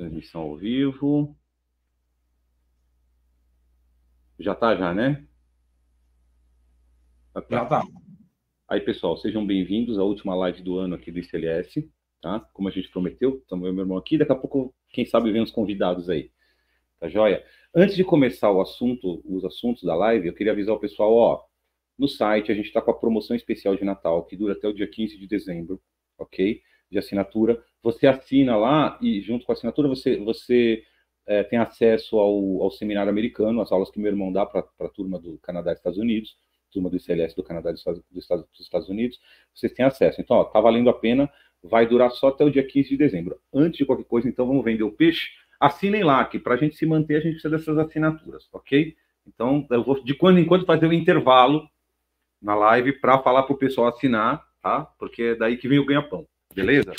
Transmissão ao vivo. Já tá, já, né? Já tá. Já tá. Aí, pessoal, sejam bem-vindos à última live do ano aqui do ICLS, tá? Como a gente prometeu, e meu irmão aqui, daqui a pouco, quem sabe, vem os convidados aí. Tá joia? Antes de começar o assunto, os assuntos da live, eu queria avisar o pessoal, ó, no site a gente está com a promoção especial de Natal, que dura até o dia 15 de dezembro, ok? De assinatura. Você assina lá e junto com a assinatura você, você é, tem acesso ao, ao seminário americano, as aulas que meu irmão dá para a turma do Canadá e Estados Unidos, turma do ICLS do Canadá e dos Estados, dos Estados Unidos, vocês têm acesso. Então, ó, tá valendo a pena, vai durar só até o dia 15 de dezembro. Antes de qualquer coisa, então, vamos vender o peixe assinem lá, que para a gente se manter, a gente precisa dessas assinaturas, ok? Então, eu vou de quando em quando fazer um intervalo na live para falar para o pessoal assinar, tá? Porque é daí que vem o ganha-pão, beleza?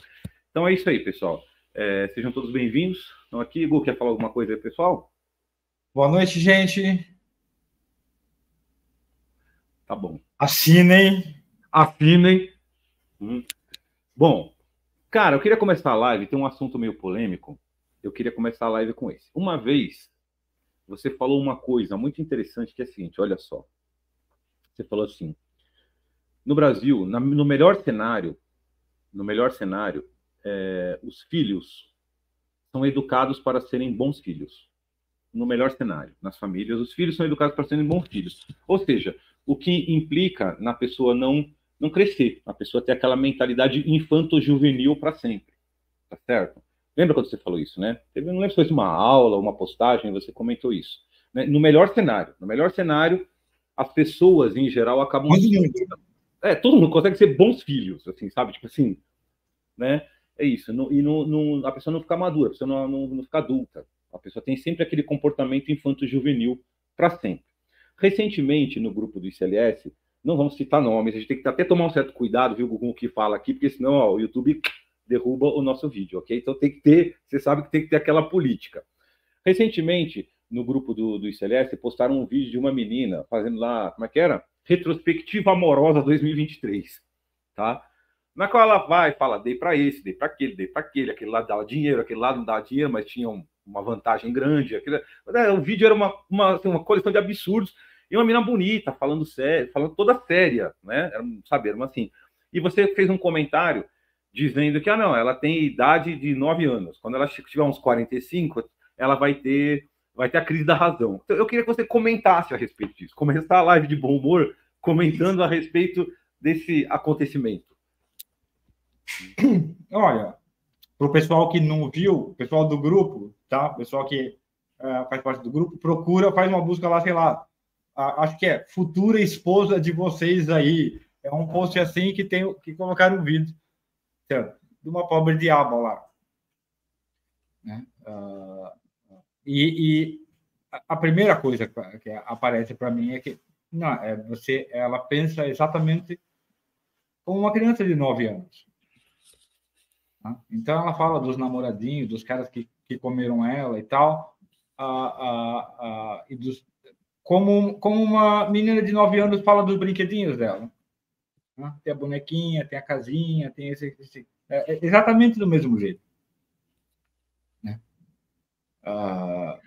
Então é isso aí, pessoal. É, sejam todos bem-vindos. Estão aqui. Gu, quer falar alguma coisa aí, pessoal? Boa noite, gente. Tá bom. Assinem. Assinem. Hum. Bom, cara, eu queria começar a live. Tem um assunto meio polêmico eu queria começar a live com esse. Uma vez, você falou uma coisa muito interessante que é a seguinte: olha só. Você falou assim: no Brasil, na, no melhor cenário, no melhor cenário, é, os filhos são educados para serem bons filhos. No melhor cenário, nas famílias, os filhos são educados para serem bons filhos. Ou seja, o que implica na pessoa não não crescer, a pessoa ter aquela mentalidade infanto-juvenil para sempre, tá certo? Lembra quando você falou isso, né? Teve, não lembro se foi uma aula, uma postagem, você comentou isso. Né? No melhor cenário, no melhor cenário, as pessoas em geral acabam. É, todo mundo consegue ser bons filhos, assim, sabe? Tipo assim, né? É isso. e não, a pessoa não fica madura, a pessoa não, não, não fica adulta. A pessoa tem sempre aquele comportamento infanto-juvenil para sempre. Recentemente, no grupo do ICLS, não vamos citar nomes, a gente tem que até tomar um certo cuidado, viu, com o que fala aqui, porque senão ó, o YouTube derruba o nosso vídeo, ok? Então tem que ter, você sabe que tem que ter aquela política. Recentemente, no grupo do, do ICLS, postaram um vídeo de uma menina fazendo lá, como é que era? Retrospectiva amorosa 2023, tá? Na qual ela vai fala, dei para esse, dei para aquele, dei para aquele, aquele lá dava dinheiro, aquele lá não dava dinheiro, mas tinha um, uma vantagem grande. Aquele, é, o vídeo era uma, uma, assim, uma coleção de absurdos e uma menina bonita, falando sério, falando toda séria, né? Era, sabe, era assim. E você fez um comentário dizendo que, ah, não, ela tem idade de 9 anos. Quando ela tiver uns 45, ela vai ter, vai ter a crise da razão. Então, eu queria que você comentasse a respeito disso. Começar a live de bom humor comentando a respeito desse acontecimento. Olha, para o pessoal que não viu, pessoal do grupo, tá? Pessoal que uh, faz parte do grupo, procura, faz uma busca lá, sei lá. Acho que é futura esposa de vocês aí. É um post assim que tem que colocar no vídeo de uma pobre diaba lá. Né? Uh, e, e, a primeira coisa que aparece para mim é que não, é, você, ela pensa exatamente como uma criança de 9 anos. Tá? Então ela fala dos namoradinhos, dos caras que, que comeram ela e tal, e dos, como, como uma menina de 9 anos fala dos brinquedinhos dela. Né? Tem a bonequinha, tem a casinha, tem esse. esse é, é exatamente do mesmo jeito. Né? Ah,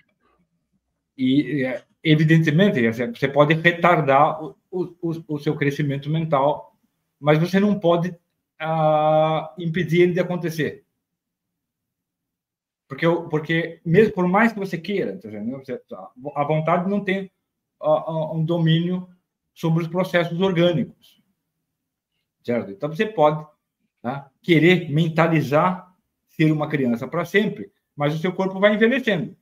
e, é, evidentemente, você pode retardar o, o, o, seu crescimento mental, mas você não pode impedir ele de acontecer. Porque, porque mesmo por mais que você queira, tá a vontade não tem um domínio sobre os processos orgânicos. Certo? Então você pode tá, querer mentalizar ser uma criança para sempre, mas o seu corpo vai envelhecendo.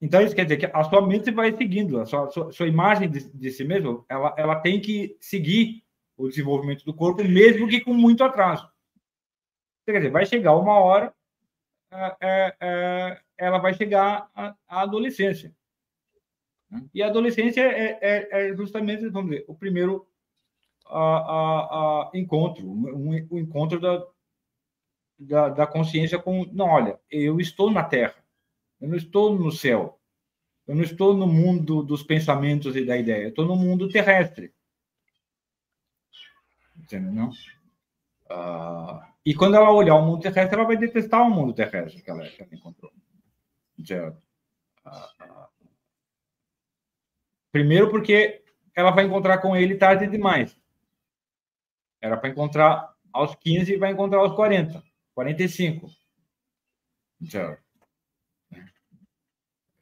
Então isso quer dizer que a sua mente vai seguindo, a sua, sua, sua imagem de, de, si mesmo, ela, ela tem que seguir o desenvolvimento do corpo, mesmo que com muito atraso. Quer dizer, vai chegar uma hora, é, é, é ela vai chegar à, adolescência. E a adolescência é, é, é, justamente, vamos dizer, o primeiro a, a, a encontro, um encontro da, da, da, consciência com, não, olha, eu estou na Terra, eu não estou no céu, eu não estou no mundo dos pensamentos e da ideia, eu estou no mundo terrestre. Entendeu? Não? Ah, E quando ela olhar o mundo terrestre, ela vai detestar o mundo terrestre que ela, que ela encontrou. Certo? Primeiro, porque ela vai encontrar com ele tarde demais. Era para encontrar aos 15 e vai encontrar aos 40, 45. Certo?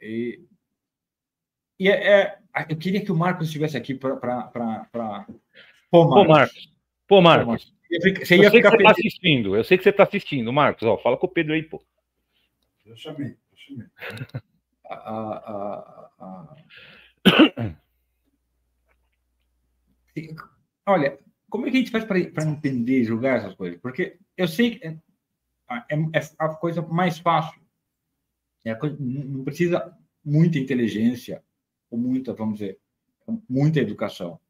E, e é, é, eu queria que o Marcos estivesse aqui para. Pô, Marcos. Pô, Marcos. Você ia eu sei ficar que você está assistindo. Eu sei que você está assistindo, Marcos. Ó, fala com o Pedro aí, pô. Eu chamei, eu chamei. a, a, a... Olha, como é que a gente faz para entender e julgar essas coisas? Porque eu sei que é, é, é a coisa mais fácil. É coisa, não precisa muita inteligência ou muita, vamos dizer, muita educação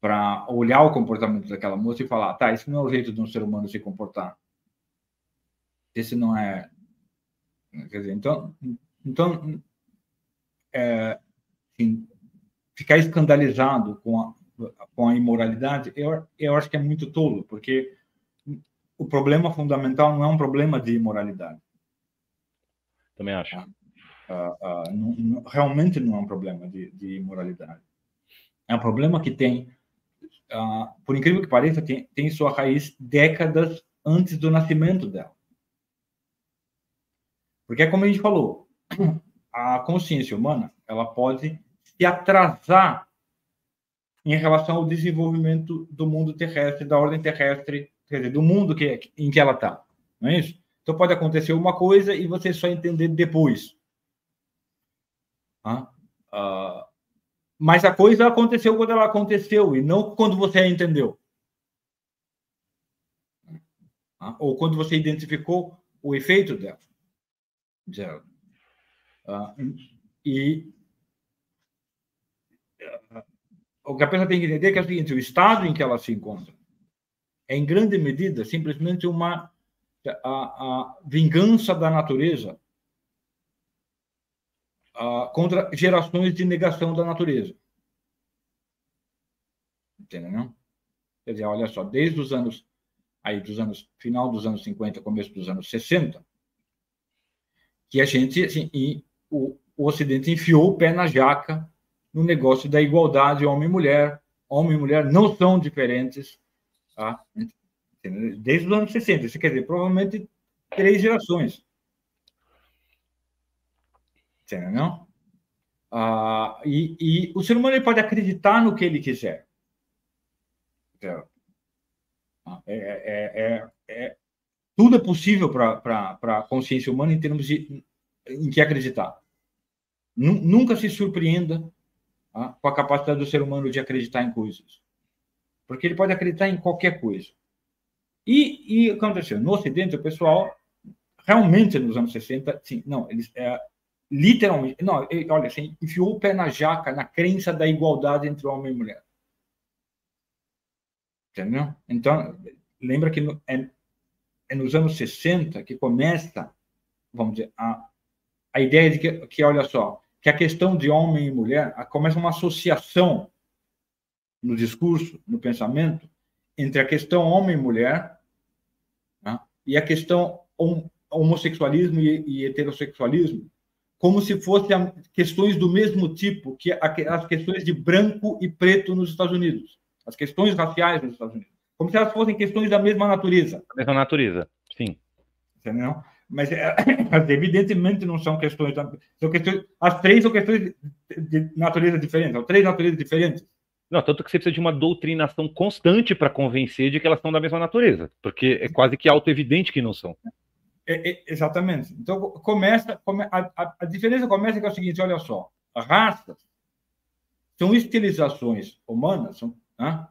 para olhar o comportamento daquela moça e falar, tá, isso não é o jeito de um ser humano se comportar. Esse não é, quer dizer, então, então, é, assim, ficar escandalizado com a, com a imoralidade, eu, eu acho que é muito tolo, porque o problema fundamental não é um problema de imoralidade. Também acho. Uh, uh, não, não, realmente não é um problema de, de imoralidade. É um problema que tem, uh, por incrível que pareça, tem, tem sua raiz décadas antes do nascimento dela. Porque é como a gente falou, a consciência humana ela pode se atrasar em relação ao desenvolvimento do mundo terrestre, da ordem terrestre, quer dizer, do mundo que, em que ela está. Não é isso? Então pode acontecer uma coisa e você só entender depois. Ah, ah, mas a coisa aconteceu quando ela aconteceu e não quando você a entendeu. Ah, ou quando você identificou o efeito dela. Ah, e ah, o que a pessoa tem que entender é que é o seguinte: o estado em que ela se encontra é, em grande medida, simplesmente uma a, a vingança da natureza contra gerações de negação da natureza. Entendeu? Quer dizer, olha só, desde os anos aí dos anos final dos anos 50, começo dos anos 60, que a gente assim, e o, o Ocidente enfiou o pé na jaca no negócio da igualdade homem e mulher. Homem e mulher não são diferentes. Tá? desde os anos 60. Isso quer dizer, provavelmente três gerações. Entendeu? Ah, e, e, o ser humano ele pode acreditar no que ele quiser. Ah, é, é, é, é, tudo é possível para a consciência humana em termos de em que acreditar. Nunca se surpreenda ah, com a capacidade do ser humano de acreditar em coisas. Porque ele pode acreditar em qualquer coisa. E, e aconteceu? No Ocidente, o pessoal, realmente nos anos 60, sim, não, eles é, literalmente, não, olha, assim, enfiou o pé na jaca na crença da igualdade entre homem e mulher. Entendeu? Então, lembra que no, é, é nos anos 60 que começa, vamos dizer, a, a ideia de que, que, olha só, que a questão de homem e mulher começa uma associação no discurso, no pensamento, entre a questão homem e mulher né? e a questão homossexualismo e, e heterossexualismo como se fossem questões do mesmo tipo que as questões de branco e preto nos Estados Unidos, as questões raciais nos Estados Unidos, como se elas fossem questões da mesma natureza. Da mesma natureza, sim. Entendeu? Mas, é, evidentemente não são questões, são questões, as três são questões de natureza diferente, são três naturezas diferentes. Não, tanto que você precisa de uma doutrinação constante para convencer de que elas são da mesma natureza, porque é quase que auto-evidente que não são. É, é, exatamente. Então, começa, come, a, a, diferença começa que é o seguinte: olha só, raças são estilizações humanas são, né,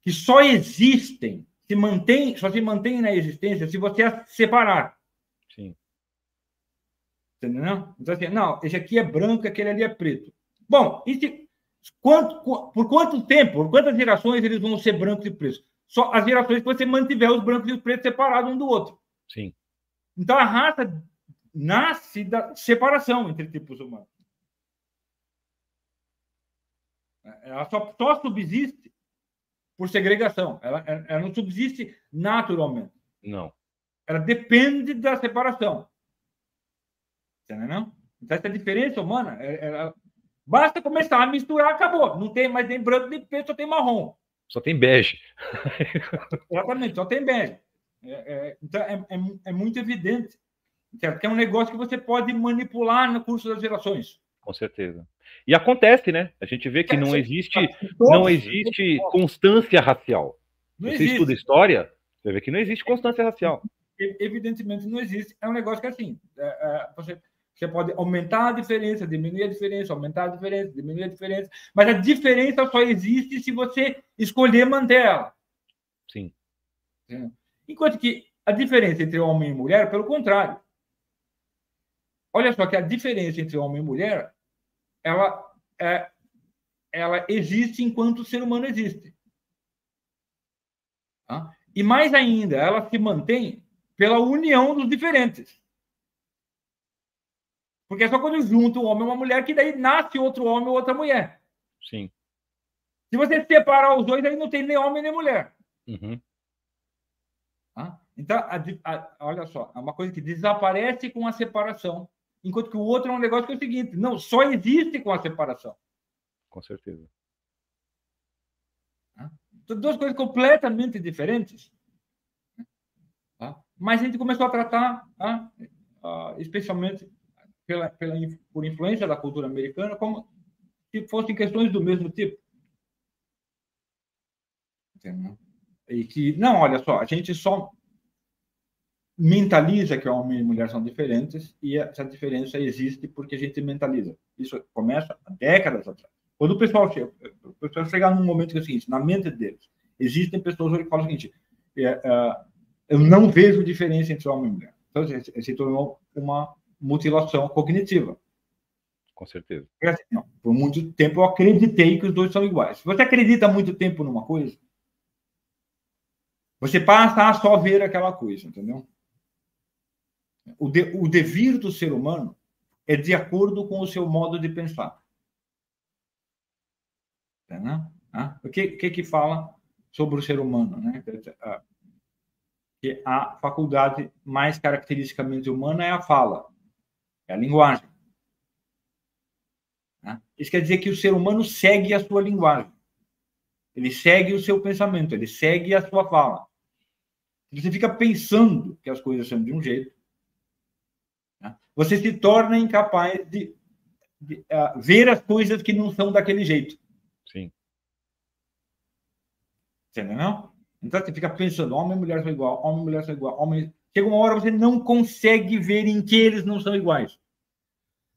que só existem, se mantém, só se mantêm na existência se você as separar. Sim. Entendeu? Então, assim, não, esse aqui é branco, aquele ali é preto. Bom, e se Quanto, por quanto tempo, por quantas gerações eles vão ser brancos e pretos? Só as gerações que você mantiver os brancos e os pretos separados um do outro. Sim. Então a raça nasce da separação entre tipos humanos. Ela só, só subsiste por segregação. Ela, ela não subsiste naturalmente. Não. Ela depende da separação. Entendeu? Então, essa diferença humana, é, ela, basta começar a misturar, acabou. Não tem mais nem branco nem preto, só tem marrom. Só tem bege. Exatamente, só tem bege. É, é, então, é, é, é muito evidente. Certo? Que é um negócio que você pode manipular no curso das gerações. Com certeza. E acontece, né? A gente vê que não existe, não existe constância racial. Não você existe. estuda história, você vê que não existe constância racial. Evidentemente não existe. É um negócio que assim, é, é, você, você pode aumentar a diferença, diminuir a diferença, aumentar a diferença, diminuir a diferença, mas a diferença só existe se você escolher manter ela. Sim. Enquanto que a diferença entre homem e mulher, pelo contrário. Olha só que a diferença entre homem e mulher, ela, é, ela existe enquanto o ser humano existe. Tá? E mais ainda, ela se mantém pela união dos diferentes. Porque é só quando junta um homem e uma mulher que daí nasce outro homem ou outra mulher. Sim. Se você separar os dois, aí não tem nem homem nem mulher. Uhum. Tá? Então, a, a, olha só, é uma coisa que desaparece com a separação. Enquanto que o outro é um negócio que é o seguinte: não, só existe com a separação. Com certeza. São duas coisas completamente diferentes. Mas a gente começou a tratar, especialmente pela, pela, por influência da cultura americana, como se fossem questões do mesmo tipo. Entendeu? E que, não, olha só, a gente só mentaliza que homem e mulher são diferentes e essa diferença existe porque a gente mentaliza. Isso começa há décadas atrás. Quando o pessoal chega, o pessoal chegar num momento que é o seguinte, na mente deles, existem pessoas que falam o seguinte, é, é, eu não vejo diferença entre homem e mulher. Então, se, se tornou uma mutilação cognitiva. Com certeza. Assim, não, por muito tempo eu acreditei que os dois são iguais. Se você acredita muito tempo numa coisa, você passa a só ver aquela coisa, entendeu? O, de, o devir do ser humano é de acordo com o seu modo de pensar. Né? Ah, o que, que, que fala sobre o ser humano? Né? Que a faculdade mais caracteristicamente humana é a fala, é a linguagem. Né? Isso quer dizer que o ser humano segue a sua linguagem. Ele segue o seu pensamento, ele segue a sua fala. Você fica pensando que as coisas são de um jeito, você se torna incapaz de, de uh, ver as coisas que não são daquele jeito. Sim. Entendeu? Então você fica pensando, homem e mulher são igual, homem e mulher são igual, homem. Chega uma hora você não consegue ver em que eles não são iguais.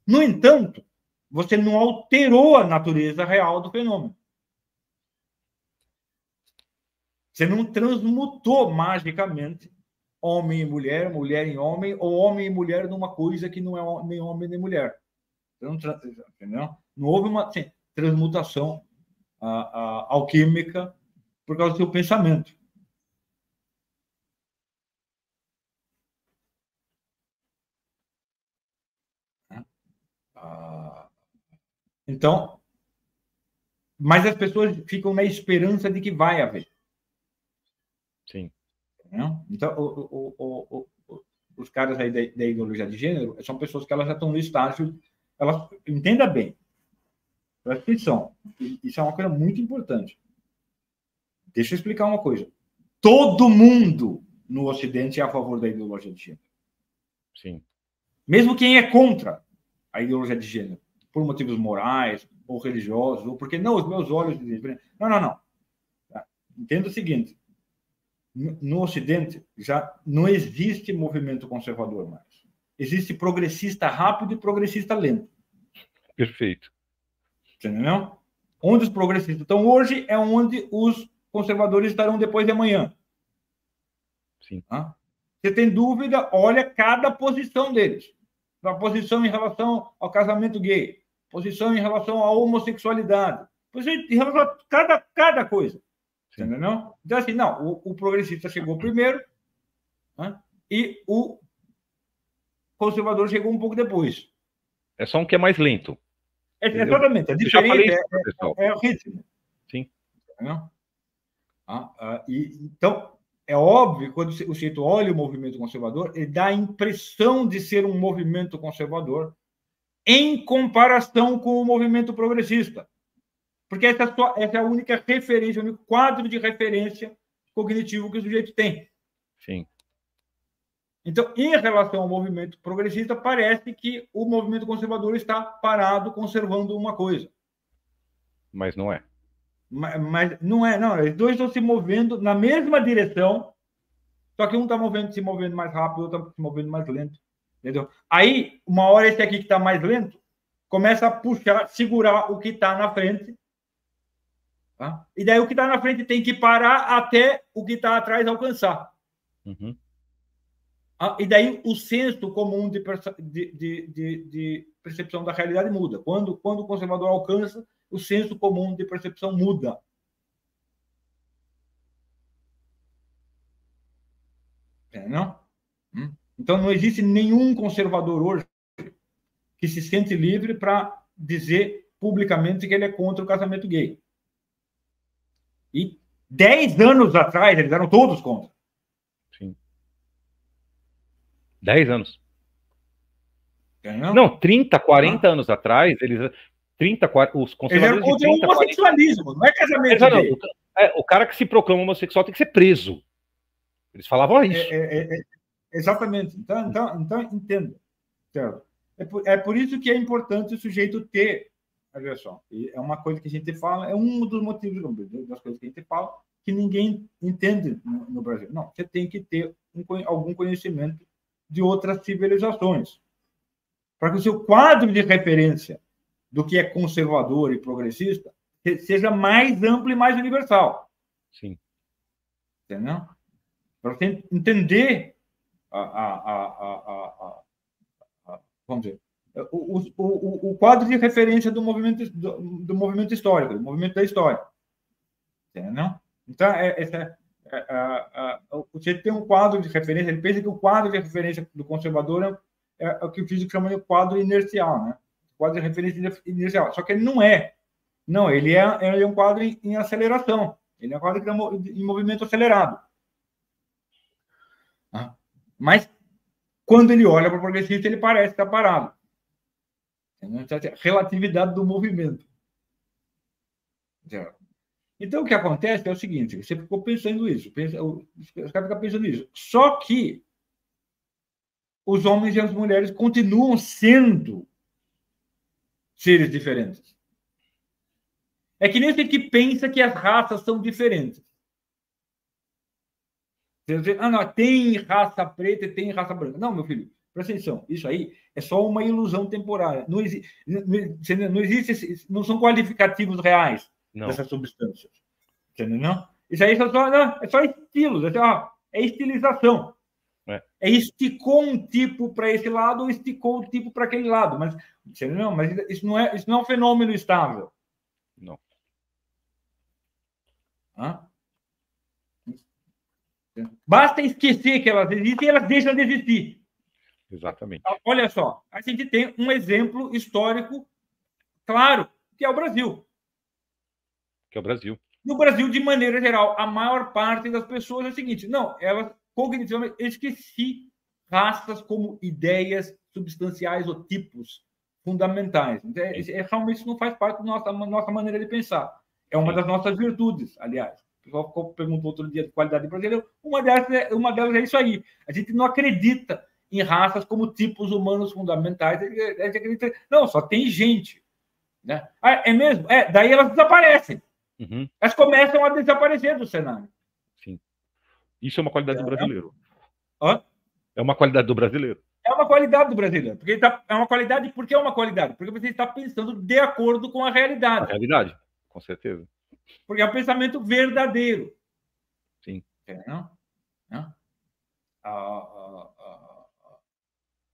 No entanto, você não alterou a natureza real do fenômeno. Você não transmutou magicamente homem e mulher, mulher em homem, ou homem e mulher numa coisa que não é nem homem nem mulher. Então, entendeu? Não houve uma assim, transmutação a, a, alquímica por causa do seu pensamento. Ah, então, mas as pessoas ficam na esperança de que vai haver. Né? Então, o, o, o, os caras aí da, da, ideologia de gênero são pessoas que elas já estão no estágio, elas entenda bem, presta atenção, isso é uma coisa muito importante. Deixa eu explicar uma coisa. Todo mundo no Ocidente é a favor da ideologia de gênero. Sim. Mesmo quem é contra a ideologia de gênero, por motivos morais ou religiosos, ou porque não, os meus olhos dizem. Não, não, não. Entenda o seguinte: no Ocidente já não existe movimento conservador mais. Existe progressista rápido e progressista lento. Perfeito. Entendeu? Onde os progressistas estão hoje é onde os conservadores estarão depois de amanhã. Sim. Você tem dúvida? Olha cada posição deles. A posição em relação ao casamento gay, posição em relação à homossexualidade, posição em relação a cada, cada coisa. Entendeu? Então, assim, não, o, o progressista chegou primeiro né? e o conservador chegou um pouco depois. É só um que é mais lento. É, exatamente, é diferente, é, é, é, o ritmo. Sim. Entendeu? Ah, ah, e, então, é óbvio, quando o sujeito olha o movimento conservador, ele dá a impressão de ser um movimento conservador em comparação com o movimento progressista. Porque essa, é essa é a única referência, o único quadro de referência cognitivo que o sujeito tem. Sim. Então, em relação ao movimento progressista, parece que o movimento conservador está parado conservando uma coisa. Mas não é. Mas, mas não é, não. Os dois estão se movendo na mesma direção, só que um está movendo, se movendo mais rápido, o outro está se movendo mais lento. Entendeu? Aí, uma hora esse aqui que está mais lento começa a puxar, segurar o que está na frente. Tá? E daí o que está na frente tem que parar até o que está atrás alcançar. Uhum. Ah, e daí o senso comum de, de, de, de, percepção da realidade muda. Quando, quando o conservador alcança, o senso comum de percepção muda. É, não? Hum? Então, não existe nenhum conservador hoje que se sente livre para dizer publicamente que ele é contra o casamento gay. E dez anos atrás, eles eram todos contra. Sim. Dez anos. Não, não 30, 40 ah. anos atrás, eles 30, 40, os conservadores. Eles eram contra o homossexualismo, 40... não é casamento é, gay. Não, é, o cara que se proclama homossexual tem que ser preso. Eles falavam isso. É, é, é, exatamente. Então, então, então entenda. Certo? É por, é por isso que é importante o sujeito ter. É uma coisa que a gente fala, é um dos motivos das coisas que a gente fala, que ninguém entende no, no Brasil. Não, você tem que ter um, algum conhecimento de outras civilizações. Para que o seu quadro de referência do que é conservador e progressista seja mais amplo e mais universal. Sim. Entendeu? Para você entender a, a, a, a, vamos dizer, o, o, o, quadro de referência do movimento, do, do, movimento histórico, do movimento da história. Entendeu? Então, é, é, é, você tem um quadro de referência, ele pensa que o quadro de referência do conservador é, é o que o físico chama de quadro inercial, né? quadro de referência inicial. Só que ele não é. Não, ele é, ele é um quadro em, em aceleração. Ele é um quadro em movimento acelerado. Ah. Mas, quando ele olha para o progressista, ele parece estar parado. Então, relatividade do movimento. Então, o que acontece é o seguinte: você ficou pensando isso, os caras ficam pensando isso. Só que os homens e as mulheres continuam sendo seres diferentes. É que nem você que pensa que as raças são diferentes. Ah, não, tem raça preta e tem raça branca. Não, meu filho, presta atenção. Isso aí é só uma ilusão temporária. Não, exi não existe, não são qualificativos reais não. dessas substâncias. Entendeu? Não? Isso aí é só, não, é só estilos, é, só, é estilização. É. é esticou um tipo para esse lado ou esticou o tipo para aquele lado. Mas, não, mas isso não, é, isso não é um fenômeno estável. Não. Hã? Basta esquecer que elas existem e elas deixam de existir. Exatamente. Olha só, a gente tem um exemplo histórico claro, que é o Brasil. Que é o Brasil. No Brasil, de maneira geral, a maior parte das pessoas é o seguinte: não, elas cognitivamente, esqueci raças como ideias substanciais ou tipos fundamentais. Então, é, é, realmente isso não faz parte da nossa, nossa maneira de pensar. É uma das nossas virtudes, aliás. O pessoal perguntou outro dia de qualidade brasileira. Uma delas, é, uma delas é isso aí. A gente não acredita em raças como tipos humanos fundamentais. A gente acredita, não, só tem gente. Né? Ah, é mesmo? É, daí elas desaparecem. Uhum. Elas começam a desaparecer do cenário. Isso é uma qualidade do é, é brasileiro. Hã? É uma qualidade do brasileiro. É uma qualidade do brasileiro. Porque tá, é uma qualidade, por que é uma qualidade? Porque você está pensando de acordo com a realidade. A realidade, com certeza. Porque é um pensamento verdadeiro. Sim. É, não? não? Ah, ah, ah,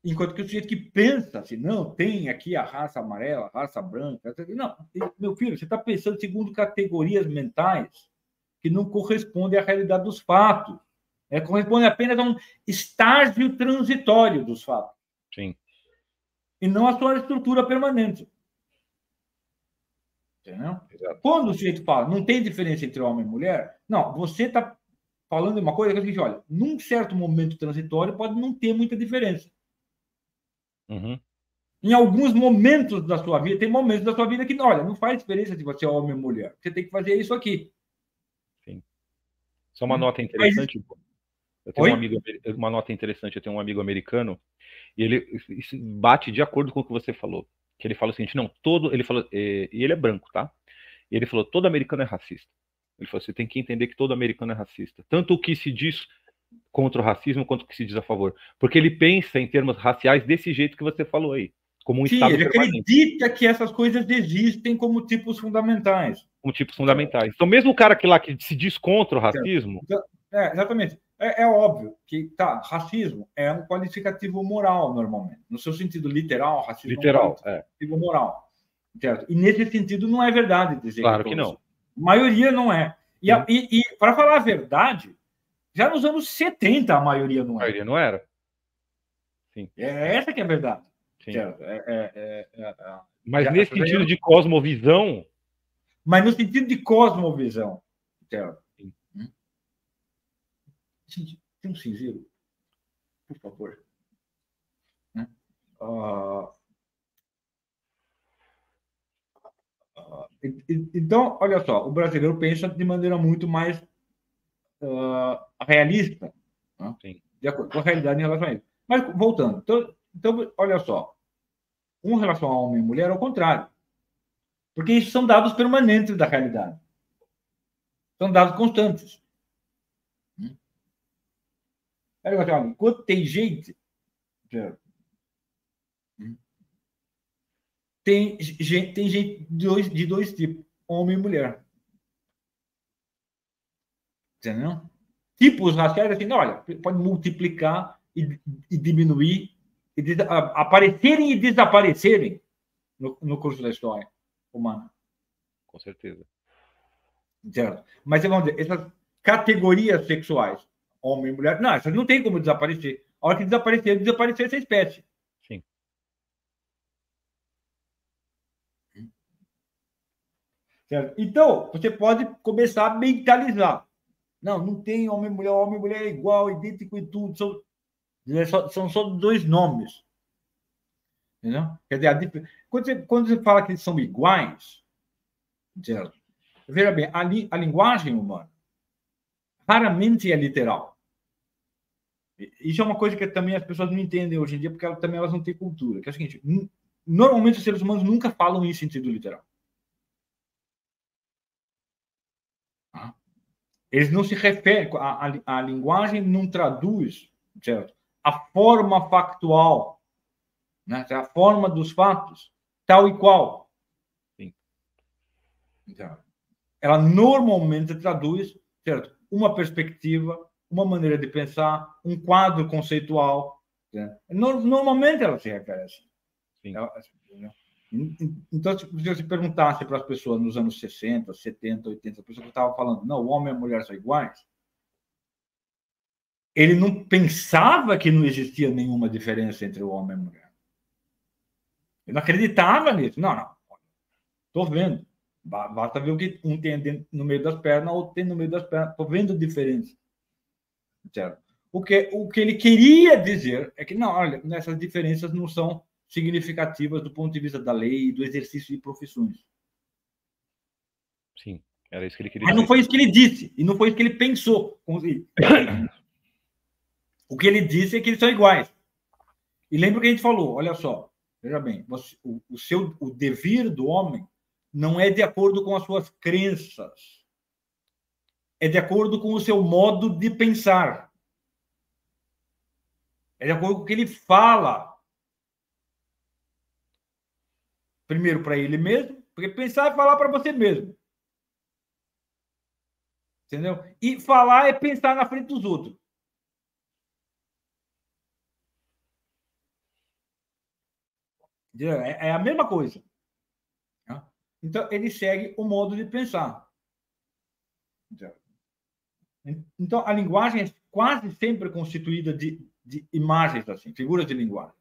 Enquanto que o sujeito que pensa assim, não, tem aqui a raça amarela, a raça branca. Não, meu filho, você está pensando segundo categorias mentais que não corresponde à realidade dos fatos. É, corresponde apenas a um estágio transitório dos fatos. Sim. E não a sua estrutura permanente. Entendeu? Exato. Quando o sujeito fala, não tem diferença entre homem e mulher, não, você está falando uma coisa que gente olha, num certo momento transitório pode não ter muita diferença. Uhum. Em alguns momentos da sua vida, tem momentos da sua vida que, olha, não faz diferença se você é homem ou mulher. Você tem que fazer isso aqui. Sim. Só uma hum. nota interessante. Mas... Eu tenho um amigo, uma nota interessante. Eu tenho um amigo americano e ele bate de acordo com o que você falou. Que ele fala o seguinte: não, todo. Ele falou, e ele é branco, tá? E ele falou: todo americano é racista. Ele falou: você tem que entender que todo americano é racista. Tanto o que se diz contra o racismo quanto que se diz a favor. Porque ele pensa em termos raciais desse jeito que você falou aí. Como um Sim, estado ele permanente. acredita que essas coisas existem como tipos fundamentais. Como tipos fundamentais. Então, mesmo o cara que lá que se diz contra o racismo. Então, é, exatamente. É, é, óbvio que tá, racismo é um qualificativo moral, normalmente. No seu sentido literal, racismo literal, é um qualificativo é. moral. Certo? E nesse sentido não é verdade dizer Claro que, que não. A maioria não é. E, e, e para falar a verdade, já nos anos 70 a maioria não era. A maioria não era. Sim. É essa que é a verdade. Sim. É, é, é, mas nesse sentido de cosmovisão. Mas no sentido de cosmovisão. Certo? Gente, tem um cinzeiro? Por favor. Né? Uh, uh, então, olha só, o brasileiro pensa de maneira muito mais uh, realista, né? de acordo com a realidade em relação a isso. Mas, voltando, então, então, olha só, com relação a homem e mulher, ao contrário. Porque isso são dados permanentes da realidade. São dados constantes. Aí falo, enquanto tem gente. Tem gente, tem gente de dois, de dois tipos, homem e mulher. Entendeu? Tipos raciais, assim, olha, pode multiplicar e, e diminuir, e des, aparecerem e desaparecerem no, no curso da história humana. Com certeza. Certo? Mas vamos dizer, essas categorias sexuais homem e mulher. Não, isso não tem como desaparecer. A hora que desaparecer, desaparecer essa espécie. Sim. Certo? Então, você pode começar a mentalizar. Não, não tem homem e mulher, homem e mulher é igual, idêntico e tudo. São, é são só dois nomes. Entendeu? Quer dizer, quando, você, quando você fala que eles são iguais, certo? veja bem, a, li, a linguagem humana raramente é literal. Isso é uma coisa que também as pessoas não entendem hoje em dia, porque elas, também elas não têm cultura. Que é o seguinte: normalmente os seres humanos nunca falam em sentido literal. Eles não se referem, a, a, a linguagem não traduz certo? a forma factual, né? a forma dos fatos, tal e qual. Sim. Então, ela normalmente traduz certo? uma perspectiva uma maneira de pensar, um quadro conceitual. Né? Normalmente ela se refere assim. Então, se você perguntasse para as pessoas nos anos 60, 70, 80, a pessoa que estava falando, não, o homem e a mulher são iguais, ele não pensava que não existia nenhuma diferença entre o homem e a mulher. Ele não acreditava nisso. Não, não. Estou vendo. Basta ver o que um tem no meio das pernas, outro tem no meio das pernas. Estou vendo diferença. Certo? O que, o que ele queria dizer é que, não, olha, essas diferenças não são significativas do ponto de vista da lei e do exercício de profissões. Sim, era isso que ele queria Mas dizer. não foi isso que ele disse, e não foi isso que ele pensou. o que ele disse é que eles são iguais. E lembra que a gente falou, olha só, veja bem, você, o, o, seu, o dever do homem não é de acordo com as suas crenças é de acordo com o seu modo de pensar. É de acordo com o que ele fala. Primeiro para ele mesmo, porque pensar é falar para você mesmo. Entendeu? E falar é pensar na frente dos outros. É, é a mesma coisa. Então, ele segue o modo de pensar. Então, a linguagem é quase sempre constituída de, de imagens, assim, figuras de linguagem.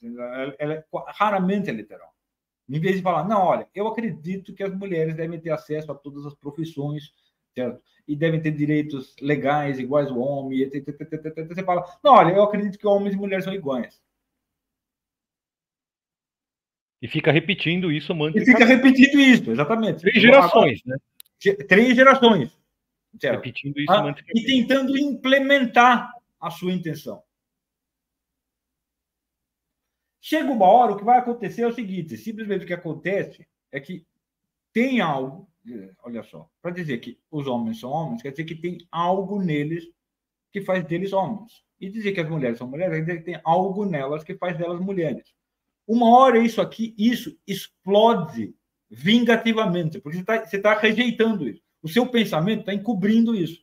Ela, ela é, raramente é literal. Em vez de falar, não, olha, eu acredito que as mulheres devem ter acesso a todas as profissões, certo? E devem ter direitos legais iguais ao homem. Você fala, não, olha, eu acredito que homens e mulheres são iguais. E fica repetindo isso E fica repetindo isso, exatamente. Três gerações, né? Três gerações. Certo? Repetindo isso ah, E tentando implementar a sua intenção. Chega uma hora, o que vai acontecer é o seguinte: simplesmente o que acontece é que tem algo, olha só, para dizer que os homens são homens, quer dizer que tem algo neles que faz deles homens. E dizer que as mulheres são mulheres, quer dizer que tem algo nelas que faz delas mulheres. Uma hora isso aqui, isso explode vingativamente, porque você está tá rejeitando isso. O seu pensamento está encobrindo isso.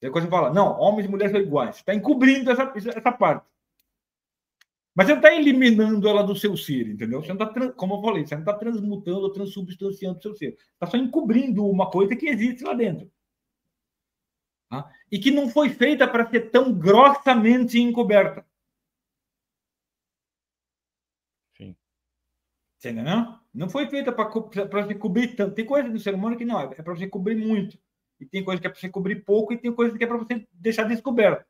Depois você fala, não, homens e mulheres são iguais. Está encobrindo essa, essa parte. Mas você não está eliminando ela do seu ser, entendeu? Você não está, como eu falei, você não está transmutando ou transubstanciando o seu ser. Está só encobrindo uma coisa que existe lá dentro. Tá? E que não foi feita para ser tão grossamente encoberta. Sim. Você entendeu? Não foi feita para se cobrir tanto. Tem coisa do ser humano que não, é, é para você cobrir muito. E tem coisa que é para você cobrir pouco, e tem coisa que é para você deixar descoberto.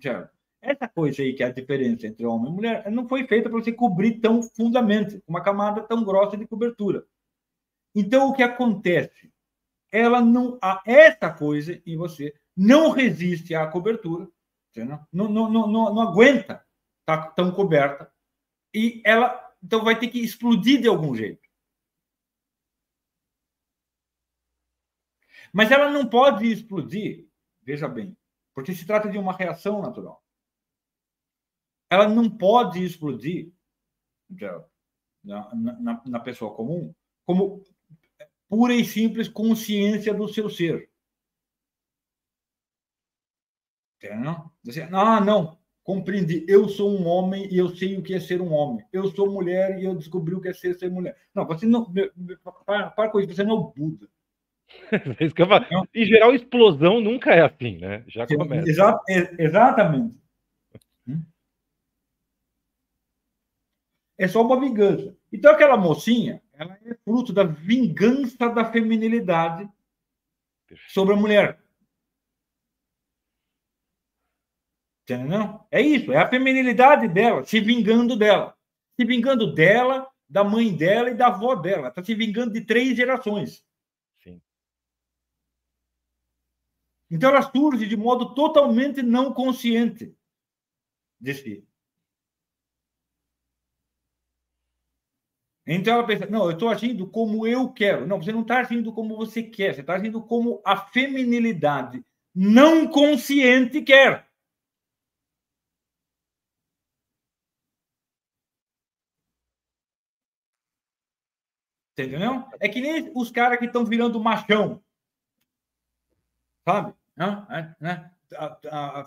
Certo? Essa coisa aí que é a diferença entre homem e mulher não foi feita para você cobrir tão fundamente, uma camada tão grossa de cobertura. Então, o que acontece? Ela não, a, essa coisa em você não resiste à cobertura, não, não, não, não, não aguenta estar tá tão coberta, e ela então vai ter que explodir de algum jeito. Mas ela não pode explodir, veja bem, porque se trata de uma reação natural ela não pode explodir na, na, na pessoa comum como pura e simples consciência do seu ser. Entendeu? Ah, não, compreendi. Eu sou um homem e eu sei o que é ser um homem. Eu sou mulher e eu descobri o que é ser ser mulher. Não, você não. Para, para com isso, você não é o Buda. É. Em geral, explosão nunca é assim, né? Já começa. Exa exatamente. É só uma vingança. Então, aquela mocinha, ela é fruto da vingança da feminilidade sobre a mulher. Entendeu? É isso, é a feminilidade dela, se vingando dela. Se vingando dela, da mãe dela e da avó dela. Está se vingando de três gerações. Sim. Então ela surge de modo totalmente não consciente de si. Então ela pensa, não, eu estou agindo como eu quero. Não, você não está agindo como você quer, você está agindo como a feminilidade não consciente quer. Entendeu? É que nem os caras que estão virando machão. Sabe? Né? Né?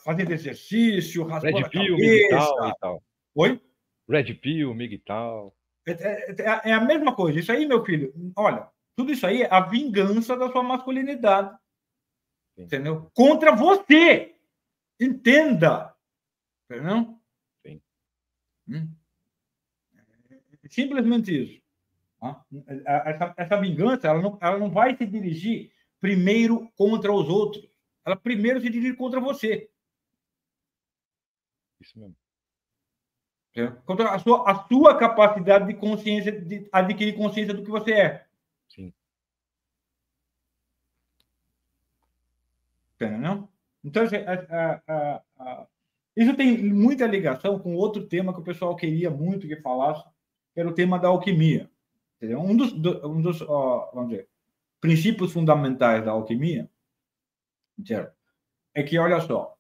Fazendo exercício, raspando Red a Pill, cabeça. tal. Oi? Red Pill, Miguel é, é, é, é, a mesma coisa. Isso aí, meu filho, olha, tudo isso aí é a vingança da sua masculinidade. Sim. Entendeu? Contra você. Entenda. Entendeu? Sim. Hum? Simplesmente isso. Essa, essa vingança ela não, ela não vai se dirigir primeiro contra os outros. Ela primeiro se dirige contra você. Isso mesmo. Contra a sua, a sua capacidade de consciência, de adquirir consciência do que você é. Sim. Entendeu? Então, assim, a, a, a, isso tem muita ligação com outro tema que o pessoal queria muito que falasse, que era o tema da alquimia. Entendeu? Um dos, um dos ó, vamos dizer, princípios fundamentais da alquimia certo? é que, olha só,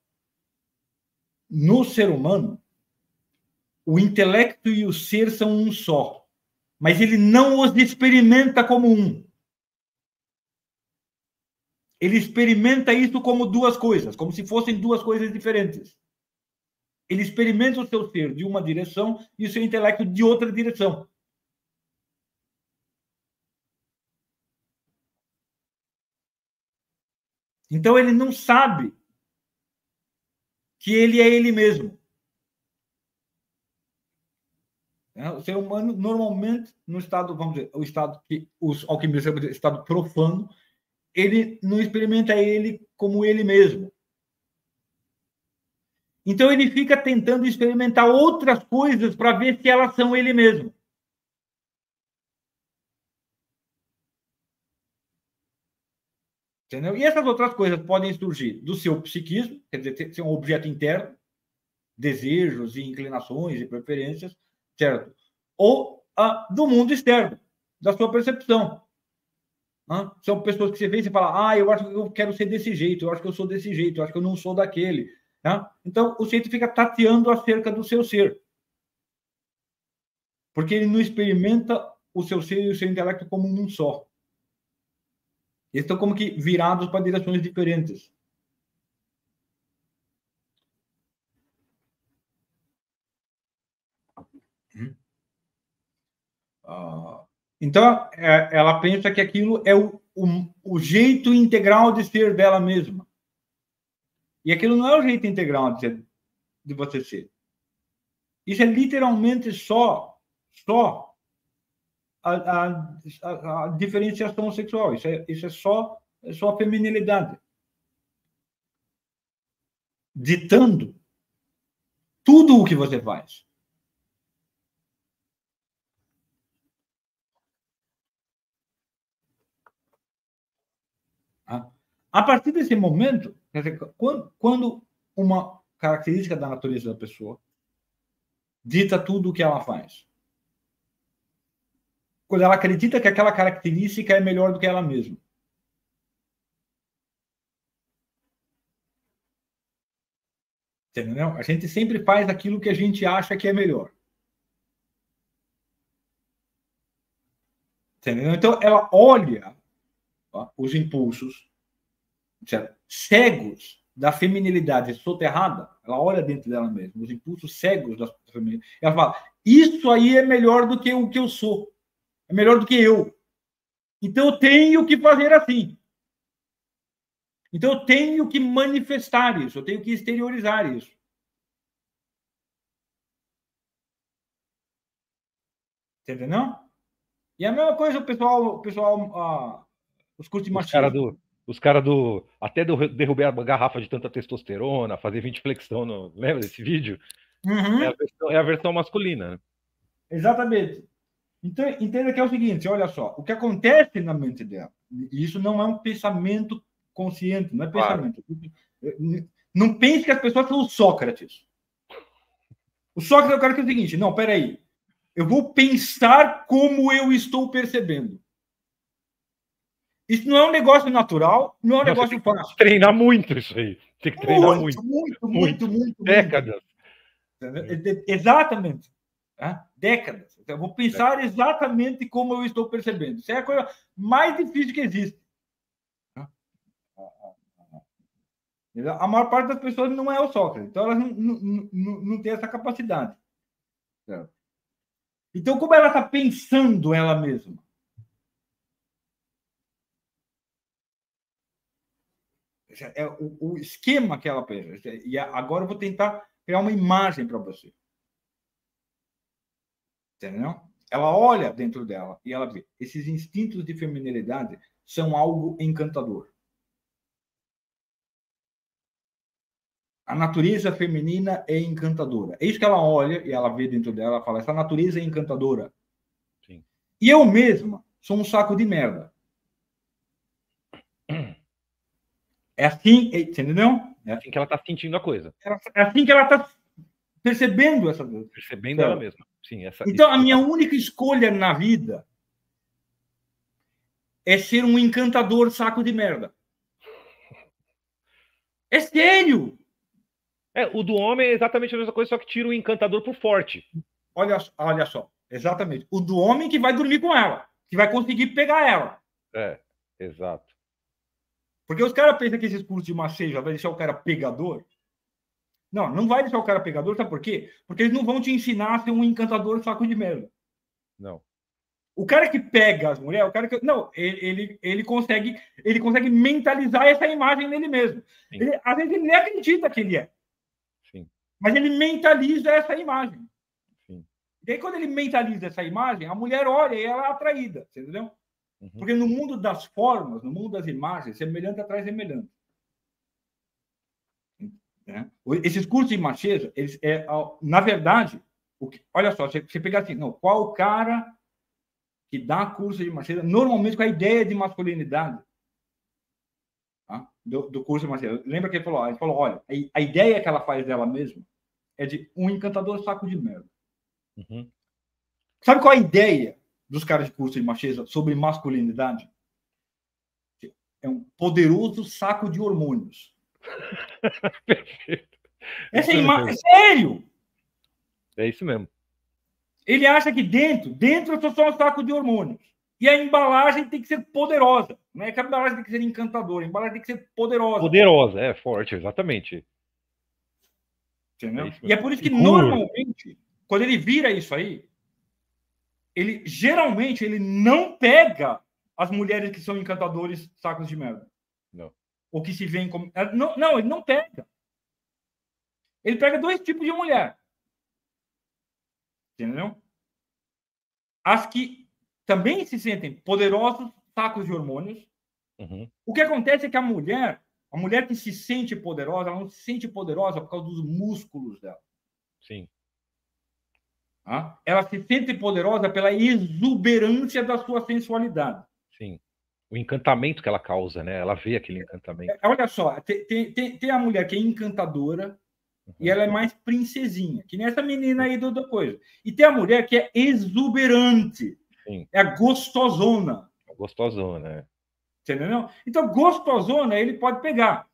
no ser humano, o intelecto e o ser são um só, mas ele não os experimenta como um. Ele experimenta isso como duas coisas, como se fossem duas coisas diferentes. Ele experimenta o seu ser de uma direção e o seu intelecto de outra direção. Então ele não sabe que ele é ele mesmo. Né? O ser humano, normalmente, no estado, vamos dizer, o estado que os alquimistas chamam de estado profano, ele não experimenta ele como ele mesmo. Então ele fica tentando experimentar outras coisas para ver se elas são ele mesmo. Entendeu? E essas outras coisas podem surgir do seu psiquismo, quer dizer, ser um objeto interno, desejos e inclinações e preferências, certo? Ou ah, do mundo externo, da sua percepção. Ah, são pessoas que você vê e fala, ah, eu acho que eu quero ser desse jeito, eu acho que eu sou desse jeito, eu acho que eu não sou daquele. Tá? Então, o centro fica tateando acerca do seu ser. Porque ele não experimenta o seu ser e o seu intelecto como um só. Eles estão como que virados para direções diferentes. Então, é, ela pensa que aquilo é o, o, o, jeito integral de ser dela mesma. E aquilo não é o jeito integral de, ser, de você ser. Isso é literalmente só, só a, a, a, diferenciação sexual. Isso é, isso é só, é só a feminilidade. Ditando tudo o que você faz. A partir desse momento, quando, quando uma característica da natureza da pessoa dita tudo o que ela faz, quando ela acredita que aquela característica é melhor do que ela mesma. Entendeu? A gente sempre faz aquilo que a gente acha que é melhor. Entendeu? Então, ela olha ó, os impulsos? Cegos da feminilidade soterrada, ela olha dentro dela mesma, os impulsos cegos da feminilidade. Ela fala: Isso aí é melhor do que o que eu sou é melhor do que eu. Então eu tenho que fazer assim. Então eu tenho que manifestar isso, eu tenho que exteriorizar isso. Entendeu? E a mesma coisa o pessoal, o pessoal, ah, os cursos Os caras do, os cara do. Até do, derrubar a garrafa de tanta testosterona, fazer 20 flexão. No, lembra desse vídeo? Uhum. É, a versão, é, a versão, masculina. Né? Exatamente. Então, entenda que é o seguinte, olha só, o que acontece na mente dela, isso não é um pensamento consciente, não é pensamento. Claro. Não pense que as pessoas são o Sócrates. O Sócrates é o cara que é o seguinte, não, peraí, eu vou pensar como eu estou percebendo. Isso não é um negócio natural, não é um negócio fácil. Treinar muito isso aí. Tem que treinar muito. Muito, muito, muito. muito, muito Décadas. Muito. Exatamente. Décadas. Então, vou pensar exatamente como eu estou percebendo. Isso é a coisa mais difícil que existe. A maior parte das pessoas não é o Sócrates, então elas não, não, não, não têm essa capacidade. Então, como ela está pensando ela mesma? É o, o esquema que ela pensa. E agora eu vou tentar criar uma imagem para você. Entendeu? Ela olha dentro dela e ela vê. Esses instintos de feminilidade são algo encantador. A natureza feminina é encantadora. É isso que ela olha e ela vê dentro dela. Ela fala: essa natureza é encantadora. Sim. E eu mesma sou um saco de merda. É assim, entendeu? É assim que ela está sentindo a coisa. É assim que ela está percebendo essa Percebendo ela mesma. Sim, essa, então, a minha única escolha na vida é ser um encantador saco de merda. É sério! É, o do homem é exatamente a mesma coisa, só que tira o encantador por forte. Olha, olha só, exatamente. O do homem que vai dormir com ela, que vai conseguir pegar ela. É, exato. Porque os caras pensam que esses cursos de macejo vai deixar o cara pegador. Não, não vai deixar o cara pegador, sabe por quê? Porque eles não vão te ensinar a ser um encantador saco de merda. Não. O cara que pega as mulheres, o cara que. Não, ele, ele, ele consegue, ele consegue mentalizar essa imagem nele mesmo. Ele, às vezes ele nem acredita que ele é. Sim. Mas ele mentaliza essa imagem. Sim. E aí, quando ele mentaliza essa imagem, a mulher olha e ela é atraída, entendeu? Uhum. Porque no mundo das formas, no mundo das imagens, semelhante atrai semelhante. Né? Esses cursos de macheza, eles, é, na verdade, o que, olha só, você, você pegar assim, não, qual o cara que dá curso de macheza, normalmente com a ideia de masculinidade tá? do, do, curso de macheza. Lembra que ele falou? Ele falou, olha, a, a, ideia que ela faz dela mesma é de um encantador saco de merda. Uhum. Sabe qual a ideia dos caras de curso de macheza sobre masculinidade? É um poderoso saco de hormônios. Perfeito. Essa é, é sério. É isso mesmo. Ele acha que dentro, dentro é só um saco de hormônios. E a embalagem tem que ser poderosa. Não é que a embalagem tem que ser encantadora, a embalagem tem que ser poderosa. Poderosa, é forte, exatamente. Entendeu? É e é por isso que normalmente, quando ele vira isso aí, ele geralmente ele não pega as mulheres que são encantadores sacos de merda. Não ou que se vêem como. Ah, não, não, ele não pega. Ele pega dois tipos de mulher. Entendeu? As que também se sentem poderosos sacos de hormônios. Uhum. O que acontece é que a mulher, a mulher que se sente poderosa, ela não se sente poderosa por causa dos músculos dela. Sim. Ela se sente poderosa pela exuberância da sua sensualidade. Sim o encantamento que ela causa, né? Ela vê aquele encantamento. É, olha só, tem, tem, tem a mulher que é encantadora uhum. e ela é mais princesinha, que nem essa menina aí do, da coisa. E tem a mulher que é exuberante, Sim. é a gostosona. A gostosona, é. Entendeu? Então, gostosona ele pode pegar.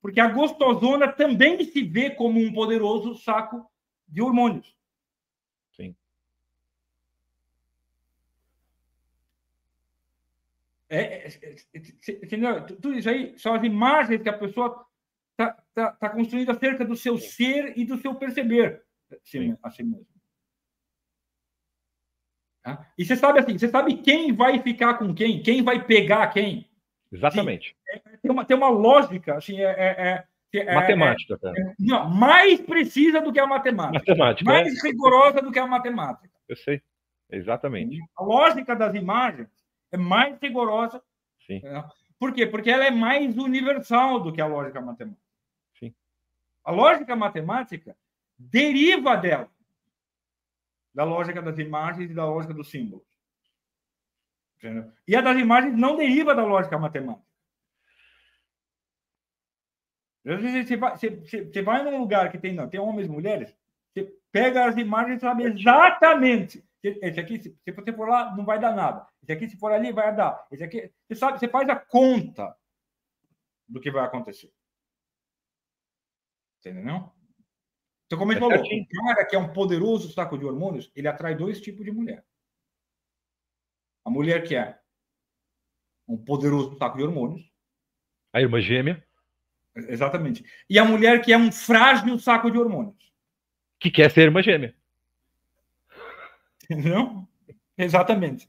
Porque a gostosona também se vê como um poderoso saco de hormônios. É, é, é, entendeu? Tudo isso aí são as imagens que a pessoa está tá, tá construindo acerca do seu ser e do seu perceber assim, assim mesmo. Tá? E você sabe assim, você sabe quem vai ficar com quem, quem vai pegar quem. Exatamente. É, tem, uma, tem uma lógica, assim, é, é matemática. É, não, mais precisa do que a matemática. Matemática. Mais rigorosa do que a matemática. Eu sei. Exatamente. A lógica das imagens é mais rigorosa. Sim. Né? Por quê? Porque ela é mais universal do que a lógica matemática. Sim. A lógica matemática deriva dela, da lógica das imagens e da lógica dos símbolos. Entendeu? E a das imagens não deriva da lógica matemática. Você vai, você, você vai num lugar que tem, não, tem homens e mulheres, você pega as imagens e sabe exatamente esse aqui, se, se você for lá, não vai dar nada. Esse aqui, se for ali, vai dar. Esse aqui, você sabe, você faz a conta do que vai acontecer. Entendeu? Então, como ele falou, um cara que é um poderoso saco de hormônios, ele atrai dois tipos de mulher. A mulher que é um poderoso saco de hormônios. A irmã gêmea. Exatamente. E a mulher que é um frágil saco de hormônios. Que quer ser irmã gêmea. Entendeu? Exatamente.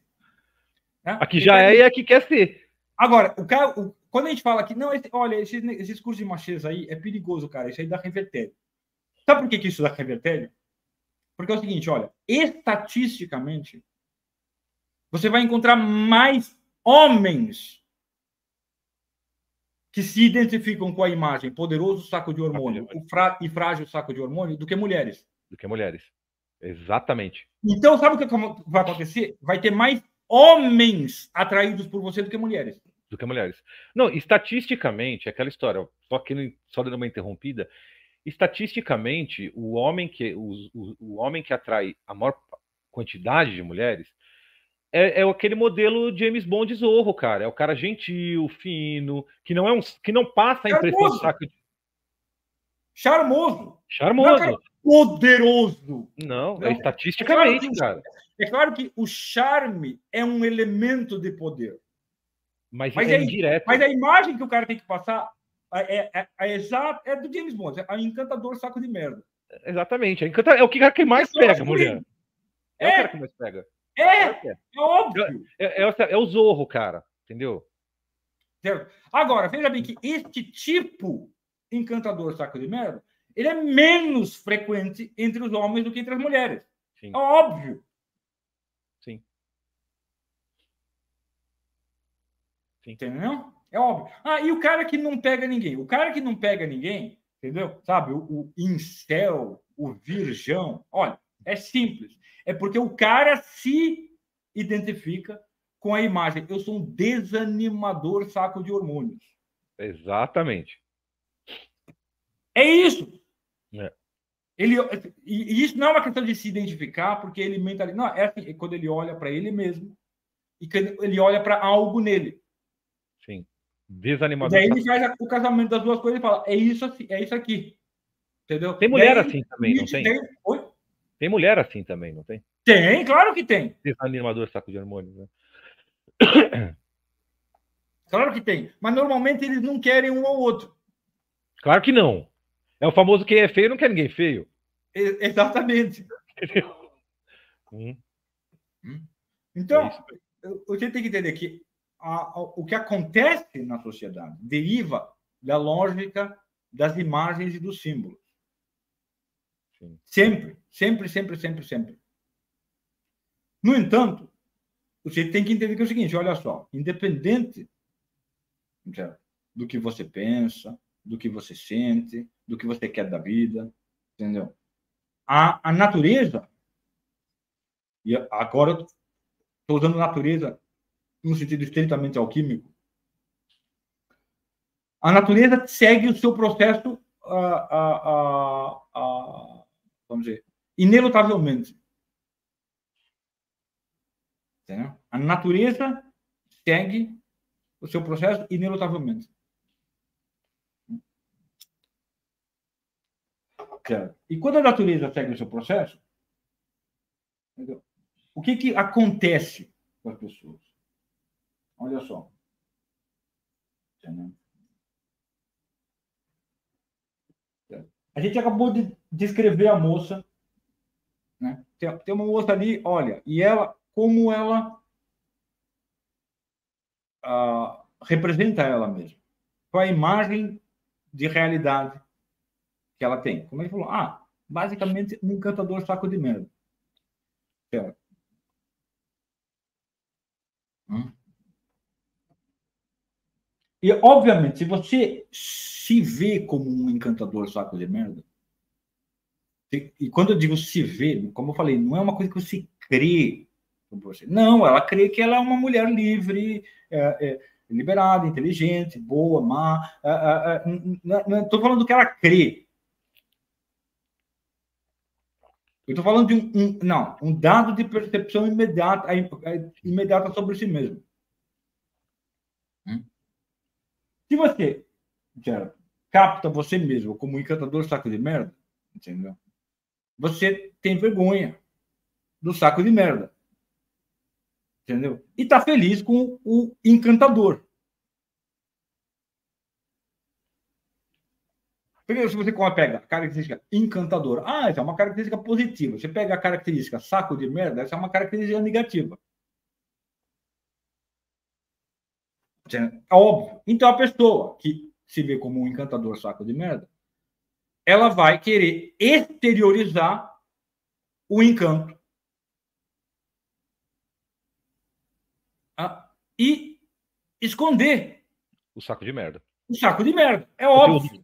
É? Aqui já é e aqui quer ser. Agora, o cara, o, quando a gente fala que, não, esse, olha, esses, esses cursos de machismo aí é perigoso, cara, isso aí dá revertério. Sabe por que, que isso dá revertério? Porque é o seguinte, olha, estatisticamente, você vai encontrar mais homens que se identificam com a imagem poderoso saco de hormônio e frágil saco de hormônio do que mulheres. Do que mulheres. Exatamente. Então, sabe o que vai acontecer? Vai ter mais homens atraídos por você do que mulheres. Do que mulheres. Não, estatisticamente, aquela história, só que só dando uma interrompida, estatisticamente, o homem que o, o, o homem que atrai a maior quantidade de mulheres é, é, aquele modelo James Bond Zorro, cara. É o cara gentil, fino, que não é um que não passa a impressão de saco de... Charmoso. Charmoso. Não, poderoso. Não, é estatisticamente, é claro cara. É claro que o charme é um elemento de poder. Mas, mas é, é indireto. Mas a imagem que o cara tem que passar é, é, é, é do James Bond, é encantador saco de merda. Exatamente, é, encanta... é o que, que mais pega, mulher. É, é, o cara que mais pega. É, é, é óbvio. É, é, é, o zorro, cara, entendeu? Certo. Agora, veja bem que este tipo encantador saco de merda ele é menos frequente entre os homens do que entre as mulheres. Sim. É óbvio. Sim. Sim. Entendeu? É óbvio. Ah, e o cara que não pega ninguém? O cara que não pega ninguém, entendeu? Sabe, o, o incel, o virgão, olha, é simples. É porque o cara se identifica com a imagem. Eu sou um desanimador saco de hormônios. Exatamente. É isso. É. Ele, e isso não é uma questão de se identificar, porque ele mentaliza. Não, é assim, é quando ele olha para ele mesmo e ele olha para algo nele. Sim. Desanimador. Daí ele faz o casamento das duas coisas e fala: é isso, assim, é isso aqui. Entendeu? Tem mulher assim também, não tem? Tem, tem mulher assim também, não tem? Tem, claro que tem. Desanimador saco de hormônios, né? Claro que tem. Mas normalmente eles não querem um ou outro. Claro que não. É o famoso quem é feio não quer ninguém feio. exatamente. Hum. hum. Então, é você tem que entender que a, a, o que acontece na sociedade deriva da lógica das imagens e dos símbolos. Sim. Sempre, sempre, sempre, sempre, sempre. No entanto, você tem que entender que é o seguinte: olha só, independente do que você pensa, do que você sente, do que você quer da vida, entendeu? A, a natureza, e agora estou usando natureza no sentido estritamente alquímico, a natureza segue o seu processo, vamos dizer, inelutavelmente. Entendeu? A natureza segue o seu processo inelutavelmente. E quando a natureza segue o seu processo, entendeu? o que, que acontece com as pessoas? Olha só. A gente acabou de descrever a moça. Né? Tem, uma moça ali, olha, e ela, como ela uh, representa ela mesma. Qual a imagem de realidade que ela tem? Como ele falou, ah, basicamente um encantador saco de merda. Hum. E, obviamente, se você se vê como um encantador saco de merda, e quando eu digo se vê, como eu falei, não é uma coisa que você crê você. Não, ela crê que ela é uma mulher livre, é, é, liberada, inteligente, boa, má. É, é, é não estou falando do que ela crê. Eu estou falando de um, um, não, um dado de percepção imediata, imediata sobre si mesmo. Hum? Se você já capta você mesmo como encantador saco de merda, entendeu? Você tem vergonha do saco de merda. Entendeu? E está feliz com o encantador. Se você pega a característica encantadora, ah, essa é uma característica positiva. Você pega a característica saco de merda, essa é uma característica negativa. É óbvio. Então, a pessoa que se vê como um encantador saco de merda, ela vai querer exteriorizar o encanto e esconder o saco de merda. O saco de merda, é óbvio.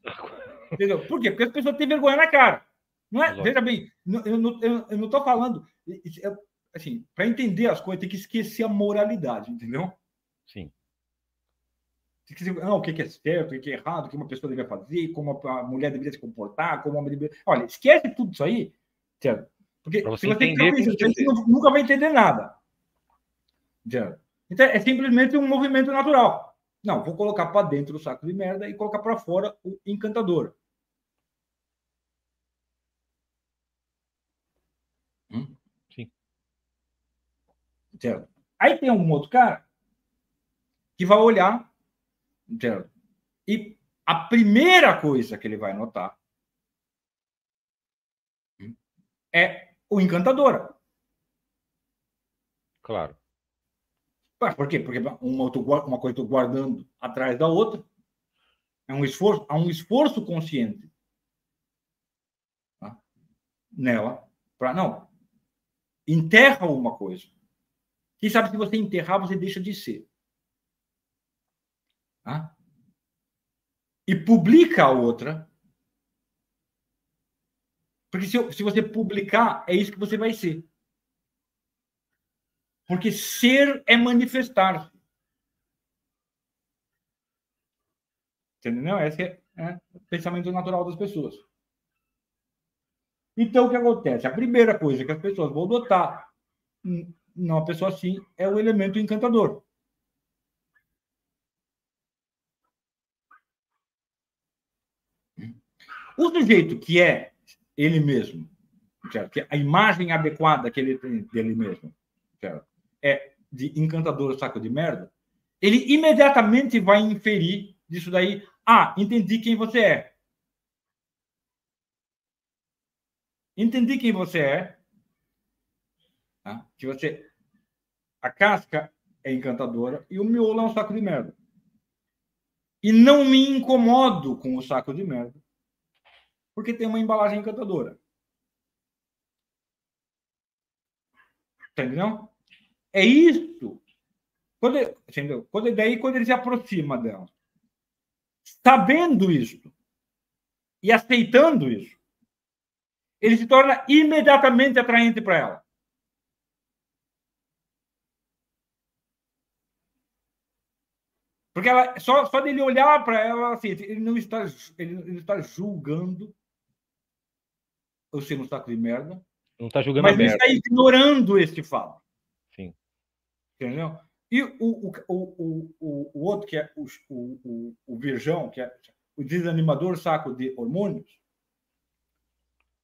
Entendeu? Por quê? Porque as pessoas têm vergonha na cara. Não é? Veja bem, eu não estou falando. Assim, para entender as coisas, tem que esquecer a moralidade, entendeu? Sim. Tem que não, o que é certo, o que é errado, o que uma pessoa deve fazer, como a mulher deveria se comportar, como a mulher deveria... Olha, esquece tudo isso aí, certo? Porque você se você entender, isso, você nunca vai entender nada. Certo? Então, é simplesmente um movimento natural. Não, vou colocar para dentro o saco de merda e colocar para fora o encantador. Hum? Sim. Certo. Aí tem um outro cara que vai olhar certo? e a primeira coisa que ele vai notar é o encantador. Claro. Por quê? Porque uma, uma coisa estou guardando atrás da outra. É um esforço, há um esforço consciente tá? nela para não. enterra uma coisa. Quem sabe se você enterrar, você deixa de ser. Tá? E publica a outra. Porque se, se você publicar, é isso que você vai ser. Porque ser é manifestar-se. Entendeu? Esse é, é, o pensamento natural das pessoas. Então, o que acontece? A primeira coisa que as pessoas vão notar numa pessoa assim é o elemento encantador. O sujeito que é ele mesmo, certo? que a imagem adequada que ele tem dele mesmo certo? é de encantador saco de merda, ele imediatamente vai inferir disso daí, ah, entendi quem você é. Entendi quem você é. Tá? Que você. A casca é encantadora e o miolo é um saco de merda. E não me incomodo com o saco de merda, porque tem uma embalagem encantadora. Entendeu? É isso. Quando, entendeu? Quando, daí, quando ele se aproxima dela, sabendo isso e aceitando isso, ele se torna imediatamente atraente para ela. Porque ela, só, só dele olhar para ela, assim, ele não está, ele, ele está julgando eu ser um saco de merda. Não está julgando mas ele está ignorando este fato. Sim. Entendeu? E o, o, o, o, o outro, que é o, o, o virgão, que é o desanimador saco de hormônios,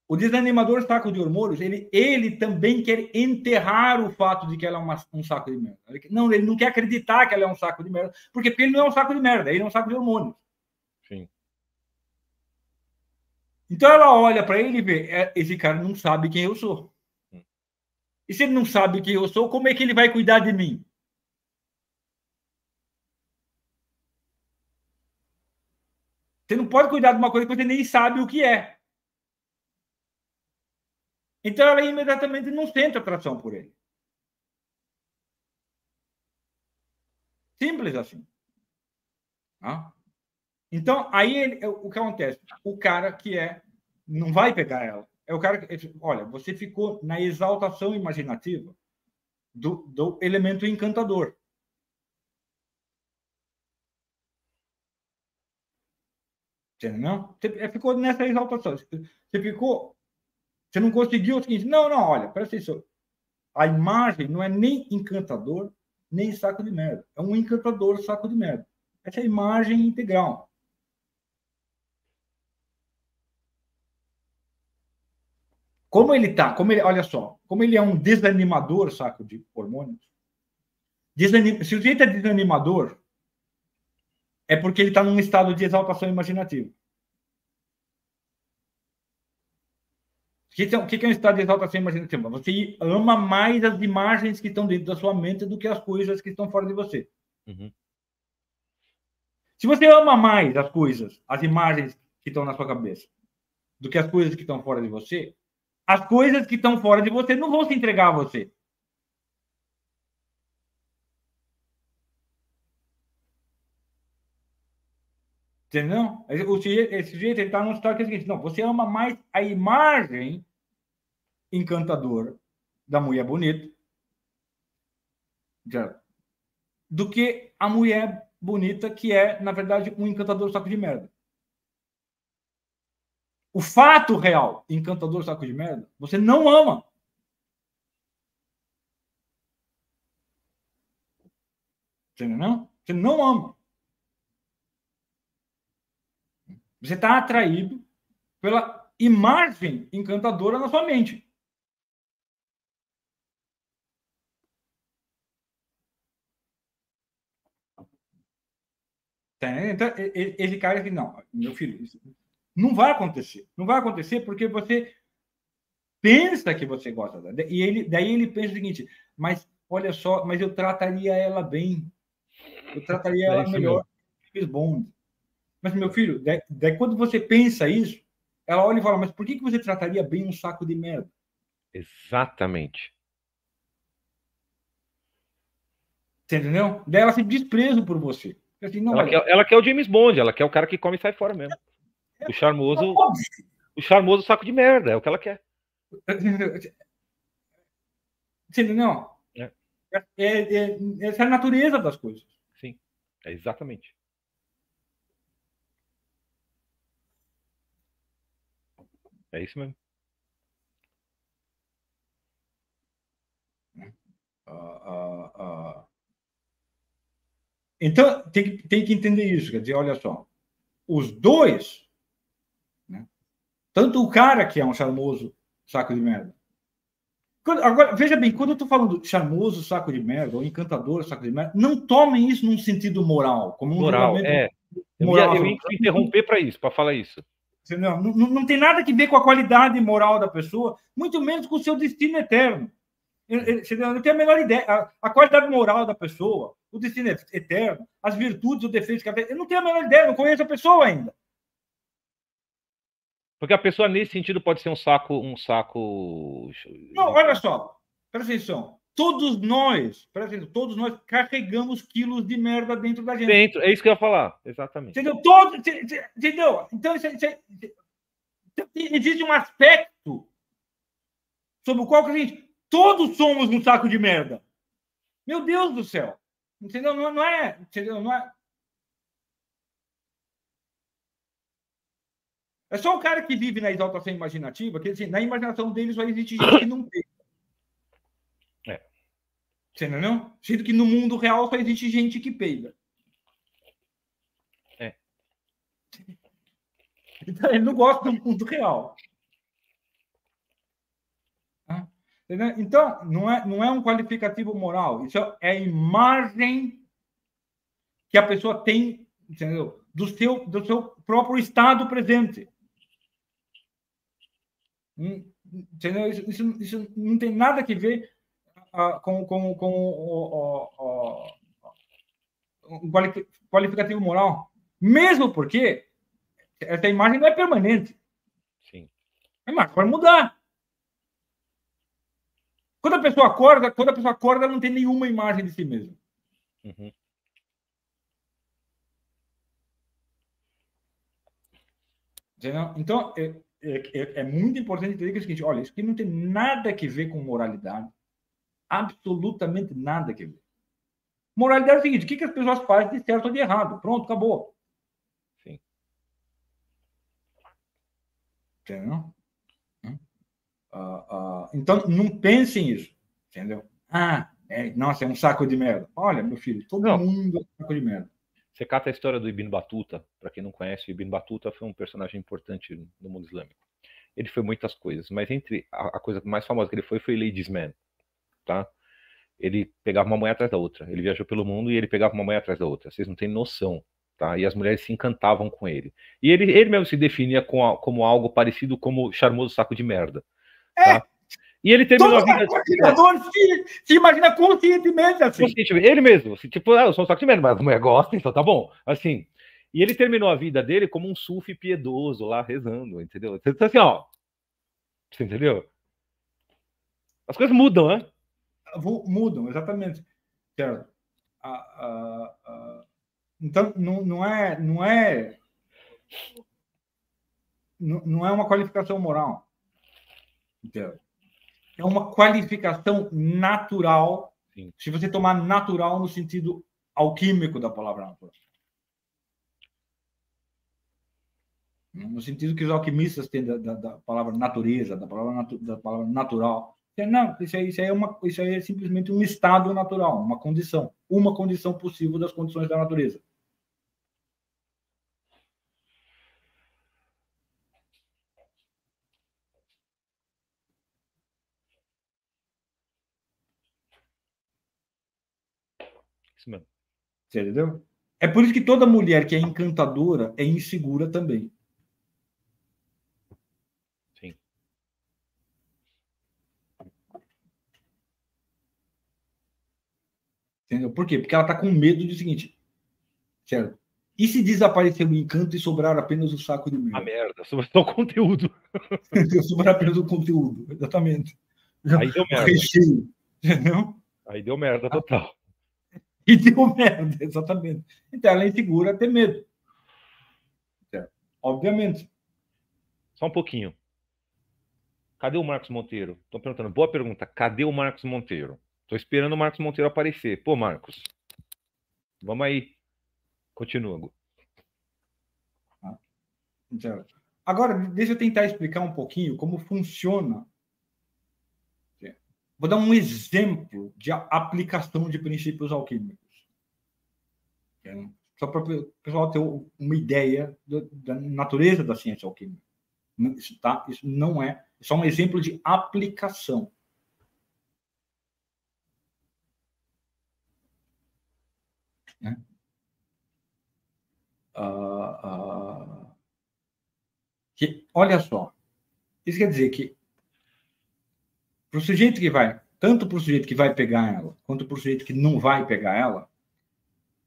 o desanimador saco de hormônios, ele, ele também quer enterrar o fato de que ela é uma, um saco de merda. Ele, não, ele não quer acreditar que ela é um saco de merda, porque, porque ele não é um saco de merda, ele é um saco de hormônios. Sim. Então ela olha para ele e vê, é, esse cara não sabe quem eu sou. Hum. E se ele não sabe quem eu sou, como é que ele vai cuidar de mim? Você não pode cuidar de uma coisa que você nem sabe o que é. Então ela imediatamente não sente atração por ele. Simples assim. Ah. Então, aí ele, é, o que acontece? O cara que é, não vai pegar ela. É o cara que, olha, você ficou na exaltação imaginativa do, do elemento encantador. Entendeu? Você é, ficou nessa exaltação. Você ficou você não conseguiu o seguinte, não, não, olha, presta atenção. A imagem não é nem encantador, nem saco de merda. É um encantador saco de merda. Essa é a imagem integral. Como ele tá, como ele, olha só, como ele é um desanimador saco de hormônios. Desanim, se o jeito é desanimador, é porque ele está num estado de exaltação imaginativa. O que, que é um estado de exaltação imaginativa? Você ama mais as imagens que estão dentro da sua mente do que as coisas que estão fora de você. Uhum. Se você ama mais as coisas, as imagens que estão na sua cabeça, do que as coisas que estão fora de você, as coisas que estão fora de você não vão se entregar a você. Entendeu? Esse sujeito está num estado que é o seguinte: não, você ama mais a imagem encantadora da mulher bonita do que a mulher bonita que é, na verdade, um encantador saco de merda. O fato real, encantador saco de merda, você não ama. Entendeu? Você não ama. Você está atraído pela imagem encantadora na sua mente. Né? Então, esse cara aqui, não, meu filho, não vai acontecer. Não vai acontecer porque você pensa que você gosta dela. E ele, daí ele pensa o seguinte, mas olha só, mas eu trataria ela bem. Eu trataria é ela melhor. Fiz bond. Mas, meu filho, daí, daí, quando você pensa isso, ela olha e fala, mas por que, que você trataria bem um saco de merda? Exatamente. Você entendeu? Daí ela se desprezo por você. Assim, não, ela, quer, ela quer o James Bond, ela quer o cara que come e sai fora mesmo. O charmoso. O charmoso saco de merda, é o que ela quer. Entendeu? É. É, é, essa é a natureza das coisas. Sim, é exatamente. É isso mesmo. Uh, uh, uh. Então, tem, tem que entender isso. Quer dizer, olha só, os dois, né? tanto o cara que é um charmoso saco de merda. Quando, agora, veja bem, quando eu estou falando charmoso saco de merda ou encantador saco de merda, não tomem isso num sentido moral, como um moral. É. Moral, eu ia, eu ia interromper para isso, para falar isso. Não, não, não tem nada a ver com a qualidade moral da pessoa, muito menos com o seu destino eterno. Eu, não tenho a menor ideia. A, a, qualidade moral da pessoa, o destino eterno, as virtudes, os defeitos que ela tem. Eu não tenho a menor ideia, não conheço a pessoa ainda. Porque a pessoa, nesse sentido, pode ser um saco. Um saco... Não, olha só, presta atenção. Todos nós, presta atenção, todos nós carregamos quilos de merda dentro da gente. Dentro, é isso que eu ia falar, exatamente. Entendeu? Todo, entendeu? Então, isso, isso, existe um aspecto sobre o qual a gente Todos somos um saco de merda. Meu Deus do céu. Entendeu? Não, não é. Entendeu? Não é. É só o cara que vive na exaltação imaginativa, que assim, na imaginação dele só existe gente que não tem. É. Você entendeu? Sendo que no mundo real só existe gente que peida. É. Então, ele não gosta do mundo real. Entendeu? Então, não é, não é um qualificativo moral, isso é a imagem que a pessoa tem entendeu? Do, seu, do seu próprio estado presente. Hum, entendeu? Isso, isso, isso não tem nada a ver uh, com, com, com o, o, o, o qualificativo moral. Mesmo porque essa imagem não é permanente. Sim. A imagem pode mudar. Quando a pessoa acorda, quando a pessoa acorda, ela não tem nenhuma imagem de si mesma. Uhum. Então, é, é, é, muito importante entender que é o seguinte: olha, isso aqui não tem nada a ver com moralidade. Absolutamente nada a ver. Moralidade é o seguinte: o que, que as pessoas fazem de certo ou de errado? Pronto, acabou. Sim. Entendeu? Uh, uh, então, não pensem isso, entendeu? Ah, é, nossa, é um saco de merda. Olha, meu filho, todo não. mundo é um saco de merda. Você cata a história do Ibn Batuta, para quem não conhece, o Ibn Batuta foi um personagem importante no mundo islâmico. Ele foi muitas coisas, mas entre a, a coisa mais famosa que ele foi foi Ladies Man, tá? Ele pegava uma mulher atrás da outra. Ele viajou pelo mundo e ele pegava uma mulher atrás da outra. Vocês não têm noção, tá? E as mulheres se encantavam com ele. E ele, ele mesmo se definia como, como algo parecido como charmoso saco de merda. É. Tá? E ele terminou Todo a vida. Se, se imagina conscientemente assim. Ele mesmo. Assim, tipo, ah, eu sou um saco de merda, mas a mulher gosta, então tá bom. Assim. E ele terminou a vida dele como um sufi piedoso lá rezando, entendeu? Então, assim, ó. Você entendeu? As coisas mudam, né? Mudam, exatamente. Certo. então, não, não é. Não é não, não é uma qualificação moral. É uma qualificação natural, Sim. se você tomar natural no sentido alquímico da palavra natural. No sentido que os alquimistas têm da, da, da palavra natureza, da palavra, natu, da palavra natural. Não, isso aí, isso, aí é uma, isso aí é simplesmente um estado natural, uma condição, uma condição possível das condições da natureza. Você entendeu? É por isso que toda mulher que é encantadora é insegura também. Sim. Entendeu? Por quê? Porque ela está com medo do seguinte. Certo? E se desaparecer o encanto e sobrar apenas o saco de merda? A merda, sobrar só o conteúdo. sobrar apenas o conteúdo, exatamente. Aí deu merda. Recheio, entendeu? Aí deu merda total. E deu merda, exatamente. Então ela é insegura, tem medo. Obviamente. Só um pouquinho. Cadê o Marcos Monteiro? Estou perguntando. Boa pergunta. Cadê o Marcos Monteiro? Estou esperando o Marcos Monteiro aparecer. Pô, Marcos. Vamos aí. Continua. Ah, Agora, deixa eu tentar explicar um pouquinho como funciona. Vou dar um exemplo de aplicação de princípios alquímicos. Só para o pessoal ter uma ideia da natureza da ciência alquímica. Isso, tá? Isso não é, é só um exemplo de aplicação. Né? Uh, uh, que, olha só, isso quer dizer que para o sujeito que vai, tanto para o sujeito que vai pegar ela, quanto para o sujeito que não vai pegar ela,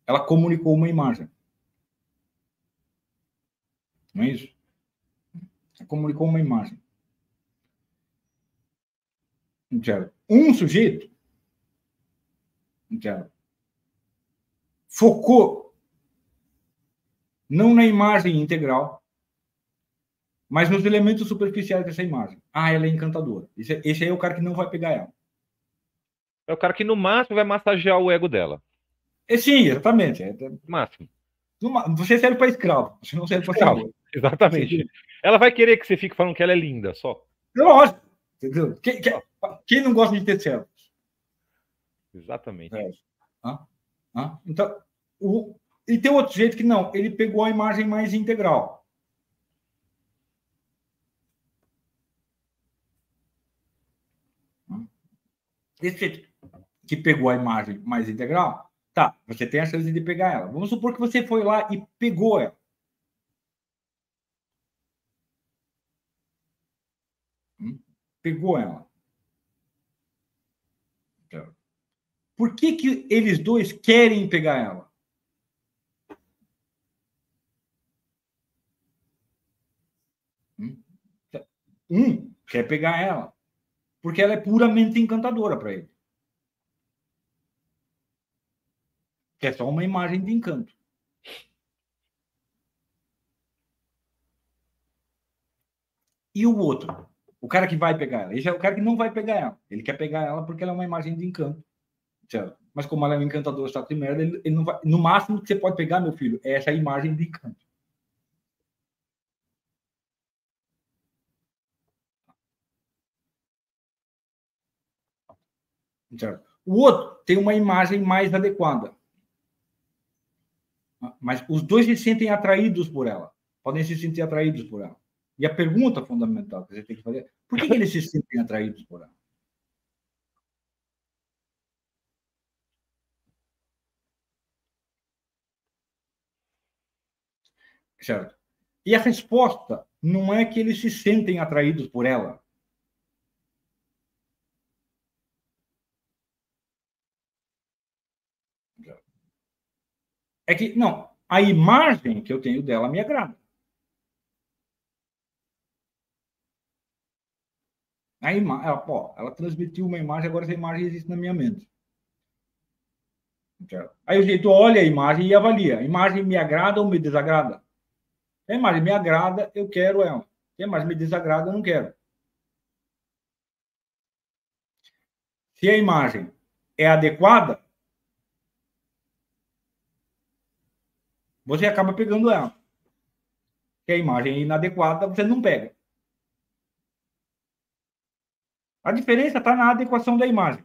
ela comunicou uma imagem. Não é isso? Ela comunicou uma imagem. Um sujeito focou não na imagem integral, mas nos elementos superficiais dessa imagem. Ah, ela é encantadora. Esse, é, esse aí é o cara que não vai pegar ela. É o cara que no máximo vai massagear o ego dela. É, sim, exatamente. É, máximo. Você serve para escravo, você não serve para escravo. Exatamente. Ela vai querer que você fique falando que ela é linda, só. Lógico. Entendeu? Quem, quem, quem não gosta de ter servos? Exatamente. É. Ah, ah. Então, o, e tem outro jeito que não, ele pegou a imagem mais integral. Esse que pegou a imagem mais integral, tá, você tem a chance de pegar ela. Vamos supor que você foi lá e pegou ela. Hum? Pegou ela. Então, por que, que eles dois querem pegar ela? Hum? Um quer pegar ela porque ela é puramente encantadora para ele. Que é só uma imagem de encanto. E o outro? O cara que vai pegar ela. Esse é o cara que não vai pegar ela. Ele quer pegar ela porque ela é uma imagem de encanto. Mas como ela é um encantador está de merda, ele, ele não vai, no máximo que você pode pegar, meu filho, é essa imagem de encanto. Certo? O outro tem uma imagem mais adequada. Mas os dois se sentem atraídos por ela. Podem se sentir atraídos por ela. E a pergunta fundamental que você tem que fazer é: por que, que eles se sentem atraídos por ela? Certo? E a resposta não é que eles se sentem atraídos por ela. É que, não, a imagem que eu tenho dela me agrada. A ima ela, pô, ela transmitiu uma imagem, agora essa imagem existe na minha mente. Aí o jeito olha a imagem e avalia. A imagem me agrada ou me desagrada? Se a imagem me agrada, eu quero ela. Se a imagem me desagrada, eu não quero. Se a imagem é adequada, você acaba pegando ela. Se a imagem é inadequada, você não pega. A diferença está na adequação da imagem.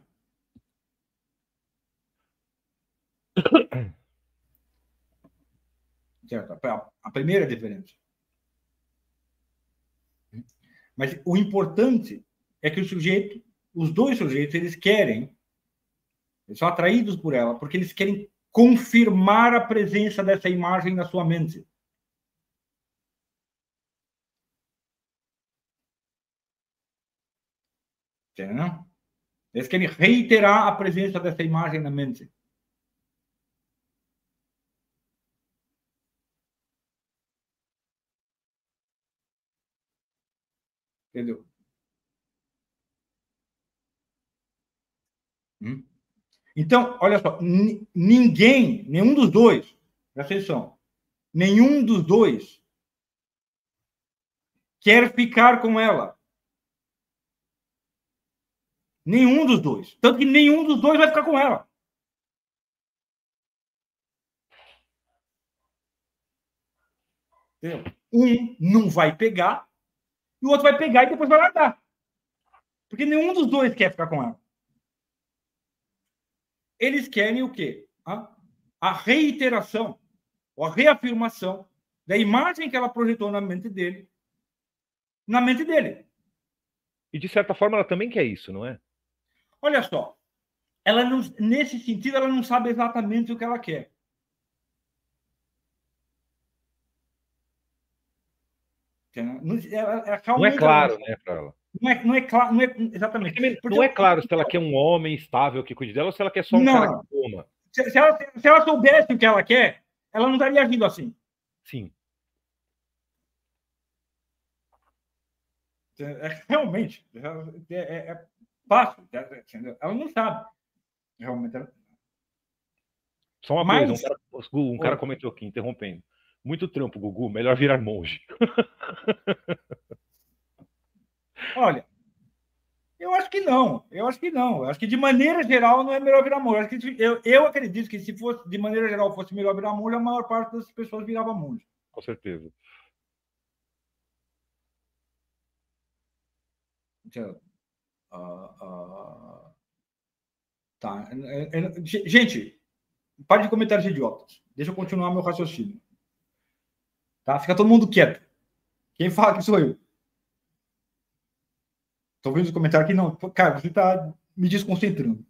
Certo? A primeira diferença. Mas o importante é que o sujeito, os dois sujeitos, eles querem, eles são atraídos por ela, porque eles querem confirmar a presença dessa imagem na sua mente. Entendeu? Eles querem reiterar a presença dessa imagem na mente. Entendeu? Hum? Então, olha só, ninguém, nenhum dos dois, presta atenção, nenhum dos dois quer ficar com ela. Nenhum dos dois. Tanto que nenhum dos dois vai ficar com ela. Um não vai pegar e o outro vai pegar e depois vai largar. Porque nenhum dos dois quer ficar com ela. Eles querem o quê? A reiteração, ou a reafirmação da imagem que ela projetou na mente dele, na mente dele. E de certa forma ela também quer isso, não é? Olha só, ela não, nesse sentido ela não sabe exatamente o que ela quer. É, é, não é claro, né, para ela. Não é, não é claro, não é, exatamente. Não é claro se ela quer um homem estável que cuide dela ou se ela quer só um não. cara que. Se, se, ela, se ela soubesse o que ela quer, ela não estaria agindo assim. Sim. É, é realmente, é, é, é fácil, entendeu? Ela não sabe. Realmente. Ela... Só uma Mas... coisa, um cara, um cara comentou aqui, interrompendo. Muito trampo, Gugu, melhor virar monge. Olha, eu acho que não. Eu acho que não. Eu acho que de maneira geral não é melhor virar monge. Eu, eu, acredito que se fosse de maneira geral fosse melhor virar monge, a maior parte das pessoas virava monge. Com certeza. Uh, uh, tá. Gente, pare de comentários idiotas. Deixa eu continuar meu raciocínio. Tá? Fica todo mundo quieto. Quem fala que sou eu? Estou vendo os comentários aqui. Não, cara, você está me desconcentrando.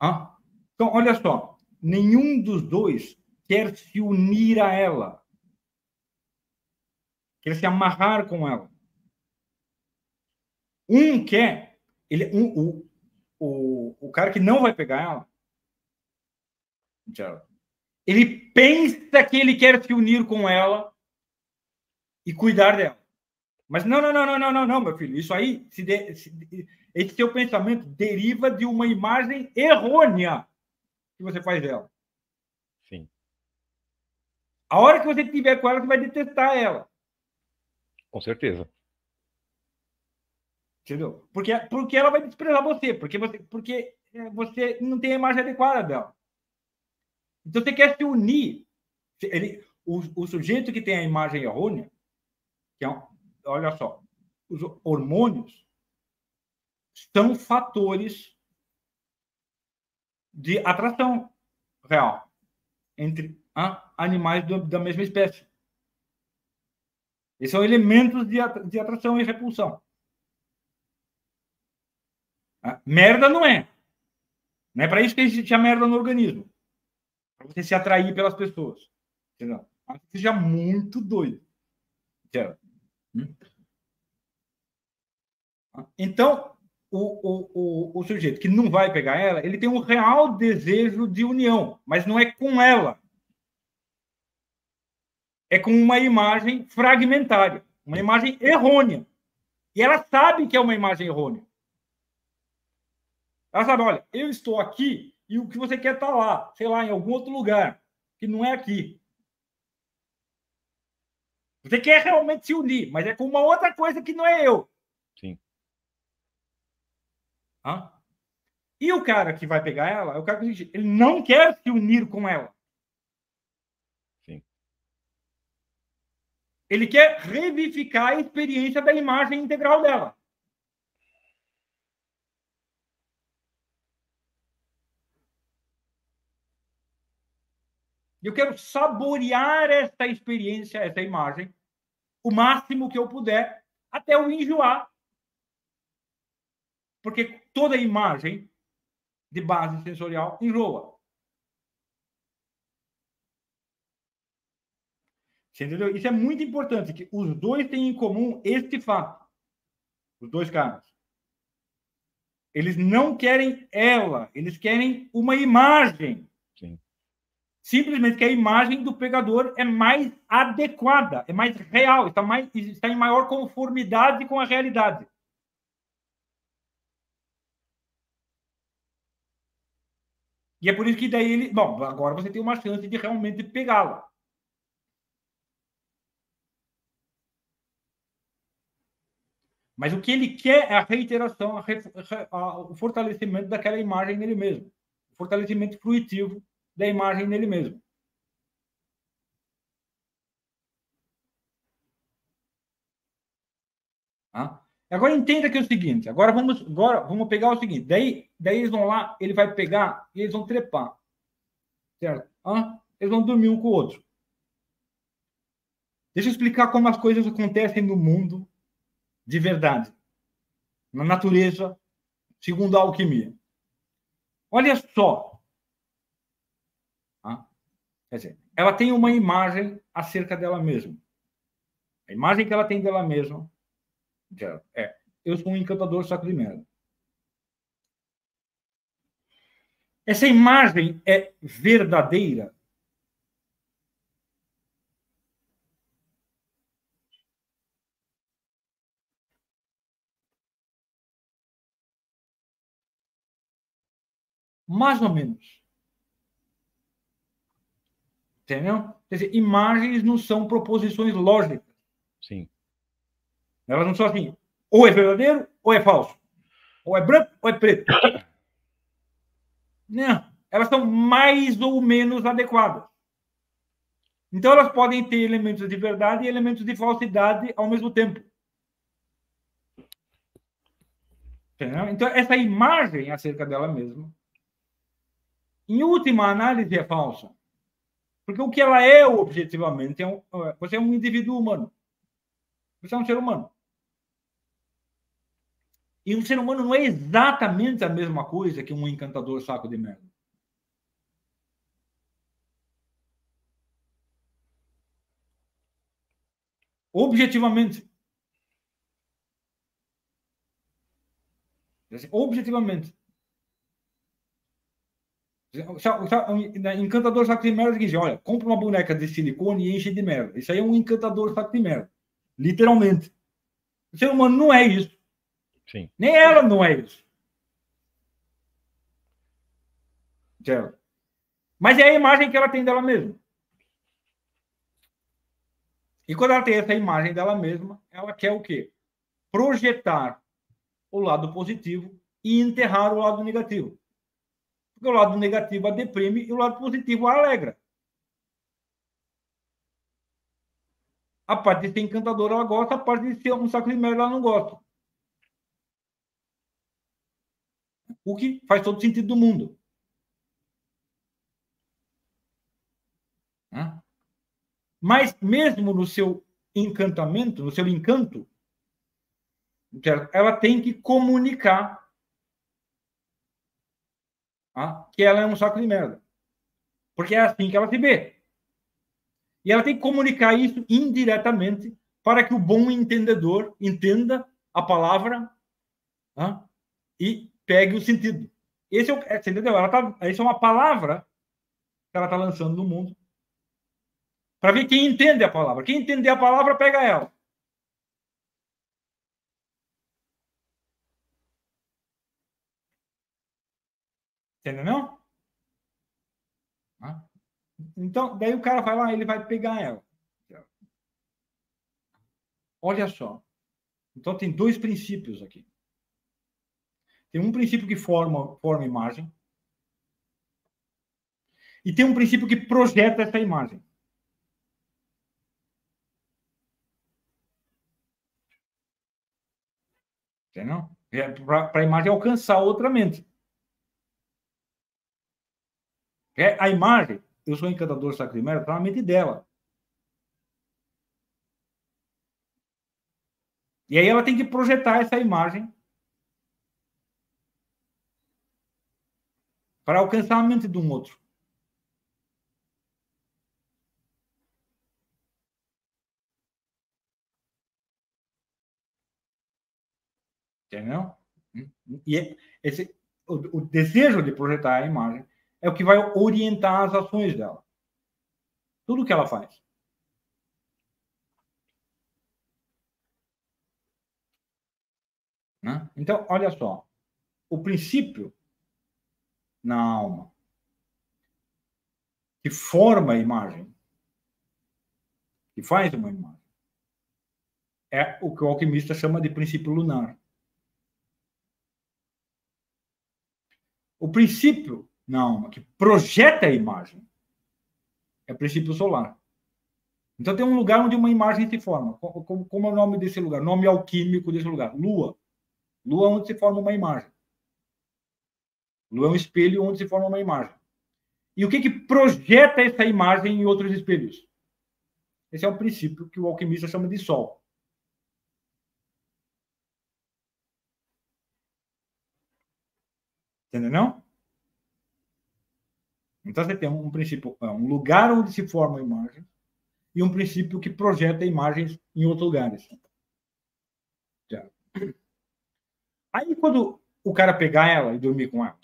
Ah? Então, olha só. Nenhum dos dois quer se unir a ela. Quer se amarrar com ela. Um quer. Ele, um, o, o, o cara que não vai pegar ela. Ele pensa que ele quer se unir com ela e cuidar dela. Mas não, não, não, não, não, não, não meu filho. Isso aí, se de, se, esse seu pensamento deriva de uma imagem errônea que você faz dela. Sim. A hora que você estiver com ela, você vai detestar ela. Com certeza. Entendeu? Porque, porque ela vai desprezar você, porque você, porque você não tem a imagem adequada dela. Então você quer se unir. Ele, o, o sujeito que tem a imagem errônea, que é, olha só, os hormônios são fatores de atração real entre ah, animais do, da mesma espécie. Esses são elementos de, de atração e repulsão. Ah, merda não é. Não é para isso que existe a merda no organismo para você se atrair pelas pessoas. Entendeu? Seja muito doido. Entendeu? Hum? Então, o, o, o, o sujeito que não vai pegar ela, ele tem um real desejo de união, mas não é com ela. É com uma imagem fragmentária, uma imagem errônea. E ela sabe que é uma imagem errônea. Ela sabe, olha, eu estou aqui e o que você quer estar tá lá, sei lá, em algum outro lugar, que não é aqui. Você quer realmente se unir, mas é com uma outra coisa que não é eu. Sim. Hã? E o cara que vai pegar ela, o cara que ele não quer se unir com ela. Sim. Ele quer revivificar a experiência da imagem integral dela. Eu quero saborear essa experiência, essa imagem, o máximo que eu puder, até eu enjoar. Porque toda imagem de base sensorial enjoa. Você entendeu? Isso é muito importante, que os dois têm em comum este fato. Os dois caras. Eles não querem ela, eles querem uma imagem Simplesmente que a imagem do pegador é mais adequada, é mais real, está, mais, está em maior conformidade com a realidade. E é por isso que daí ele. Bom, agora você tem uma chance de realmente pegá-la. Mas o que ele quer é a reiteração, a, a, o fortalecimento daquela imagem nele mesmo. O fortalecimento fruitivo da imagem nele mesmo. Ah? Agora entenda que é o seguinte, agora vamos, agora vamos pegar o seguinte, daí, daí eles vão lá, ele vai pegar e eles vão trepar. Certo? Eles vão dormir um com o outro. Deixa eu explicar como as coisas acontecem no mundo de verdade, na natureza, segundo a alquimia. Olha só. Quer dizer, ela tem uma imagem acerca dela mesma. A imagem que ela tem dela mesma é: eu sou um encantador saco de merda. Essa imagem é verdadeira Mais ou menos. Entendeu? Quer dizer, imagens não são proposições lógicas. Sim. Elas não são assim, ou é verdadeiro ou é falso. Ou é branco ou é preto. Não. Elas são mais ou menos adequadas. Então, elas podem ter elementos de verdade e elementos de falsidade ao mesmo tempo. Entendeu? Então, essa imagem acerca dela mesma em última análise, é falsa. Porque o que ela é objetivamente é um, você é um indivíduo humano. Você é um ser humano. E um ser humano não é exatamente a mesma coisa que um encantador saco de merda. Objetivamente. Objetivamente. Encantador saco de merda que olha, compra uma boneca de silicone e enche de merda. Isso aí é um encantador saco de merda. Literalmente. O ser humano não é isso. Sim. Nem ela não é isso. Certo? Mas é a imagem que ela tem dela mesma. E quando ela tem essa imagem dela mesma, ela quer o quê? Projetar o lado positivo e enterrar o lado negativo. Porque o lado negativo a deprime e o lado positivo a alegra. A parte de ser encantadora ela gosta, a parte de ser um saco de merda ela não gosta. O que faz todo sentido do mundo. Mas mesmo no seu encantamento, no seu encanto, ela tem que comunicar ah, que ela é um saco de merda. Porque é assim que ela se vê. E ela tem que comunicar isso indiretamente para que o bom entendedor entenda a palavra ah, e pegue o sentido. Esse é o, é, você entendeu? Ela tá, isso é uma palavra que ela está lançando no mundo para ver quem entende a palavra. Quem entender a palavra, pega ela. Entendeu? Não? Então, daí o cara vai lá, ele vai pegar ela. Olha só. Então, tem dois princípios aqui. Tem um princípio que forma, forma imagem. E tem um princípio que projeta essa imagem. Entendeu? É Para a imagem alcançar outra mente. É, a imagem, eu sou encantador sacrimero, está na mente dela. E aí ela tem que projetar essa imagem para alcançar a mente de um outro. Entendeu? E esse, o, o desejo de projetar a imagem é o que vai orientar as ações dela. Tudo que ela faz. Né? Então, olha só. O princípio na alma que forma a imagem, que faz uma imagem, é o que o alquimista chama de princípio lunar. O princípio não, que projeta a imagem é princípio solar. Então tem um lugar onde uma imagem se forma. Como, como é o nome desse lugar? Nome alquímico desse lugar? Lua. Lua é onde se forma uma imagem. Lua é um espelho onde se forma uma imagem. E o que, que projeta essa imagem em outros espelhos? Esse é um princípio que o alquimista chama de sol. Entendeu? Então você tem um princípio, é, um lugar onde se forma a imagem e um princípio que projeta imagens em outros lugares. Aí quando o cara pegar ela e dormir com ela,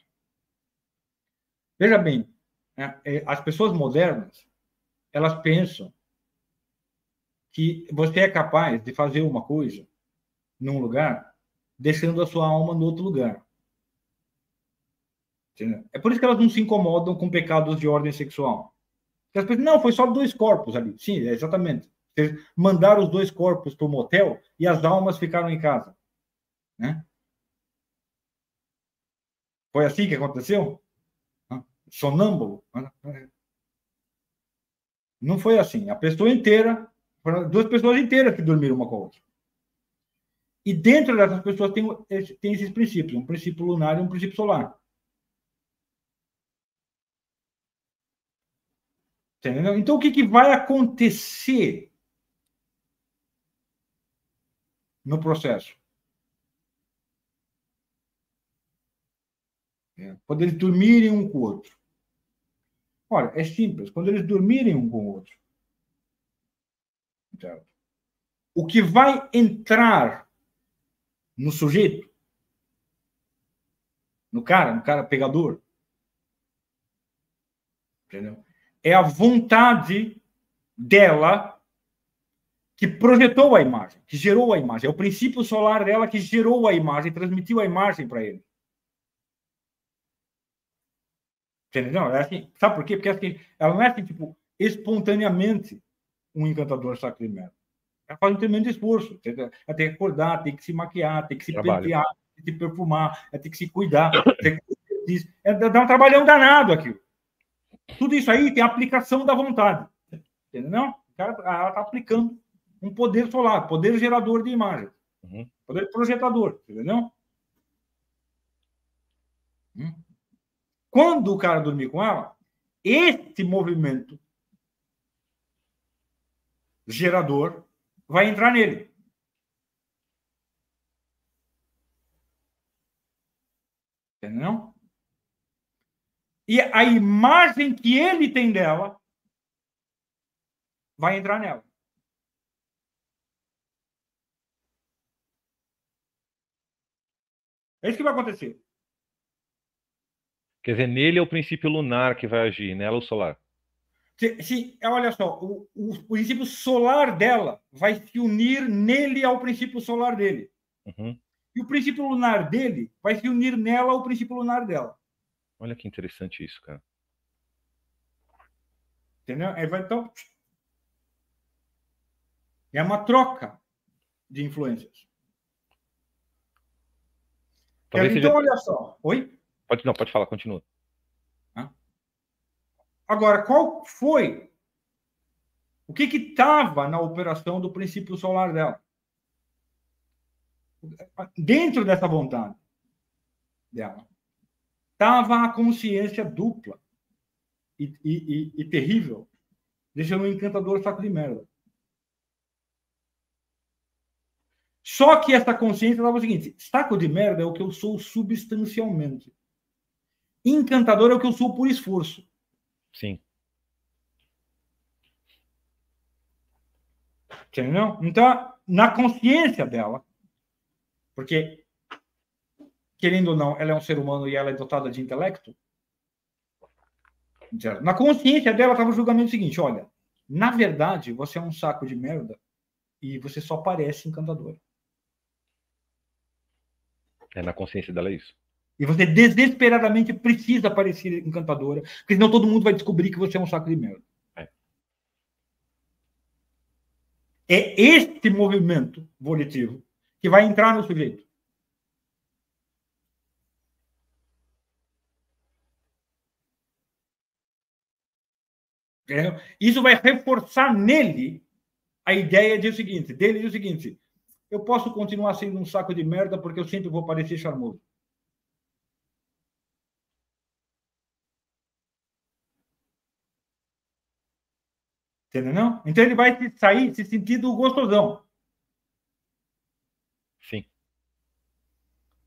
veja bem, né, é, as pessoas modernas elas pensam que você é capaz de fazer uma coisa num lugar deixando a sua alma no outro lugar. É por isso que elas não se incomodam com pecados de ordem sexual. Porque as pessoas, não, foi só dois corpos ali. Sim, é exatamente. Eles mandaram os dois corpos para o motel e as almas ficaram em casa. Né? Foi assim que aconteceu? Sonâmbulo? Não foi assim. A pessoa inteira, duas pessoas inteiras que dormiram uma com a outra. E dentro dessas pessoas tem, tem esses princípios, um princípio lunar e um princípio solar. Entendeu? Então, o que, que vai acontecer no processo? É, quando eles dormirem um com o outro. Olha, é simples. Quando eles dormirem um com o outro. O que vai entrar no sujeito, no cara, no cara pegador, entendeu? É a vontade dela que projetou a imagem, que gerou a imagem. É o princípio solar dela que gerou a imagem, transmitiu a imagem para ele. Entendeu? É assim, sabe por quê? Porque assim, ela não é assim, tipo, espontaneamente um encantador merda. Ela faz um tremendo esforço. Entendeu? Ela tem que acordar, tem que se maquiar, tem que se Trabalho. pentear, tem que se perfumar, ela tem que se cuidar. tem que... É, dá um trabalhão danado aquilo. Tudo isso aí tem aplicação da vontade. Entendeu? O cara está aplicando um poder solar, poder gerador de imagem. Uhum. Poder projetador, entendeu? Hum? Quando o cara dormir com ela, esse movimento gerador vai entrar nele. Entendeu? E a imagem que ele tem dela vai entrar nela. É isso que vai acontecer. Quer dizer, nele é o princípio lunar que vai agir, nela o solar. Se, se, olha só, o, o, princípio solar dela vai se unir nele ao princípio solar dele. Uhum. E o princípio lunar dele vai se unir nela ao princípio lunar dela. Olha que interessante isso, cara. Entendeu? Aí vai então. É uma troca de influências. Talvez então, seja... olha só. Oi? Pode, não, pode falar, continua. Agora, qual foi o que estava na operação do princípio solar dela? Dentro dessa vontade dela estava a consciência dupla e, e, e, e terrível, deixando um encantador saco de merda. Só que essa consciência estava o seguinte: saco de merda é o que eu sou substancialmente. Encantador é o que eu sou por esforço. Sim. Entendeu? Então, na consciência dela, porque querendo ou não, ela é um ser humano e ela é dotada de intelecto. Na consciência dela estava o julgamento seguinte: olha, na verdade, você é um saco de merda e você só parece encantador. É na consciência dela é isso. E você desesperadamente precisa parecer encantadora, porque senão todo mundo vai descobrir que você é um saco de merda. É, é este movimento volitivo que vai entrar no sujeito. Isso vai reforçar nele a ideia de o seguinte, dele de o seguinte, eu posso continuar sendo um saco de merda porque eu sempre vou parecer charmoso. Entendeu? Não? Então ele vai sair se sentindo gostosão. Sim.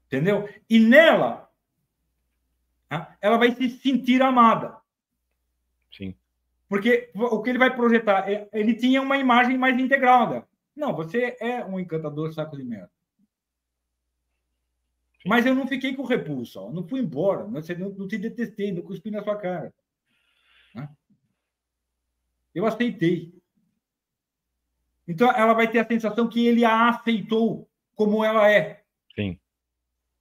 Entendeu? E nela, ela vai se sentir amada. Sim. Porque o que ele vai projetar, é, ele tinha uma imagem mais integral dela. Não, você é um encantador saco de merda. Mas eu não fiquei com repulsa, ó. não fui embora, não, não te detestei, não cuspi na sua cara. Né? Eu aceitei. Então ela vai ter a sensação que ele a aceitou como ela é. Sim.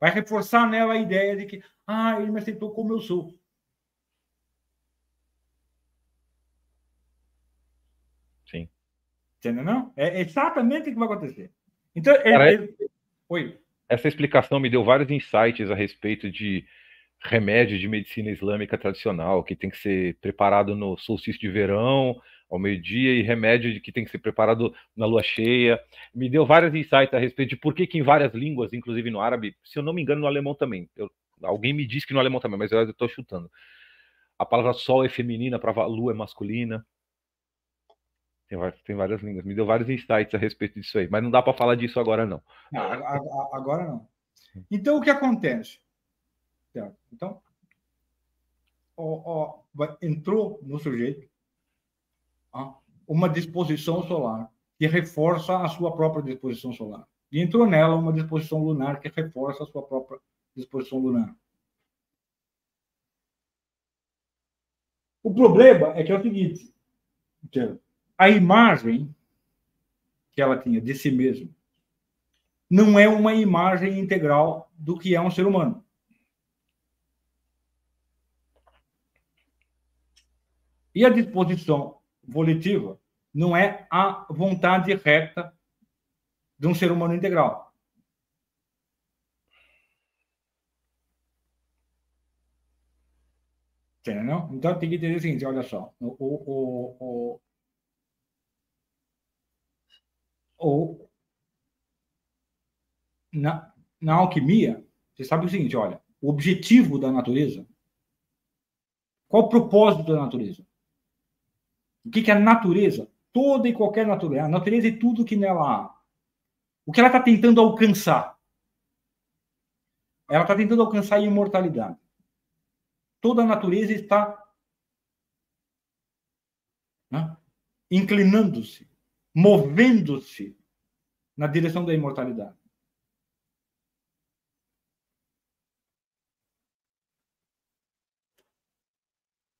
Vai reforçar nela a ideia de que, ah, ele me aceitou como eu sou. Entendeu? Não? É exatamente o que vai acontecer. Então, Cara, é... Oi. Essa explicação me deu vários insights a respeito de remédio de medicina islâmica tradicional, que tem que ser preparado no solstício de verão, ao meio-dia, e remédio de que tem que ser preparado na lua cheia. Me deu vários insights a respeito de por que, que em várias línguas, inclusive no árabe, se eu não me engano, no alemão também. Eu, alguém me disse que no alemão também, mas eu estou chutando. A palavra sol é feminina, a lua é masculina. Tem várias, tem várias línguas. Me deu vários insights a respeito disso aí. Mas não dá para falar disso agora, não. não. Agora não. Então, o que acontece? Então, ó, ó, entrou no sujeito ó, uma disposição solar que reforça a sua própria disposição solar. E entrou nela uma disposição lunar que reforça a sua própria disposição lunar. O problema é que é o seguinte: a imagem que ela tinha de si mesma não é uma imagem integral do que é um ser humano. E a disposição volitiva não é a vontade reta de um ser humano integral. Entendeu? Então tem que entender o seguinte: olha só, o, o, o, ou na, na alquimia, você sabe o seguinte, olha, o objetivo da natureza, qual o propósito da natureza? O que, que a natureza? Toda e qualquer natureza. A natureza é tudo que nela há. O que ela está tentando alcançar? Ela está tentando alcançar a imortalidade. Toda a natureza está né, inclinando-se movendo-se na direção da imortalidade.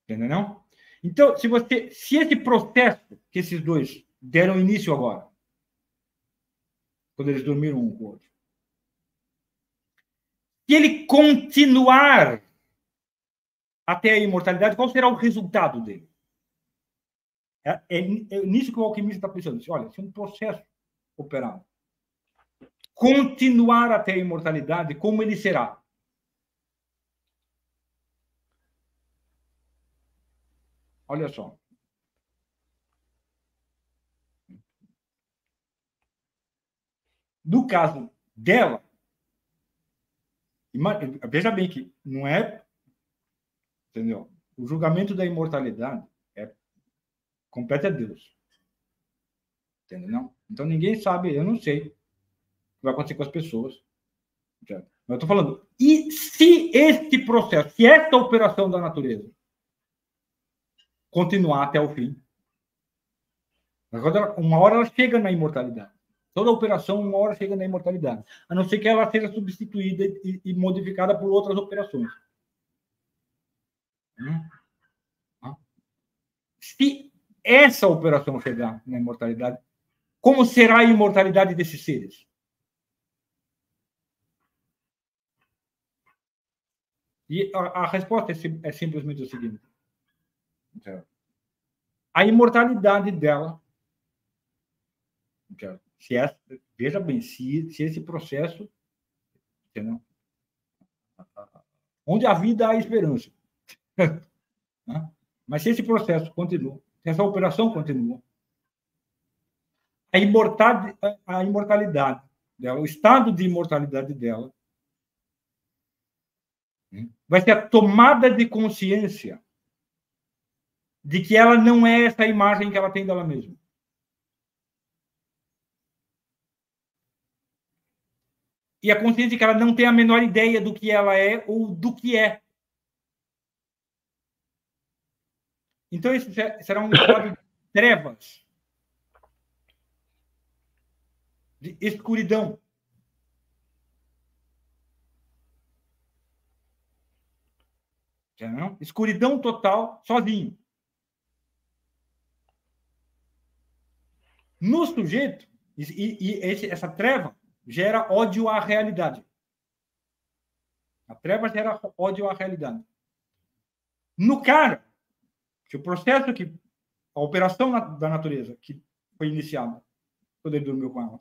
Entendeu? Então, se você, se esse processo que esses dois deram início agora, quando eles dormiram um com o outro, se ele continuar até a imortalidade, qual será o resultado dele? É, é, é nisso que o alquimista está pensando. Olha, se é um processo operado continuar até a imortalidade, como ele será? Olha só. No caso dela, veja bem que não é, entendeu? O julgamento da imortalidade compete a Deus. Entendeu? Não? Então ninguém sabe, eu não sei o que vai acontecer com as pessoas. Mas eu estou falando, e se este processo, se esta operação da natureza continuar até o fim, uma hora ela chega na imortalidade. Toda operação, uma hora chega na imortalidade. A não ser que ela seja substituída e, e modificada por outras operações. Hum? Se essa operação chegar na imortalidade, como será a imortalidade desses seres? E a, a resposta é, é, simplesmente o seguinte: a imortalidade dela, se essa, veja bem, se, se esse processo, entendeu? onde a vida há esperança. Né? Mas se esse processo continua, essa operação continua, a a imortalidade dela, o estado de imortalidade dela, vai ser a tomada de consciência de que ela não é essa imagem que ela tem dela mesma. E a consciência de que ela não tem a menor ideia do que ela é ou do que é. Então, isso será um estado de trevas, de escuridão. Não? Escuridão total, sozinho. No sujeito, e, e esse, essa treva gera ódio à realidade. A treva gera ódio à realidade. No cara, o processo que a operação da natureza que foi iniciada quando ele dormiu com ela,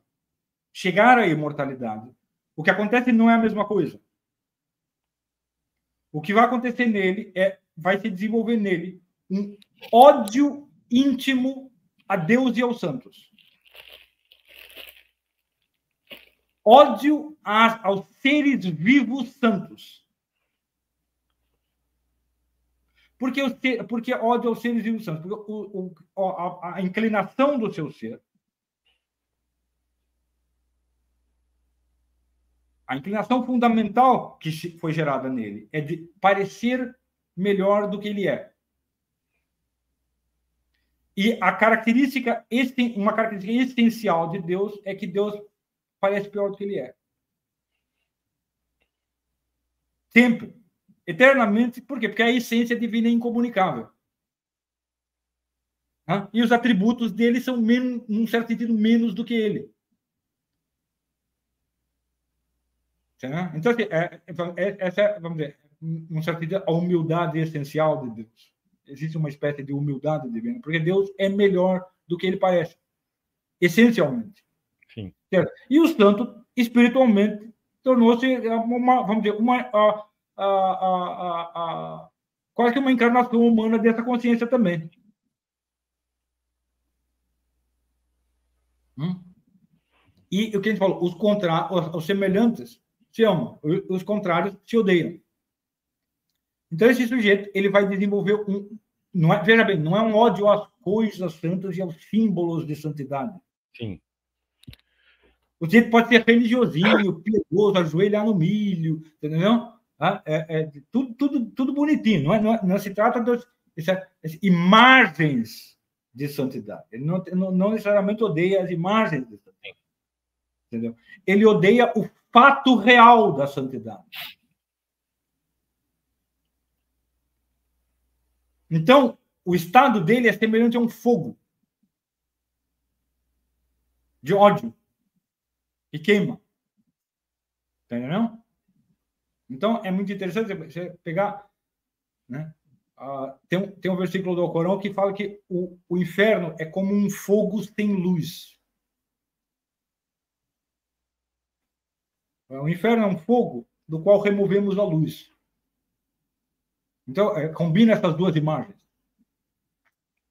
chegar à imortalidade, o que acontece não é a mesma coisa. O que vai acontecer nele é vai se desenvolver nele um ódio íntimo a Deus e aos santos. Ódio aos seres vivos santos. Por que, porque ódio aos seres vivos santos? Porque o, o, a, a inclinação do seu ser, a inclinação fundamental que foi gerada nele é de parecer melhor do que ele é. E a característica, uma característica essencial de Deus é que Deus parece pior do que ele é. Sempre eternamente. Por quê? Porque a essência divina é incomunicável. E os atributos dele são, menos, num certo sentido, menos do que ele. Então, assim, é, é, essa é, vamos dizer, num certo sentido, a humildade essencial de Deus. Existe uma espécie de humildade divina, porque Deus é melhor do que ele parece, essencialmente. Sim. Certo? E o santo, espiritualmente, tornou-se uma, vamos dizer, uma, a, a, a, quase que uma encarnação humana dessa consciência também. Hum? E o que a gente falou, os, contra, os, os semelhantes se amam, os contrários se odeiam. Então esse sujeito ele vai desenvolver um, não é, veja bem, não é um ódio às coisas santas e aos símbolos de santidade. Sim. O sujeito pode ser religiosinho, piedoso, ajoelhar no milho, entendeu? Ah, é, é, tudo, tudo, tudo bonitinho, não, é, não, é, não se trata de imagens de santidade. Ele não, não, não, necessariamente odeia as imagens de santidade. Entendeu? Ele odeia o fato real da santidade. Então, o estado dele é semelhante a um fogo de ódio que queima. Entendeu? Então, é muito interessante você pegar. Né? Uh, tem, um, tem um versículo do Corão que fala que o, o inferno é como um fogo sem luz. O inferno é um fogo do qual removemos a luz. Então, é, combina essas duas imagens.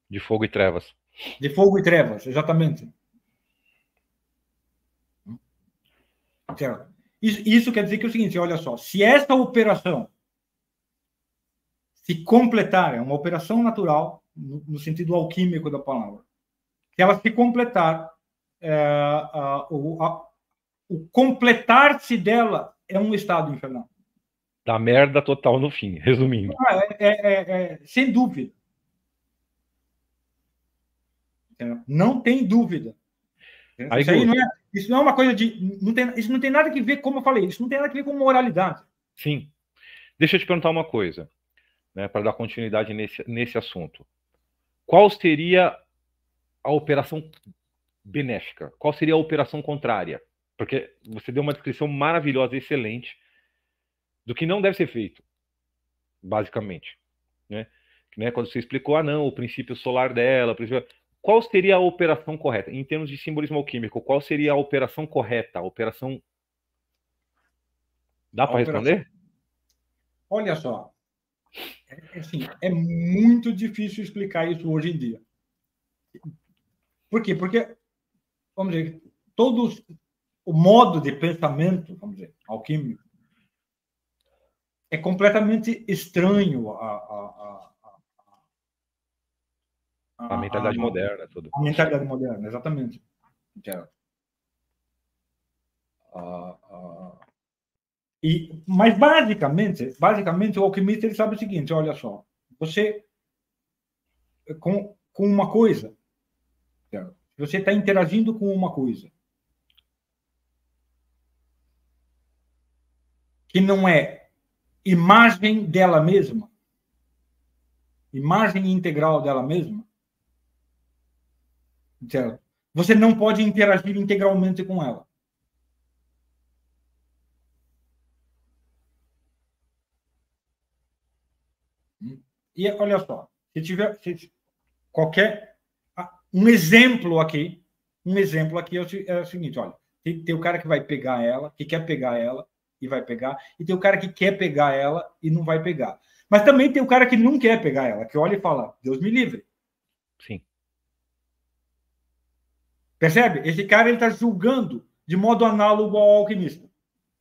De fogo e trevas. De fogo e trevas, exatamente. Certo. Isso, isso quer dizer que é o seguinte, olha só, se esta operação se completar, é uma operação natural, no, no sentido alquímico da palavra, se ela se completar, é, a, o, o completar-se dela é um estado infernal. Da merda total no fim, resumindo. Ah, é, é, é, é sem dúvida. Não tem dúvida. Aí, isso, não é, isso, não é, uma coisa de. Não tem, isso não tem nada a ver, como eu falei, isso não tem nada a ver com moralidade. Sim. Deixa eu te perguntar uma coisa, né, para dar continuidade nesse, nesse assunto. Qual seria a operação benéfica? Qual seria a operação contrária? Porque você deu uma descrição maravilhosa, excelente, do que não deve ser feito. basicamente, né? né? Quando você explicou, ah, não, o princípio solar dela, princípio... qual seria a operação correta? Em termos de simbolismo alquímico, qual seria a operação correta? A operação. Dá para responder? Olha só. É, é, assim, é muito difícil explicar isso hoje em dia. Por quê? Porque, vamos dizer, todos o modo de pensamento, vamos dizer, alquímico, é completamente estranho a, a, a, a mentalidade moderna. Tudo. A mentalidade moderna, exatamente. e, mas basicamente, basicamente o alquimista ele sabe o seguinte: olha só, você com, com uma coisa, você está interagindo com uma coisa que não é imagem dela mesma, imagem integral dela mesma, certo? você não pode interagir integralmente com ela. E olha só, se tiver se qualquer um exemplo aqui, um exemplo aqui é o, é o seguinte, olha, tem, tem o cara que vai pegar ela, que quer pegar ela, e vai pegar, e tem o cara que quer pegar ela e não vai pegar. Mas também tem o cara que não quer pegar ela, que olha e fala: Deus me livre. Sim. Percebe? Esse cara ele está julgando de modo análogo ao alquimista.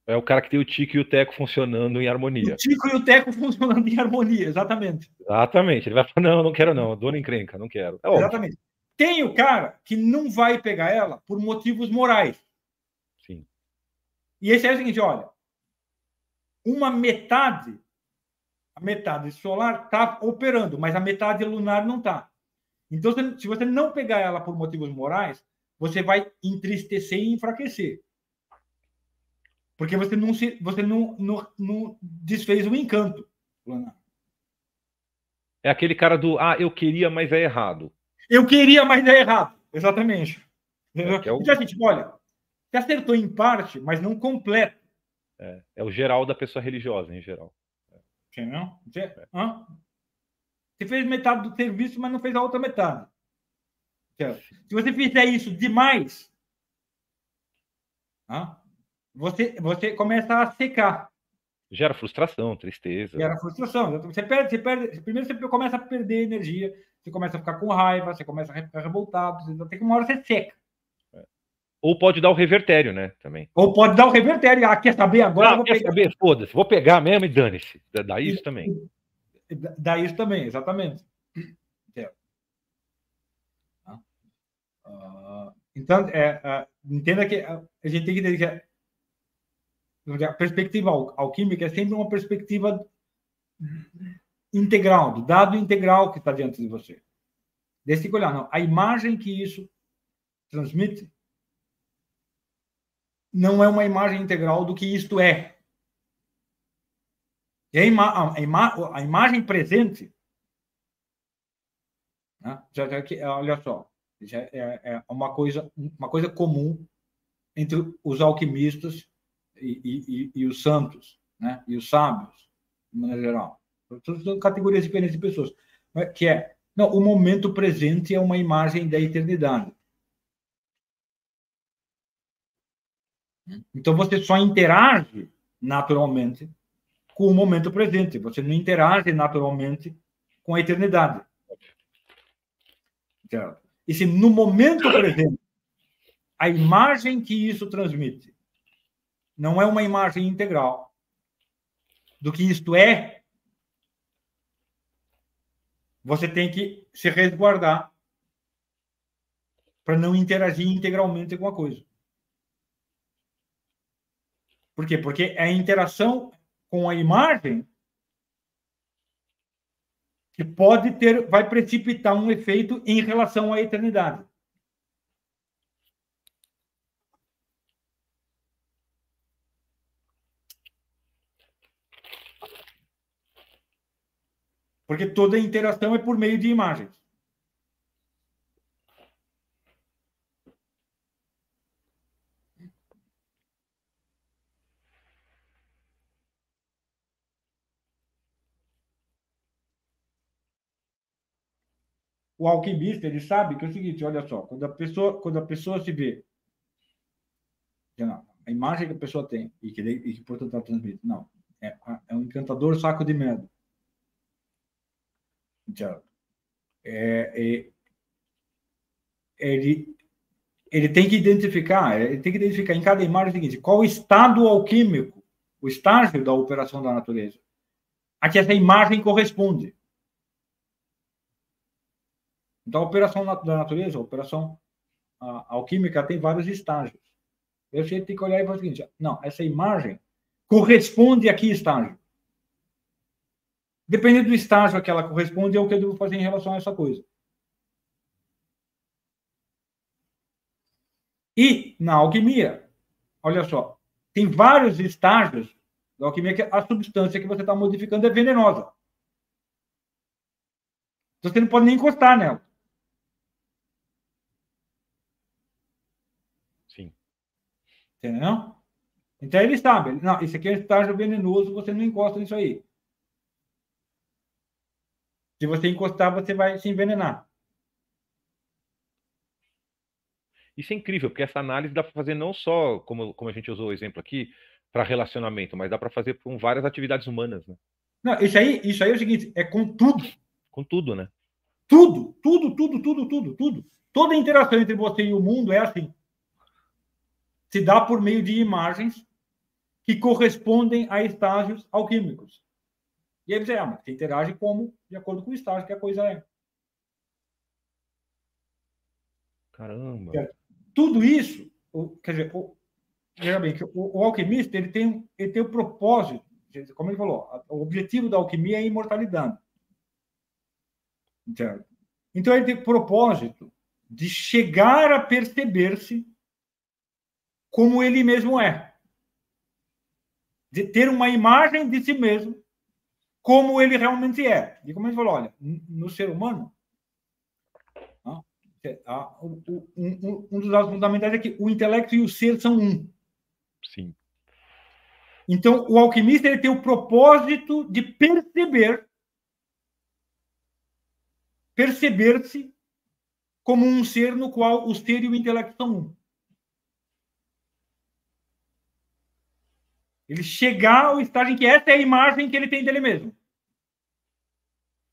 É o cara que tem o tico e o teco funcionando em harmonia. O tico e o teco funcionando em harmonia, exatamente. Exatamente. Ele vai falar: não, não quero, não. Dona encrenca, não quero. É exatamente. Tem o cara que não vai pegar ela por motivos morais. Sim. E esse é o seguinte: olha, uma metade, a metade solar está operando, mas a metade lunar não está. Então, se você não pegar ela por motivos morais, você vai entristecer e enfraquecer. Porque você não, se, você não, não, não desfez o encanto. É aquele cara do, ah, eu queria, mas é errado. Eu queria, mas é errado. Exatamente. É, é o... Então, assim, tipo, olha, você acertou em parte, mas não completo. É, é, o geral da pessoa religiosa, em geral. Entendeu? Você, é. você fez metade do serviço, mas não fez a outra metade. Se você fizer isso demais, você, você começa a secar. Gera frustração, tristeza. Gera frustração. Você perde, você perde. Primeiro você começa a perder energia, você começa a ficar com raiva, você começa a ficar revoltado, você, até que uma hora você seca. Ou pode dar o revertério, né? Também. Ou pode dar o revertério. Ah, quer saber agora? Não, quer pegar. saber? Foda-se, vou pegar mesmo e dane-se. Dá isso também. Dá isso também, exatamente. Uh, então, é, uh, entenda que a gente tem que entender que a, a perspectiva alquímica é sempre uma perspectiva integral, do dado integral que está diante de você. Desse que olhar, não, a imagem que isso transmite não é uma imagem integral do que isto é. E a, ima a, ima a imagem presente, né? já, já, olha só, já é, é, uma, coisa, uma coisa comum entre os alquimistas e, e, e, os santos, né? e os sábios, de maneira geral. São categorias diferentes de pessoas. Que é, não, o momento presente é uma imagem da eternidade. Então você só interage naturalmente com o momento presente, você não interage naturalmente com a eternidade. E se no momento presente a imagem que isso transmite não é uma imagem integral do que isto é, você tem que se resguardar para não interagir integralmente com a coisa. Por quê? Porque a interação com a imagem que pode ter, vai precipitar um efeito em relação à eternidade. Porque toda interação é por meio de imagens. O alquimista ele sabe que é o seguinte, olha só, quando a pessoa, quando a pessoa se vê, não, a imagem que a pessoa tem e que, e que portanto ela transmite, não, é, é um encantador saco de merda. Então, é, é, ele, ele tem que identificar, ele tem que identificar em cada imagem o seguinte, qual o estado alquímico, o estágio da operação da natureza, a que essa imagem corresponde. Então, a operação da natureza, a operação a, alquímica, tem vários estágios. Eu gente tem que olhar e falar o seguinte: não, essa imagem corresponde a que estágio? Dependendo do estágio a que ela corresponde, é o que eu devo fazer em relação a essa coisa. E na alquimia, olha só, tem vários estágios da alquimia que a substância que você está modificando é venenosa. Então, você não pode nem encostar nela. Entendeu? Então ele sabe, não, isso aqui é estágio venenoso, você não encosta nisso aí. Se você encostar, você vai se envenenar. Isso é incrível, porque essa análise dá para fazer não só, como, como a gente usou o exemplo aqui, para relacionamento, mas dá para fazer com várias atividades humanas, né? Não, isso aí, isso aí é o seguinte, é com tudo. Com tudo, né? Tudo, tudo, tudo, tudo, tudo, tudo. Toda interação entre você e o mundo é assim se dá por meio de imagens que correspondem a estágios alquímicos. E aí você, ah, mas você interage como de acordo com o estágio que a coisa é. Caramba! Tudo isso, quer dizer, o, veja bem, o, o, alquimista ele tem, ele tem o propósito, como ele falou, o objetivo da alquimia é a imortalidade. Então ele tem o propósito de chegar a perceber-se como ele mesmo é. De ter uma imagem de si mesmo como ele realmente é. E como ele falou, olha, no ser humano, um, um dos dados fundamentais é que o intelecto e o ser são um. Sim. Então, o alquimista ele tem o propósito de perceber, perceber-se como um ser no qual o ser e o intelecto são um. Ele chegar ao estágio em que essa é a imagem que ele tem dele mesmo.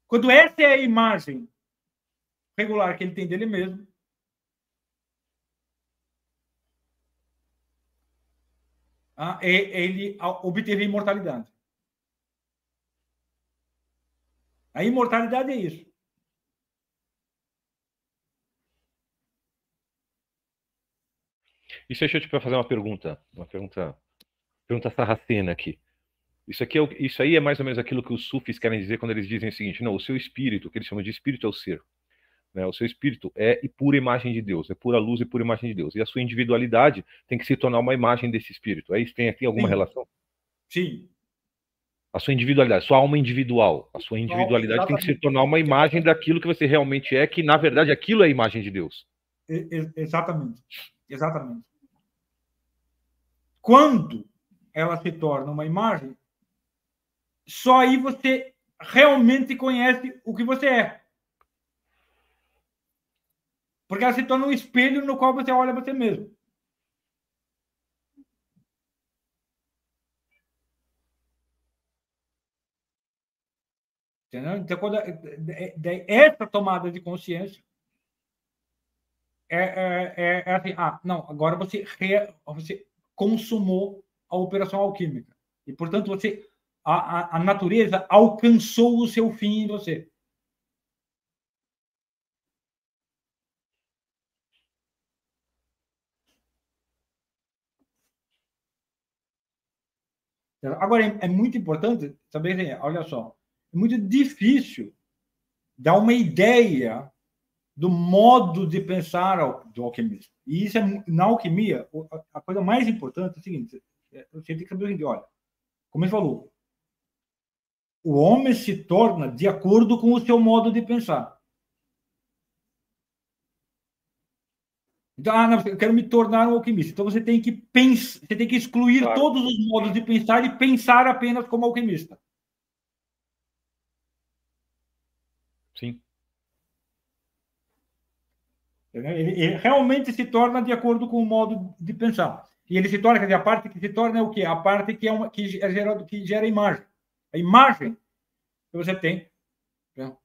Quando essa é a imagem regular que ele tem dele mesmo, ah, ele obteve a imortalidade. A imortalidade é isso. E deixa eu te fazer uma pergunta, uma pergunta Pergunta sarracena aqui. Isso, aqui é, isso aí é mais ou menos aquilo que os sufis querem dizer quando eles dizem o seguinte: não, o seu espírito, que eles chamam de espírito, é o ser. Né? O seu espírito é e pura imagem de Deus, é pura luz e pura imagem de Deus. E a sua individualidade tem que se tornar uma imagem desse espírito. É isso? Tem aqui alguma Sim. relação? Sim. A sua individualidade, sua alma individual, a sua individualidade Não, tem que se tornar uma imagem daquilo que você realmente é, que na verdade aquilo é a imagem de Deus. Exatamente. Exatamente. Quando ela se torna uma imagem, só aí você realmente conhece o que você é. Porque ela se torna um espelho no qual você olha você mesmo. Entendeu? Então, quando, essa tomada de consciência é, é, é, é assim, ah, não, agora você, re, você consumou a operação alquímica. E, portanto, você a, a, a natureza alcançou o seu fim em você. Agora, é, é muito importante saber, assim, olha só, é muito difícil dar uma ideia do modo de pensar do alquimista. E isso é, na alquimia, a coisa mais importante é o seguinte: você tem que saber o seguinte, olha, como ele falou, o homem se torna de acordo com o seu modo de pensar. Então, ah, não, eu quero me tornar um alquimista. Então você tem que pensar, você tem que excluir claro. todos os modos de pensar e pensar apenas como alquimista. Sim. Ele, ele, realmente se torna de acordo com o modo de pensar. E ele se torna, quer dizer, a parte que se torna é o quê? A parte que, é uma, que, é gera, que gera imagem. A imagem que você tem né?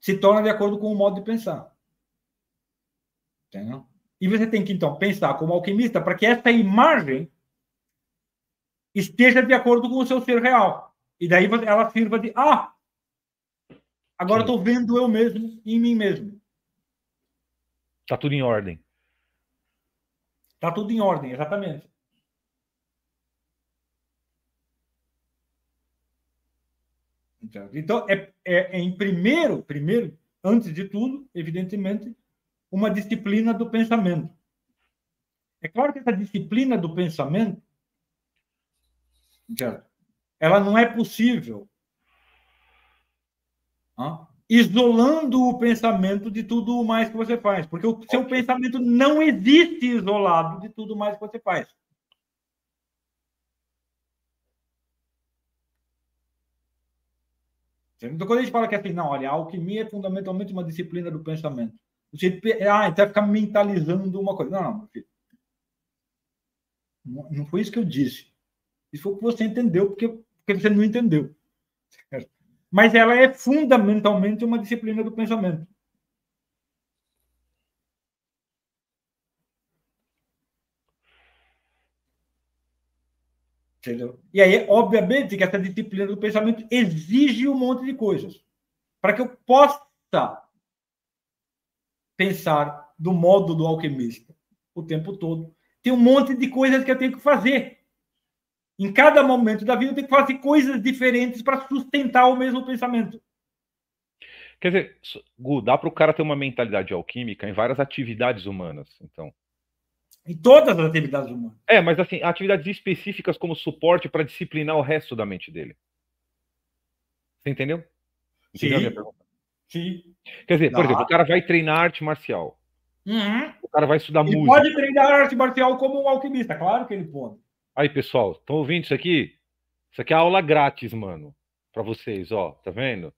se torna de acordo com o modo de pensar. Entendeu? E você tem que, então, pensar como alquimista para que essa imagem esteja de acordo com o seu ser real. E daí ela sirva de, ah, agora estou vendo eu mesmo em mim mesmo. Está tudo em ordem. Está tudo em ordem, exatamente. Então, é, é, é, em primeiro, primeiro, antes de tudo, evidentemente, uma disciplina do pensamento. É claro que essa disciplina do pensamento, ela não é possível isolando o pensamento de tudo mais que você faz, porque o seu pensamento não existe isolado de tudo mais que você faz. Então, quando a gente fala que assim, não, olha, a alquimia é fundamentalmente uma disciplina do pensamento. Você, ah, então vai ficar mentalizando uma coisa. Não, não, filho. Não foi isso que eu disse. Isso foi o que você entendeu, porque, porque você não entendeu. Certo? Mas ela é fundamentalmente uma disciplina do pensamento. Entendeu? E aí, obviamente, que essa disciplina do pensamento exige um monte de coisas. Para que eu possa pensar do modo do alquimista o tempo todo, tem um monte de coisas que eu tenho que fazer. Em cada momento da vida, eu tenho que fazer coisas diferentes para sustentar o mesmo pensamento. Quer dizer, Gu, dá para o cara ter uma mentalidade alquímica em várias atividades humanas, então. Em todas as atividades humanas. É, mas assim, atividades específicas como suporte para disciplinar o resto da mente dele. Você entendeu? Entendeu Sim. a minha pergunta? Sim. Quer dizer, por exemplo, o cara vai treinar arte marcial. Uhum. O cara vai estudar ele música. Ele pode treinar arte marcial como um alquimista, claro que ele pode. Aí, pessoal, estão ouvindo isso aqui? Isso aqui é aula grátis, mano. Para vocês, ó. Tá vendo?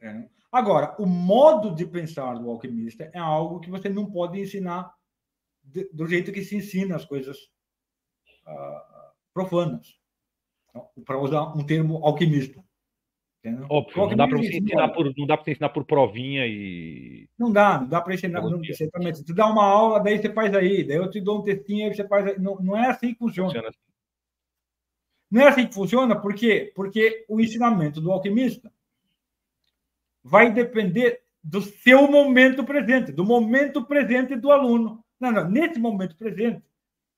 É. Agora, o modo de pensar do alquimista é algo que você não pode ensinar de, do jeito que se ensina as coisas uh, profanas. Então, para usar um termo alquimista. Óbvio, não dá para você ensinar por, não dá para ensinar por provinha e. Não dá, não dá para ensinar. Não, exatamente. Tu dá uma aula, daí você faz aí, daí eu te dou um textinho, aí você faz aí. Não, não é assim que funciona. funciona assim. Não é assim que funciona, por quê? Porque o ensinamento do alquimista vai depender do seu momento presente, do momento presente do aluno. Não, não, nesse momento presente,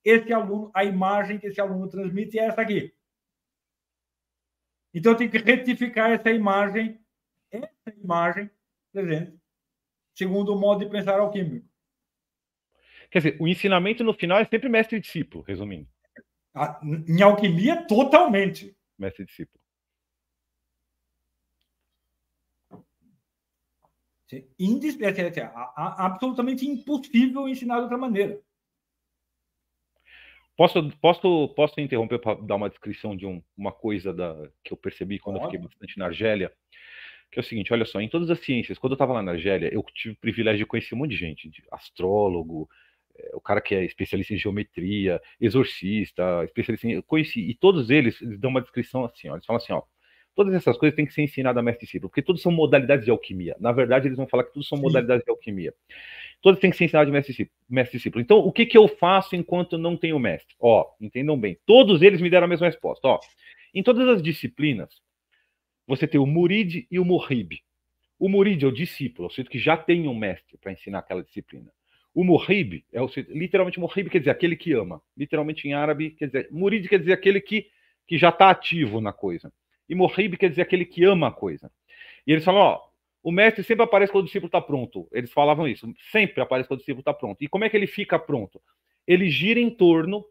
esse aluno, a imagem que esse aluno transmite é essa aqui. Então, tem que retificar essa imagem, essa imagem presente, segundo o modo de pensar alquímico. Quer dizer, o ensinamento no final é sempre mestre e discípulo, resumindo. Em alquimia, totalmente. Mestre e discípulo. É, é, absolutamente impossível ensinar de outra maneira. Posso, posso, posso interromper para dar uma descrição de um, uma coisa da, que eu percebi quando eu fiquei bastante na Argélia? Que é o seguinte, olha só, em todas as ciências, quando eu estava lá na Argélia, eu tive o privilégio de conhecer um monte de gente, de astrólogo, é, o cara que é especialista em geometria, exorcista, especialista em... Eu conheci, e todos eles, eles dão uma descrição assim, ó, eles falam assim, ó, Todas essas coisas têm que ser ensinadas a mestre discípulo, porque todas são modalidades de alquimia. Na verdade, eles vão falar que tudo são Sim. modalidades de alquimia. Todas têm que ser ensinadas de mestre, discípulo. Então, o que, que eu faço enquanto não tenho mestre? Ó, entendam bem. Todos eles me deram a mesma resposta. Ó, em todas as disciplinas, você tem o murid e o muhib. O murid é o discípulo, é o sujeito que já tem um mestre para ensinar aquela disciplina. O muhib é o literalmente muhib quer dizer aquele que ama. Literalmente em árabe quer dizer murid quer dizer aquele que, que já está ativo na coisa. E Mohib quer dizer aquele que ama a coisa. E eles falam, ó, o mestre sempre aparece quando o discípulo está pronto. Eles falavam isso, sempre aparece quando o discípulo está pronto. E como é que ele fica pronto? Ele gira em torno,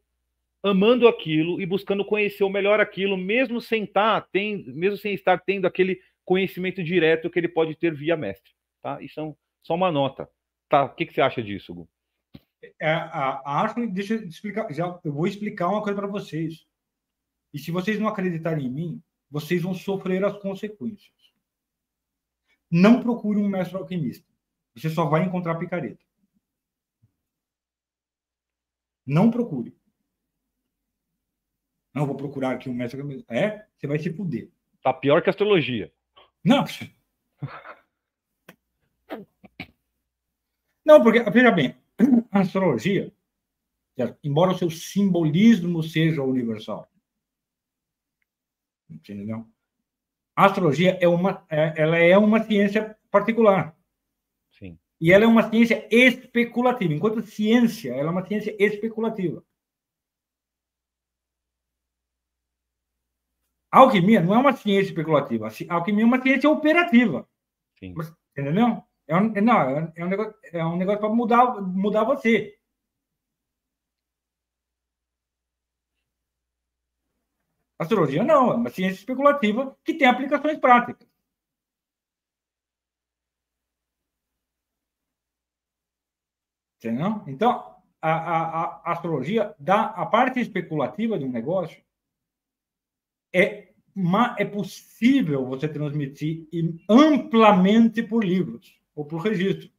amando aquilo e buscando conhecer o melhor aquilo, mesmo sem estar, tá, tem, mesmo sem estar tendo aquele conhecimento direto que ele pode ter via mestre. Tá? Isso é um, só uma nota. Tá? O que, que você acha disso, Gu? É, acho, deixa eu explicar, já, eu vou explicar uma coisa para vocês. E se vocês não acreditarem em mim, vocês vão sofrer as consequências. não procure um mestre alquimista. Você só vai encontrar picareta. Não procure. Não vou procurar aqui um mestre alquimista. É, você vai se fuder. Tá pior que a astrologia. Não. Não, porque, veja bem, a astrologia, embora o seu simbolismo seja universal, entendeu? A astrologia é uma, é, ela é uma ciência particular. Sim. E ela é uma ciência especulativa. Enquanto ciência, ela é uma ciência especulativa. A alquimia não é uma ciência especulativa. A alquimia é uma ciência operativa. Sim. Entendeu? É um, não, é um negócio, é um negócio para mudar, mudar você. Astrologia não, é uma ciência especulativa que tem aplicações práticas. Entendeu? Então, a, a, a astrologia dá a parte especulativa de um negócio é, é possível você transmitir amplamente por livros ou por registro.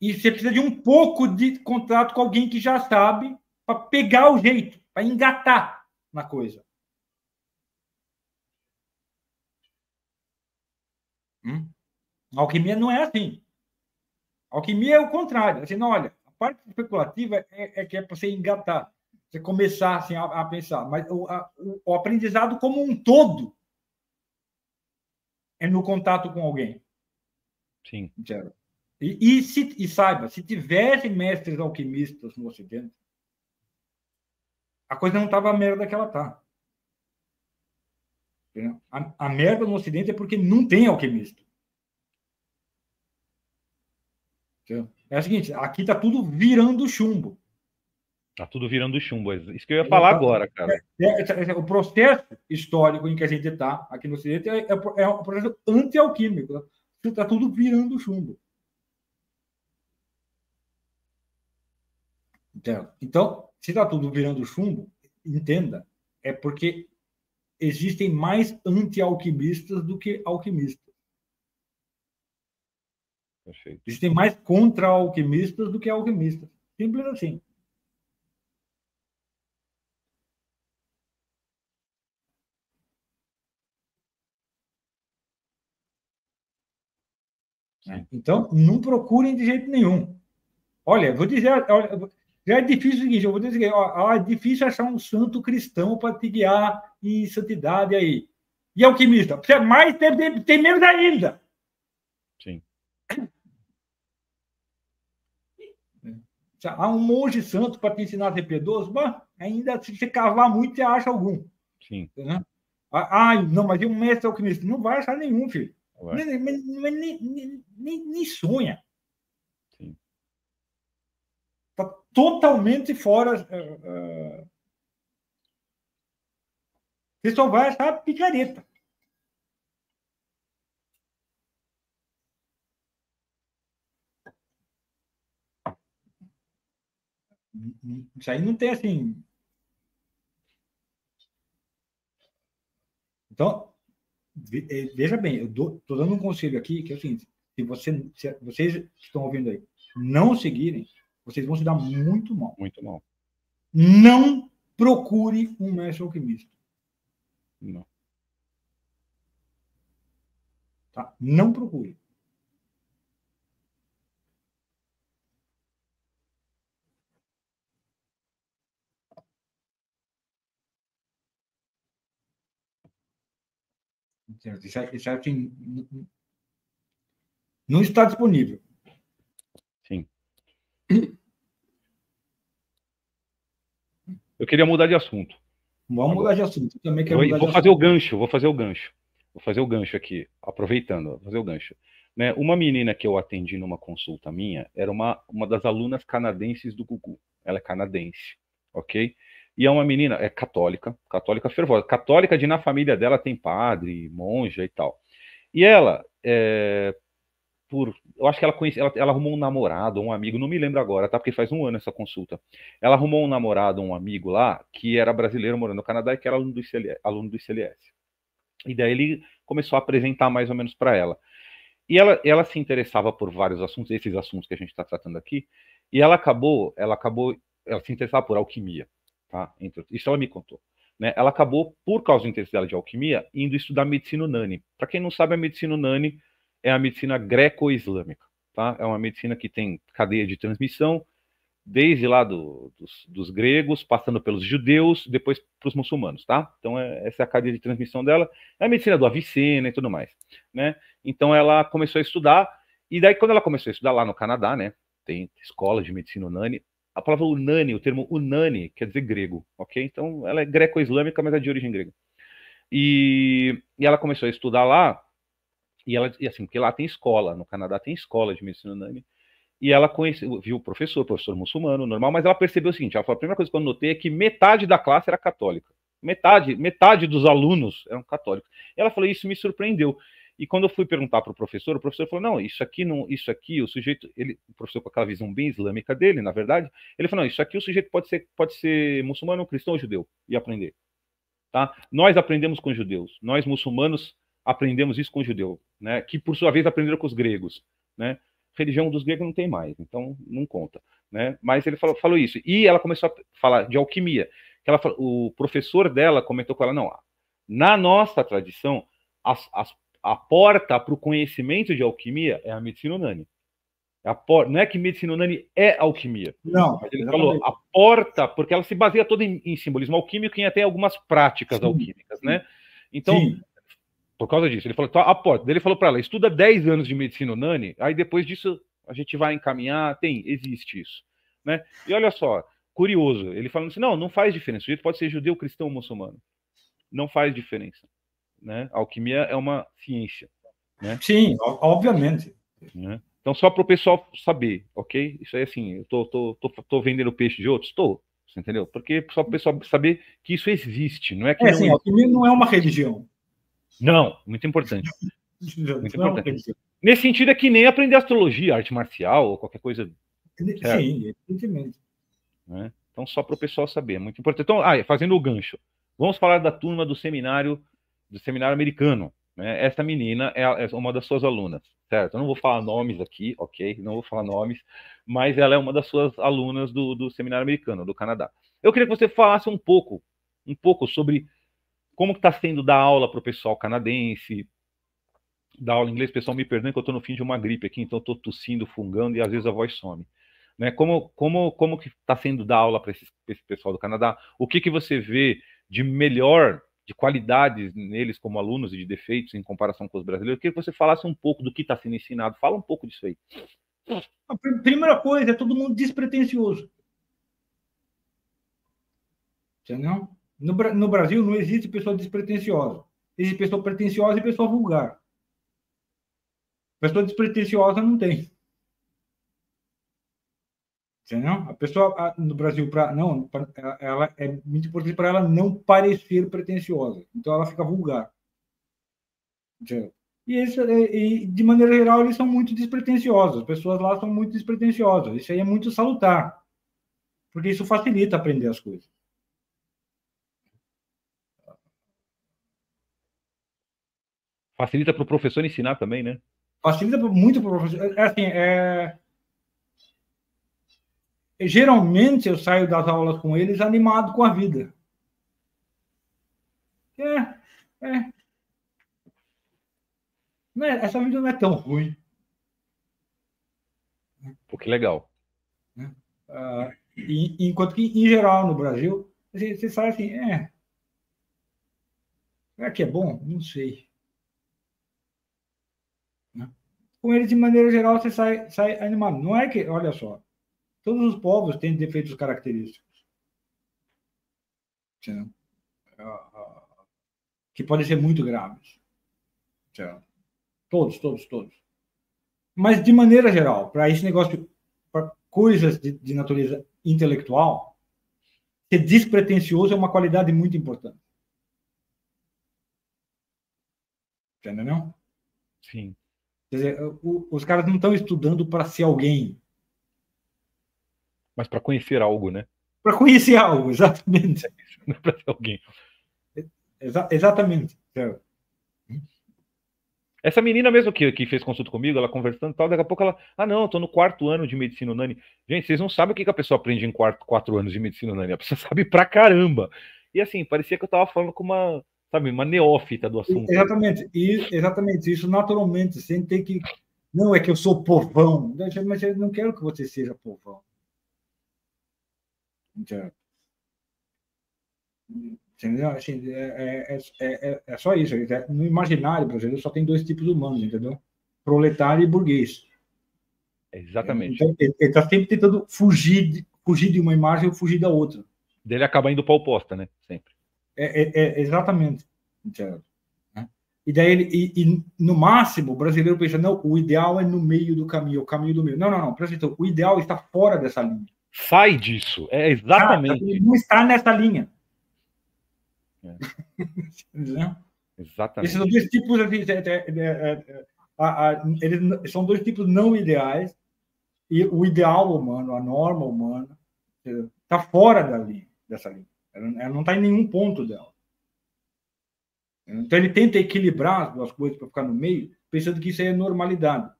E você precisa de um pouco de contato com alguém que já sabe para pegar o jeito para engatar na coisa. Hum? Alquimia não é assim. Alquimia é o contrário. Assim, não, olha, a parte especulativa é, é que é para você engatar, você começar assim, a, a pensar. Mas o, a, o, aprendizado como um todo é no contato com alguém. Sim. E, e, se, e saiba, se tivesse mestres alquimistas no Ocidente, a coisa não estava a merda que ela está. A, a, merda no Ocidente é porque não tem alquimista. Entendeu? É o seguinte, aqui está tudo virando chumbo. Está tudo virando chumbo. É isso que eu ia falar é, agora, cara. É, é, é, o processo histórico em que a gente está aqui no Ocidente é, é um processo anti-alquímico. Está tudo virando chumbo. Então, se está tudo virando chumbo, entenda, é porque existem mais anti-alquimistas do que alquimistas. Perfeito. Existem mais contra-alquimistas do que alquimistas. Simples assim. Sim. Então, não procurem de jeito nenhum. Olha, vou dizer, olha, já é difícil o seguinte, eu vou dizer, ó, é difícil achar um santo cristão para te guiar em santidade aí. E alquimista, você mais tem, tem menos ainda. Sim. Há um monge santo para te ensinar a ser piedoso, mas ainda se você cavar muito, você acha algum. Sim. Ah, não, mas e um mestre alquimista? Não vai achar nenhum, filho. Nem, nem, nem, nem, sonha. Está totalmente fora. Uh, uh... Você só vai achar picareta. Isso aí não tem assim. Então, eh, veja bem, eu estou dando um conselho aqui que é o seguinte: se, você, se vocês que estão ouvindo aí não seguirem, vocês vão se dar muito mal. Muito mal. Não procure um mestre alquimista. Não. Tá? Não procure. Isso, isso não está disponível. Eu queria mudar de assunto. Vamos mudar de assunto. Eu também quero eu, vou fazer assunto. o gancho, vou fazer o gancho. Vou fazer o gancho aqui, aproveitando, vou fazer o gancho. Né, uma menina que eu atendi numa consulta minha era uma, uma das alunas canadenses do Gugu. Ela é canadense, ok? E é uma menina, é católica, católica fervorosa. Católica de na família dela tem padre, monja e tal. E ela, é, por. Eu acho que ela conhece, ela, ela, arrumou um namorado, um amigo, não me lembro agora, tá? Porque faz um ano essa consulta. Ela arrumou um namorado, um amigo lá, que era brasileiro morando no Canadá e que era aluno do ICLS. Aluno do ICLS. E daí ele começou a apresentar mais ou menos para ela. E ela, ela se interessava por vários assuntos, esses assuntos que a gente está tratando aqui, e ela acabou, ela acabou, ela se interessava por alquimia, tá? Isso ela me contou. Né? Ela acabou, por causa do interesse dela de alquimia, indo estudar medicina unânime. Para quem não sabe, a medicina unânime é a medicina greco-islâmica, tá? É uma medicina que tem cadeia de transmissão, desde lá do, dos, dos, gregos, passando pelos judeus, depois para os muçulmanos, tá? Então, é, essa é a cadeia de transmissão dela, é a medicina do Avicena e tudo mais, né? Então, ela começou a estudar, e daí, quando ela começou a estudar lá no Canadá, né? Tem escola de medicina unânime, a palavra unani, o termo unani, quer dizer grego, ok? Então, ela é greco-islâmica, mas é de origem grega. E, e ela começou a estudar lá, e ela, e assim, porque lá tem escola, no Canadá tem escola de medicina unânime, e ela conheceu, viu o professor, professor muçulmano, normal, mas ela percebeu o seguinte: ela falou, a primeira coisa que eu notei é que metade da classe era católica. Metade, metade dos alunos eram católicos. E ela falou, isso me surpreendeu. E quando eu fui perguntar para o professor, o professor falou: não, isso aqui não, isso aqui, o sujeito, ele, o professor com aquela visão bem islâmica dele, na verdade, ele falou: não, isso aqui o sujeito pode ser, pode ser muçulmano, cristão ou judeu e aprender. Tá? Nós aprendemos com judeus, nós muçulmanos aprendemos isso com judeu, né? Que por sua vez aprenderam com os gregos, né? religião dos gregos não tem mais, então não conta. Né? Mas ele falou, falou isso. E ela começou a falar de alquimia. Ela, o professor dela comentou com ela: não, na nossa tradição, as, as, a porta para o conhecimento de alquimia é a medicina unânime. É a por, não é que medicina unânime é alquimia. Não. Mas ele falou a porta, porque ela se baseia toda em, em simbolismo alquímico e até algumas práticas Sim. alquímicas, né? Então, Sim. Por causa disso. Ele falou, tá, a porta. Ele falou para ela, estuda 10 anos de medicina unânime, aí depois disso a gente vai encaminhar. Tem, existe isso. Né? E olha só, curioso, ele falando assim: não, não faz diferença. O sujeito pode ser judeu, cristão ou muçulmano. Não faz diferença. Né? A alquimia é uma ciência. Né? Sim, obviamente. Né? Então, só para o pessoal saber, ok? Isso aí, assim, eu tô, tô, tô, tô vendendo peixe de outros? Estou. Entendeu? Porque só para o pessoal saber que isso existe, não é que. É, não sim, a alquimia não é uma religião. Não, muito importante. muito importante. Nesse sentido, é que nem aprender astrologia, arte marcial ou qualquer coisa. Sim, evidentemente. Né? Então, só para o pessoal saber, é muito importante. Então, ah, fazendo o gancho, vamos falar da turma do seminário, do seminário americano. Né? Essa menina é, é uma das suas alunas, certo? Eu não vou falar nomes aqui, ok? Não vou falar nomes, mas ela é uma das suas alunas do, do seminário americano, do Canadá. Eu queria que você falasse um pouco, um pouco sobre como está sendo dar aula para o pessoal canadense, dar aula em inglês, pessoal, me perdoe que eu estou no fim de uma gripe aqui, então estou tossindo, fungando e às vezes a voz some. Né? Como, como, como que está sendo dar aula para esse, esse, pessoal do Canadá? O que, que você vê de melhor, de qualidades neles como alunos e de defeitos em comparação com os brasileiros? Eu queria que você falasse um pouco do que está sendo ensinado. Fala um pouco disso aí. A primeira coisa é todo mundo despretensioso. Entendeu? No, no Brasil não existe pessoa despretensiosa. Existe pessoa pretensiosa e pessoa vulgar. Pessoa despretensiosa não tem. Entendeu? A pessoa no Brasil, pra, não, pra, ela é muito importante para ela não parecer pretensiosa. Então ela fica vulgar. Entendeu? E, isso, e, de maneira geral, eles são muito despretensiosos. As pessoas lá são muito despretensiosas. Isso aí é muito salutar. Porque isso facilita aprender as coisas. Facilita para o professor ensinar também, né? Facilita muito para o professor. É, assim, é... Geralmente eu saio das aulas com eles animado com a vida. É, é. Não é, essa vida não é tão ruim. Pô, que legal. Uh, e, enquanto que, em geral, no Brasil, você, você sai assim, é. Será que é bom? Não sei com ele, de maneira geral, você sai, sai animado. Não é que, olha só, todos os povos têm defeitos característicos. Que podem ser muito graves. Todos, todos, todos. Mas, de maneira geral, para esse negócio, para coisas de, de natureza intelectual, ser despretensioso é uma qualidade muito importante. Entendeu? Sim. Quer dizer, o, os caras não estão estudando para ser alguém. Mas para conhecer algo, né? Para conhecer algo, exatamente. Não é para ser alguém. Exa exatamente. Essa menina mesmo que, que fez consulta comigo, ela conversando e tal, daqui a pouco ela, ah não, eu tô no quarto ano de medicina unânime. Gente, vocês não sabem o que, que a pessoa aprende em quarto, quatro anos de medicina unânime. A pessoa sabe pra caramba. E assim, parecia que eu tava falando com uma, sabe, uma neófita do assunto. Exatamente, e, exatamente, isso naturalmente, sem ter que. Não é que eu sou povão, mas eu não quero que você seja povão. Entendeu? Assim, é, é, é, é, só isso. No imaginário brasileiro só tem dois tipos humanos, entendeu? Proletário e burguês. Exatamente. Então, ele está sempre tentando fugir de, fugir de uma imagem ou fugir da outra. Dele acaba indo para a oposta, né? Sempre. É, exatamente. E daí ele, e, e, no máximo, o brasileiro pensa, não, o ideal é no meio do caminho, o caminho do meio. Não, não, não, presta atenção, o ideal está fora dessa linha. Sai disso, é exatamente. ele não está nessa linha. É. exatamente. Esses são dois tipos, assim, é, é, a, a, eles são dois tipos não ideais, e o ideal humano, a norma humana, está fora da linha, dessa linha. Ela, não está em nenhum ponto dela. Então ele tenta equilibrar as duas coisas para ficar no meio, pensando que isso é normalidade.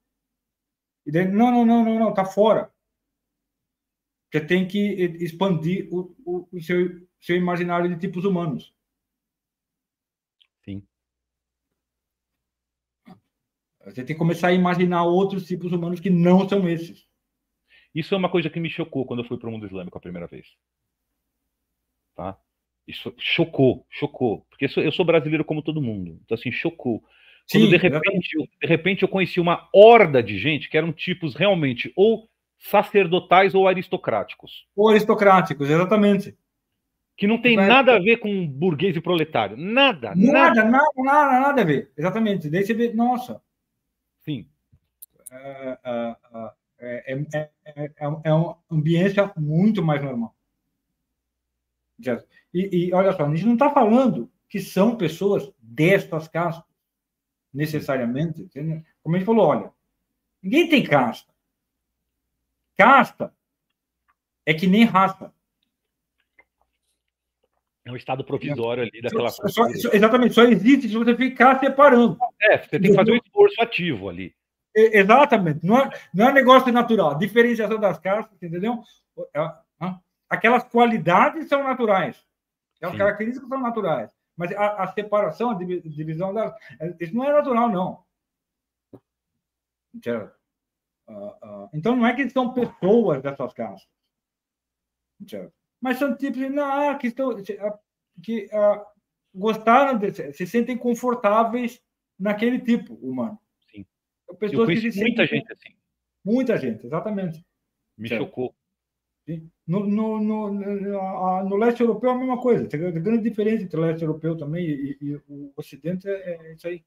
E daí, não, não, não, não, não, está fora. Você tem que expandir o, o, o seu, seu imaginário de tipos humanos. Sim. Você tem que começar a imaginar outros tipos humanos que não são esses. Isso é uma coisa que me chocou quando eu fui para o mundo islâmico a primeira vez. Tá? Isso chocou, chocou. Porque eu sou brasileiro como todo mundo. Então, assim, chocou. Quando Sim, de repente, eu, de repente eu conheci uma horda de gente que eram tipos realmente ou sacerdotais ou aristocráticos. Ou aristocráticos, exatamente. Que não tem nada a ver com burguês e proletário. Nada, nada. Nada, nada, nada, nada a ver. Exatamente. Daí você vê, nossa. Sim. É, é, é, é, uma ambiência muito mais normal. E, e olha só, a gente não está falando que são pessoas destas castas, necessariamente. Entendeu? Como a gente falou, olha, ninguém tem casta. Casta é que nem raça. É um estado provisório ali daquela só, só, exatamente, só existe se você ficar separando. É, você tem que fazer um esforço ativo ali. Exatamente, não é, não é negócio natural. Diferenciação das castas, entendeu? É, aquelas qualidades são naturais, aquelas Sim. características são naturais. Mas a, a, separação, a divisão delas, isso não é natural, não. Então, uh, uh, então não é que são pessoas dessas castas. Mas são tipos de, não, que, estão, que uh, gostaram, de, se sentem confortáveis naquele tipo humano. Sim. Pessoas Eu que muita gente assim. Muita gente, exatamente. Me certo. chocou. No, no, no, no, leste europeu é a mesma coisa. Tem grande diferença entre o leste europeu também e, e o ocidente é, é, isso aí.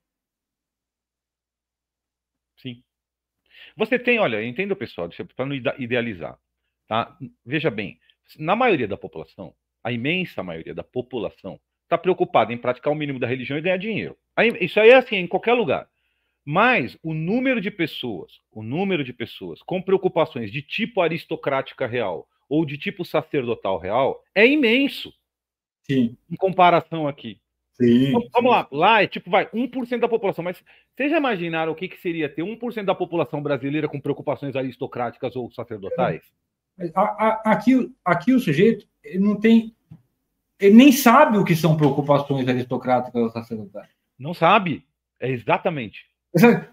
Sim. Você tem, olha, entenda pessoal, para não idealizar, tá? Veja bem, na maioria da população, a imensa maioria da população está preocupada em praticar o mínimo da religião e ganhar dinheiro. Isso aí é assim em qualquer lugar. Mas o número de pessoas, o número de pessoas com preocupações de tipo aristocrática real ou de tipo sacerdotal real é imenso. Sim. Em comparação aqui. Sim, então, vamos lá, lá é tipo, vai, 1% da população, mas vocês já imaginaram o que, que seria ter 1% da população brasileira com preocupações aristocráticas ou sacerdotais? Aqui, aqui o sujeito não tem. Ele nem sabe o que são preocupações aristocráticas ou sacerdotais. Não sabe. É exatamente.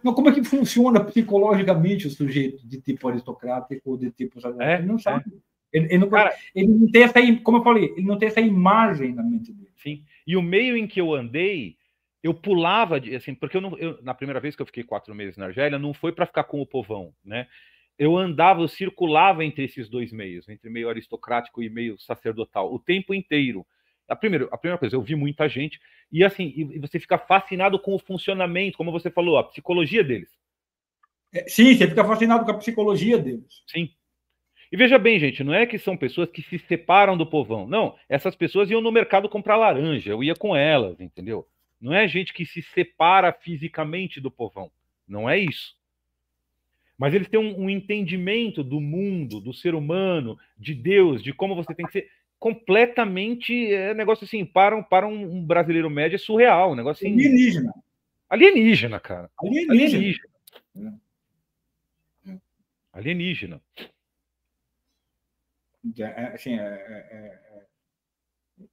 Não, como é que funciona psicologicamente o sujeito de tipo aristocrático ou de tipo? É, ele não sabe. É. Ele, ele, não, Cara, ele não tem essa, como eu falei, ele não tem essa imagem na mente dele. Sim. E o meio em que eu andei, eu pulava, assim, porque eu não, eu, na primeira vez que eu fiquei quatro meses na Argélia, não foi para ficar com o povão, né? eu andava, eu circulava entre esses dois meios, entre meio aristocrático e meio sacerdotal, o tempo inteiro. A primeira, a primeira coisa, eu vi muita gente, e assim, e você fica fascinado com o funcionamento, como você falou, a psicologia deles. É, sim, você fica fascinado com a psicologia deles. Sim. E veja bem, gente, não é que são pessoas que se separam do povão. Não, essas pessoas iam no mercado comprar laranja, eu ia com elas, entendeu? Não é gente que se separa fisicamente do povão. Não é isso. Mas eles têm um, um, entendimento do mundo, do ser humano, de Deus, de como você tem que ser completamente é negócio assim para um, para um brasileiro médio é surreal, um negócio assim, alienígena. Alienígena, cara. Alienígena. Alienígena. Alienígena. É, é, assim, é, é, é,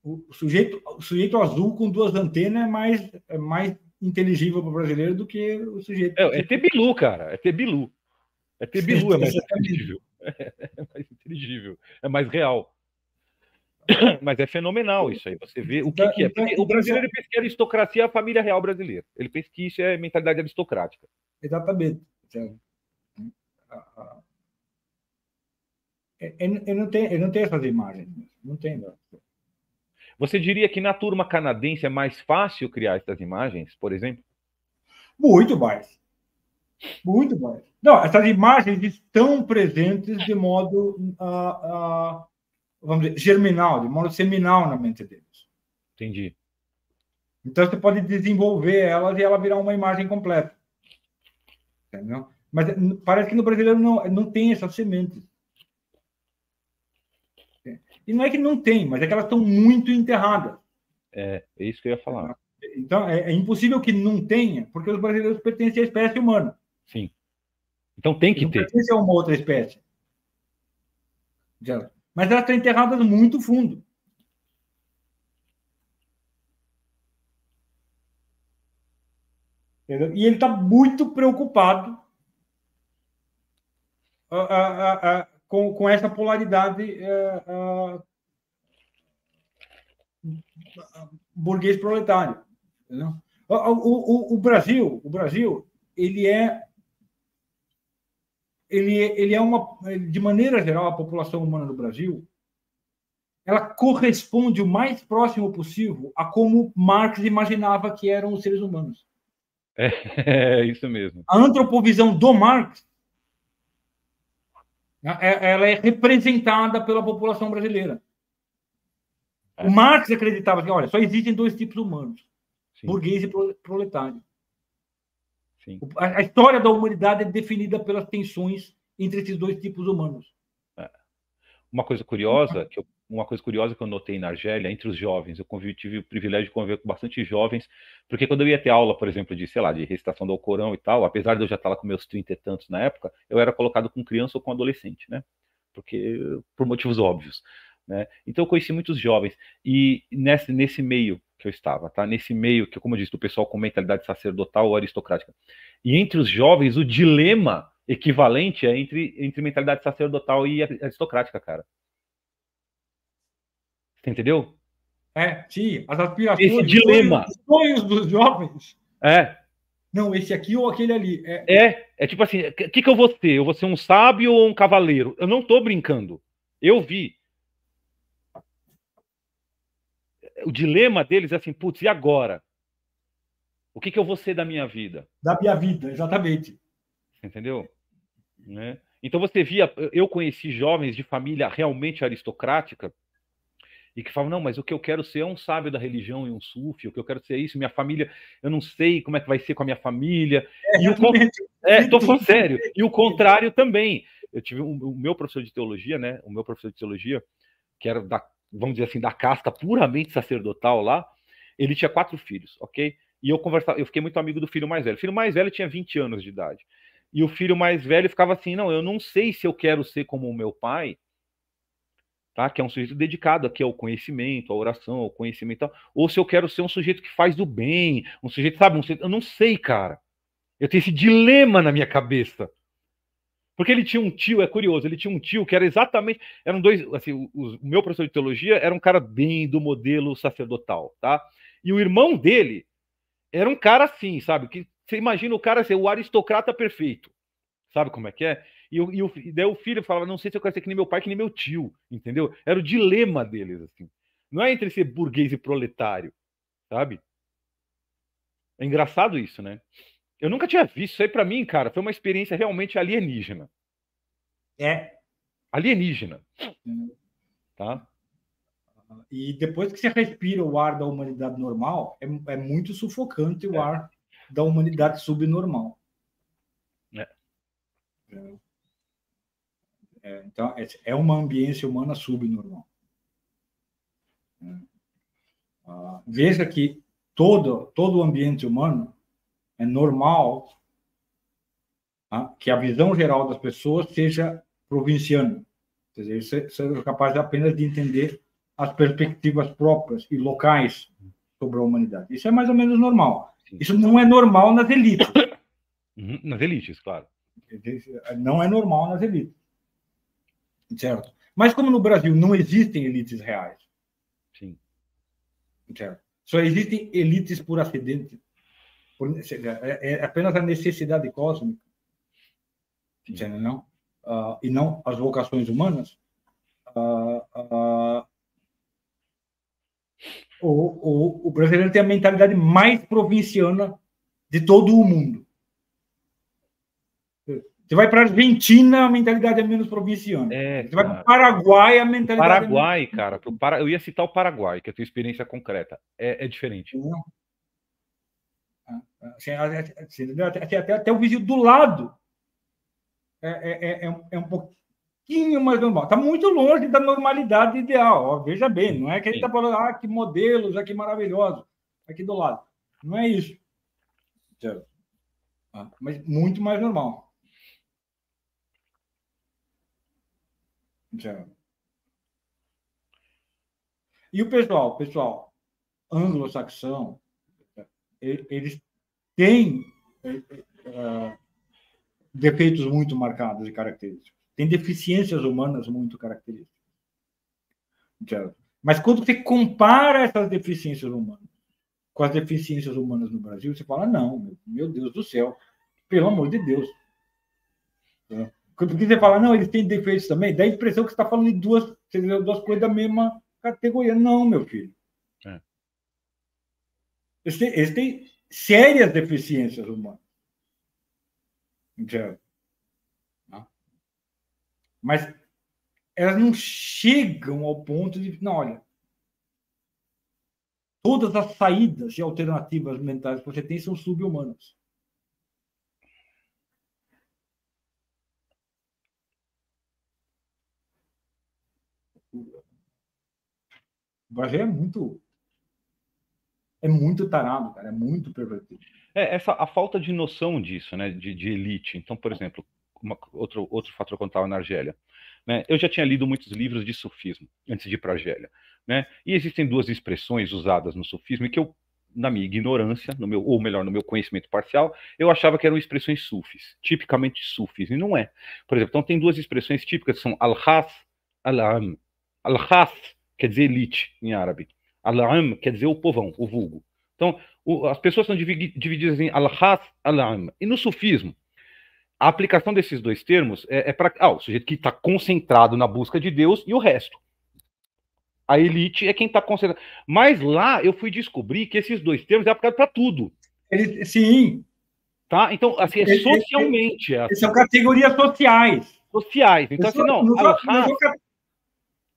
o, sujeito, o sujeito azul com duas antenas é mais, é mais inteligível para o brasileiro do que o sujeito. É, é Tebilu, cara. É Tebilu. É Tebilu, é mais inteligível. É mais inteligível. É mais real. Mas é fenomenal isso aí. Você vê o que, então, que é. Então, o brasileiro pensa que a aristocracia é a família real brasileira. Ele pensa que isso é mentalidade aristocrática. Exatamente. Eu não tenho, eu não tenho essas imagens. Não tem. Você diria que na turma canadense é mais fácil criar essas imagens, por exemplo? Muito mais. Muito mais. Não, essas imagens estão presentes de modo, uh, uh, vamos dizer, germinal, de modo seminal na mente deles. Entendi. Então você pode desenvolver elas e ela virar uma imagem completa. Entendeu? Mas parece que no brasileiro não, não tem essas sementes. E não é que não tem, mas é que elas estão muito enterradas. É, é isso que eu ia falar. Então, é, é impossível que não tenha, porque os brasileiros pertencem à espécie humana. Sim. Então tem que não ter. Pertencem a uma outra espécie. Mas elas estão enterradas muito fundo. E ele está muito preocupado com, com essa polaridade uh, burguês proletário. O, o, o, Brasil, o Brasil, ele é ele, ele é uma, de maneira geral, a população humana do Brasil, ela corresponde o mais próximo possível a como Marx imaginava que eram os seres humanos. É, é isso mesmo. A antropovisão do Marx é, ela é representada pela população brasileira. O é. Marx acreditava que, olha, só existem dois tipos humanos, Sim. burguês e proletário. Sim. A, história da humanidade é definida pelas tensões entre esses dois tipos humanos. É. Uma coisa curiosa que eu uma coisa curiosa que eu notei na Argélia, entre os jovens, eu convivi, tive o privilégio de conviver com bastante jovens, porque quando eu ia ter aula, por exemplo, de, sei lá, de recitação do Alcorão e tal, apesar de eu já estar lá com meus trinta e tantos na época, eu era colocado com criança ou com adolescente, né? Porque, por motivos óbvios, né? Então eu conheci muitos jovens, e nesse, nesse meio que eu estava, tá? Nesse meio que, como eu disse, do pessoal com mentalidade sacerdotal ou aristocrática. E entre os jovens, o dilema equivalente é entre, entre mentalidade sacerdotal e aristocrática, cara. Você entendeu? É, sim, as aspirações, esse dilema. Os sonhos dos jovens. É. Não, esse aqui ou aquele ali. É, é, é tipo assim, o que, que eu vou ser? Eu vou ser um sábio ou um cavaleiro? Eu não estou brincando. Eu vi. O dilema deles é assim, putz, e agora? O que, que eu vou ser da minha vida? Da minha vida, exatamente. Entendeu? Né? Então você via, eu conheci jovens de família realmente aristocrática e que falam, não, mas o que eu quero ser é um sábio da religião e um sufi, o que eu quero ser é isso, minha família, eu não sei como é que vai ser com a minha família. É, e o, é, tô falando sério. E o contrário também. Eu tive um, o meu professor de teologia, né? O meu professor de teologia, que era da, vamos dizer assim, da casta puramente sacerdotal lá, ele tinha quatro filhos, ok? E eu conversava, eu fiquei muito amigo do filho mais velho. O filho mais velho tinha 20 anos de idade. E o filho mais velho ficava assim: não, eu não sei se eu quero ser como o meu pai, tá? que é um sujeito dedicado aqui ao conhecimento, à oração, ao conhecimento, ou se eu quero ser um sujeito que faz o bem, um sujeito, sabe, um sujeito, eu não sei, cara. Eu tenho esse dilema na minha cabeça. Porque ele tinha um tio, é curioso, ele tinha um tio que era exatamente, eram dois, assim, o, o meu professor de teologia era um cara bem do modelo sacerdotal, tá? E o irmão dele era um cara assim, sabe? Que você imagina o cara ser o aristocrata perfeito. Sabe como é que é? E, e, o, e daí o filho falava, não sei se eu quero ser que nem meu pai, que nem meu tio, entendeu? Era o dilema deles, assim. Não é entre ser burguês e proletário, sabe? É engraçado isso, né? Eu nunca tinha visto isso aí para mim, cara. Foi uma experiência realmente alienígena. É. Alienígena. Tá? E depois que você respira o ar da humanidade normal, é, é muito sufocante o é. ar da humanidade subnormal. É. é. É, então, é, é uma ambiência humana subnormal. É. Ah, veja que todo, todo o ambiente humano é normal tá? que a visão geral das pessoas seja provinciana. Quer dizer, seja capaz apenas de entender as perspectivas próprias e locais sobre a humanidade. Isso é mais ou menos normal. Isso não é normal nas elites. Uhum, nas elites, claro. Não é normal nas elites. Certo? Mas como no Brasil não existem elites reais. Sim. Certo? Só existem elites por acidente. Por, é, é apenas a necessidade cósmica. Entendeu? Não? Uh, e não as vocações humanas. Uh, uh, o, o, o brasileiro tem a mentalidade mais provinciana de todo o mundo. Você vai para a Argentina, a mentalidade é menos provinciana. É, Você vai para o Paraguai, a mentalidade Paraguai, é menos... cara. Para... Eu ia citar o Paraguai, que eu tenho experiência concreta. É, é diferente. Assim, até, até, até, o vizinho do lado é, é, é, é um pouquinho mais normal. Está muito longe da normalidade ideal. Ó, veja bem, não é que a gente está falando, ah, que modelos, ah, que maravilhoso, aqui do lado. Não é isso. Mas muito mais normal. E o pessoal, pessoal anglo-saxão, eles têm uh, defeitos muito marcados e característicos. Tem deficiências humanas muito características. Já. Mas quando você compara essas deficiências humanas com as deficiências humanas no Brasil, você fala: não, meu Deus do céu, pelo amor de Deus. Porque você fala, não, eles têm defeitos também, dá a impressão que você está falando de duas, duas coisas da mesma categoria. Não, meu filho. Eles, têm, eles têm sérias deficiências humanas. Já. Mas elas não chegam ao ponto de. Não, olha. Todas as saídas e alternativas mentais que você tem são subhumanas. O Bagé é muito. É muito tarado, cara. É muito pervertido. É, essa, a falta de noção disso, né? De, de elite. Então, por exemplo, uma, outro, outro fator eu estava na Argélia. Né? Eu já tinha lido muitos livros de sufismo antes de ir para a Argélia. Né? E existem duas expressões usadas no sufismo que eu, na minha ignorância, no meu, ou melhor, no meu conhecimento parcial, eu achava que eram expressões sufis, tipicamente sufis, e não é. Por exemplo, então tem duas expressões típicas que são al-has, al-am. Al-has quer dizer elite em árabe. Al-am quer dizer o povão, o vulgo. Então, o, as pessoas são divididas em al-has, al-am. E no sufismo, a aplicação desses dois termos é, é para ah, o sujeito que está concentrado na busca de Deus e o resto. A elite é quem está concentrado. Mas lá eu fui descobrir que esses dois termos é aplicado para tudo. Ele, sim. Tá? Então, assim, é socialmente. É assim. São categorias sociais. Sociais. Então, assim, não. No, al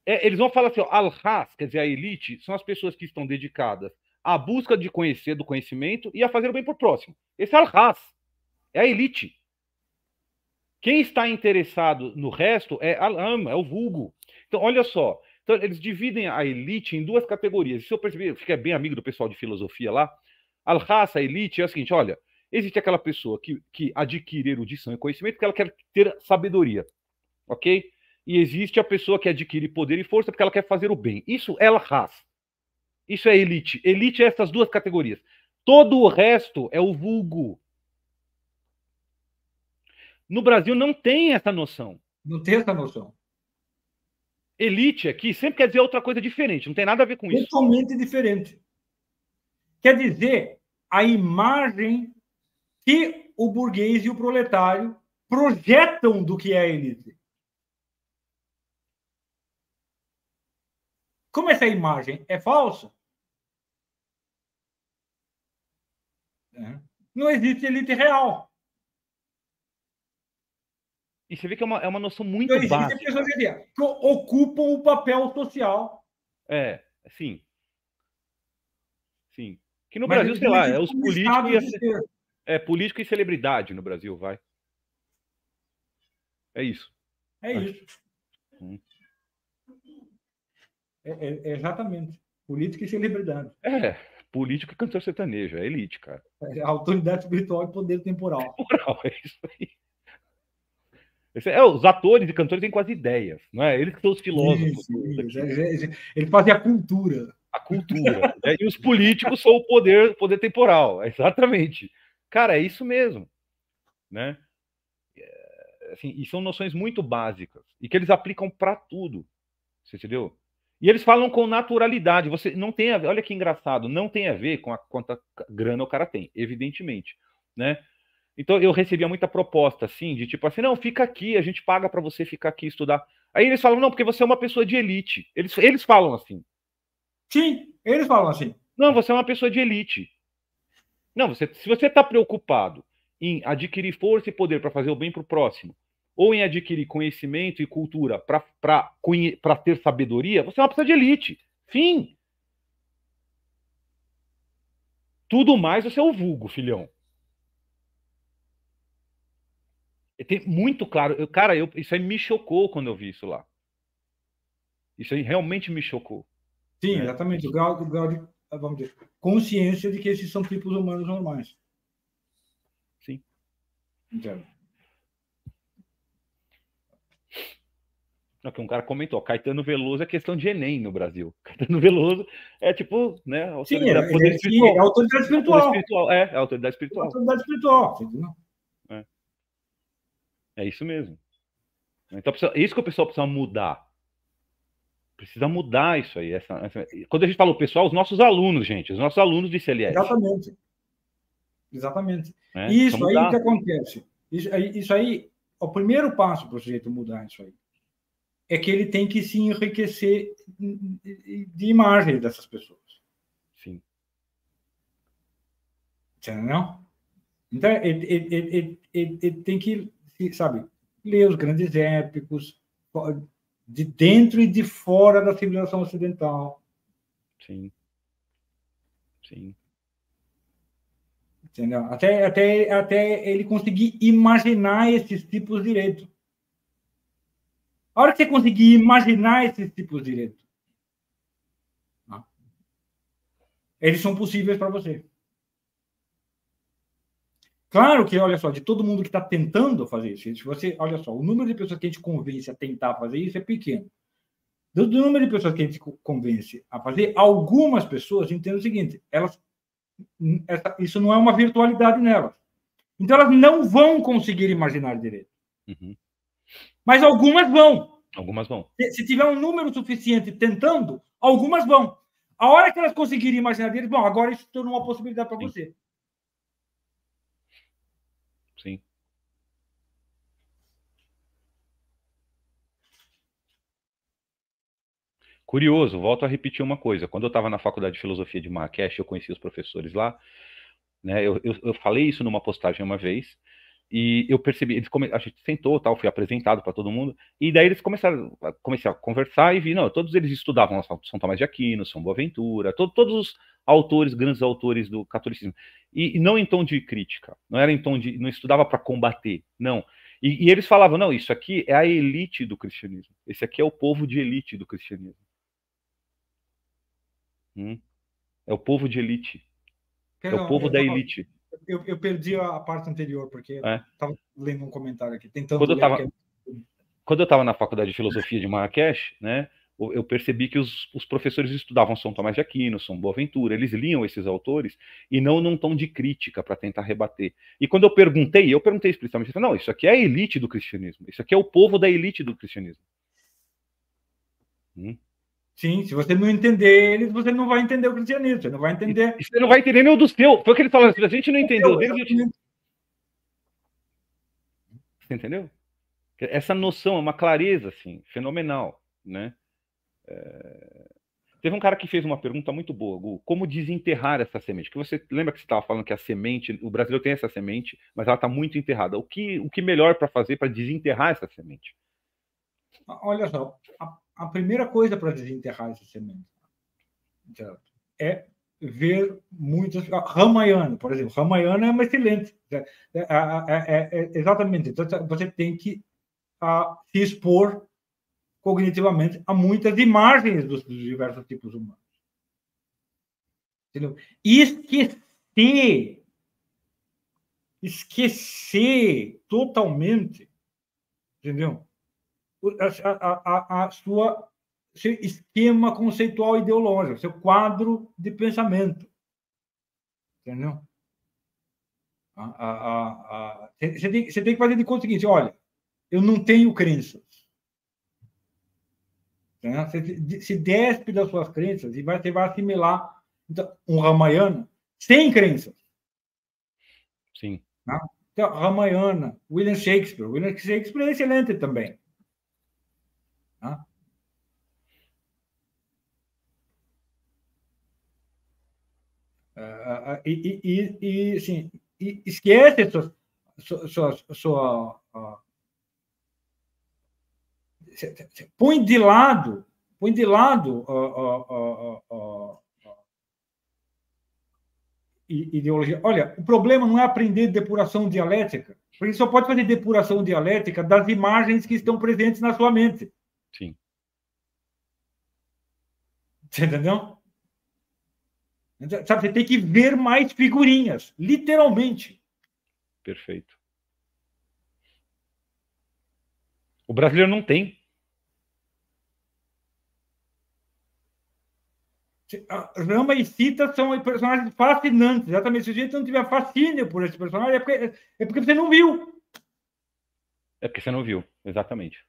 é, eles vão falar assim, al-has, quer dizer, a elite, são as pessoas que estão dedicadas à busca de conhecer, do conhecimento e a fazer o bem por próximo. Esse é al-has, é a elite. Quem está interessado no resto é al-am, é o vulgo. Então, olha só, então, eles dividem a elite em duas categorias. Se eu perceber, eu fiquei bem amigo do pessoal de filosofia lá, al-has, a elite, é o seguinte, olha, existe aquela pessoa que, que adquire erudição e conhecimento porque ela quer ter sabedoria, ok? E existe a pessoa que adquire poder e força porque ela quer fazer o bem. Isso é ras. Isso é elite. Elite é essas duas categorias. Todo o resto é o vulgo. No Brasil não tem essa noção. Não tem essa noção. Elite aqui sempre quer dizer outra coisa diferente, não tem nada a ver com isso. Totalmente diferente. Quer dizer, a imagem que o burguês e o proletário projetam do que é a elite. Como essa imagem é falsa, né, não existe elite real. E você vê que é uma, é uma noção muito não básica. pessoas que ocupam o papel social. É, sim. Sim. Que no Mas Brasil, sei lá, é os políticos e é político e celebridade no Brasil, vai. É isso. É isso. Hum. É, é, é, exatamente. Política e celebridade. É, político e cantor sertanejo, é elite, cara. É autoridade espiritual e poder temporal. Temporal, é isso aí. Esse é, os atores e cantores têm quase ideias, não é? Eles que são os filósofos. Eles fazem a cultura. A cultura. né? E os políticos são o poder, poder temporal. Exatamente. Cara, é isso mesmo. Né? É, assim, e são noções muito básicas e que eles aplicam para tudo. Você entendeu? E eles falam com naturalidade. Você não tem a ver, olha que engraçado, não tem a ver com a quanta grana o cara tem, evidentemente, né? Então eu recebia muita proposta assim, de tipo assim, não, fica aqui, a gente paga para você ficar aqui estudar. Aí eles falam, não, porque você é uma pessoa de elite. Eles, eles falam assim. Sim, eles falam assim. Não, você é uma pessoa de elite. Não, você, se você está preocupado em adquirir força e poder para fazer o bem para o próximo, ou em adquirir conhecimento e cultura para ter sabedoria, você é uma pessoa de elite. Fim. Tudo mais você é o vulgo, filhão. Tem muito claro. Eu, cara, eu, isso aí me chocou quando eu vi isso lá. Isso aí realmente me chocou. Sim, né? exatamente. O grau, o grau de vamos dizer, consciência de que esses são tipos humanos normais. Sim. Entendo. Que um cara comentou, Caetano Veloso é questão de Enem no Brasil. Caetano Veloso é tipo, né? Autoridade, sim, é, é, sim, é autoridade espiritual. espiritual. É, é autoridade espiritual. É autoridade espiritual. É. é isso mesmo. Então, é isso que o pessoal precisa mudar. Precisa mudar isso aí. Essa, essa... Quando a gente fala o pessoal, os nossos alunos, gente, os nossos alunos de CLS. Exatamente. Exatamente. É, isso aí o que acontece. Isso aí, isso aí, o primeiro passo para o sujeito mudar isso aí é que ele tem que se enriquecer de imagem dessas pessoas. Sim. Entendeu? Então, ele, ele, ele, ele, tem que, sabe, ler os grandes épicos de dentro e de fora da civilização ocidental. Sim. Sim. Entendeu? Até, até, até ele conseguir imaginar esses tipos de direito. A hora que você conseguir imaginar esses tipos de direito, eles são possíveis para você. Claro que, olha só, de todo mundo que está tentando fazer isso, se você, olha só, o número de pessoas que a gente convence a tentar fazer isso é pequeno. Do, do número de pessoas que a gente convence a fazer, algumas pessoas entendem o seguinte: elas, essa, isso não é uma virtualidade nelas. Então elas não vão conseguir imaginar direito. Uhum. Mas algumas vão. Algumas vão. Se, se, tiver um número suficiente tentando, algumas vão. A hora que elas conseguirem imaginar deles, bom, agora isso torna uma possibilidade para você. Sim. Curioso, volto a repetir uma coisa. Quando eu estava na faculdade de filosofia de Marrakech, eu conheci os professores lá. Né, eu, eu, eu falei isso numa postagem uma vez. E eu percebi, eles come... a gente sentou, tal, fui apresentado para todo mundo, e daí eles começaram a, comecei a conversar e vi, não, todos eles estudavam São Tomás de Aquino, São Boaventura, to, todos os autores, grandes autores do catolicismo, e, e, não em tom de crítica, não era em tom de, não estudava para combater, não. E, e, eles falavam, não, isso aqui é a elite do cristianismo, esse aqui é o povo de elite do cristianismo. Hum? É o povo de elite. É o povo da elite eu, eu perdi a parte anterior, porque estava é. lendo um comentário aqui, tentando quando eu tava, é Quando eu estava na faculdade de filosofia de Marrakech, né, eu percebi que os, os, professores estudavam São Tomás de Aquino, São Boaventura, eles liam esses autores e não num tom de crítica para tentar rebater. E quando eu perguntei, eu perguntei explicitamente, não, isso aqui é a elite do cristianismo, isso aqui é o povo da elite do cristianismo. Hum? Sim, se você não entender eles, você não vai entender o cristianismo, você não vai entender. você não vai entender nem o do seu. Foi o que ele falou, se a gente não entendeu deles, gente... Você entendeu? Essa noção é uma clareza, assim, fenomenal, né? É... Teve um cara que fez uma pergunta muito boa, Gu, como desenterrar essa semente? Que você lembra que você estava falando que a semente, o brasileiro tem essa semente, mas ela está muito enterrada. O que, o que melhor para fazer para desenterrar essa semente? Olha só, a a primeira coisa para desenterrar esse semente é ver muitas. Ramayana, por exemplo. Ramayana é uma excelente. É, é, é, é, exatamente. Então, você tem que a, se expor cognitivamente a muitas imagens dos, dos diversos tipos humanos. Entendeu? Esquecer, esquecer totalmente, entendeu? A, a, a, a sua seu esquema conceitual ideológico, seu quadro de pensamento. Entendeu? Você tem, você tem que fazer de conta o seguinte: olha, eu não tenho crenças. Né? Você se despe das suas crenças e vai, você vai assimilar então, um Ramayana sem crenças. Sim. Né? Então, Ramayana, William Shakespeare. William Shakespeare é excelente também. Né? Uh, e, e, e, assim, e esquece sua, sua, sua, uh, põe de lado, põe de lado uh, ideologia. Olha, o problema não é aprender depuração dialética, porque só pode fazer depuração dialética das imagens que estão presentes na sua mente. Sim. Você entendeu? Sabe, você tem que ver mais figurinhas, literalmente. Perfeito. O brasileiro não tem. Rama e Sita são personagens fascinantes, exatamente. Se a gente não tiver fascínio por esse personagem, é porque, é porque você não viu. É porque você não viu, exatamente.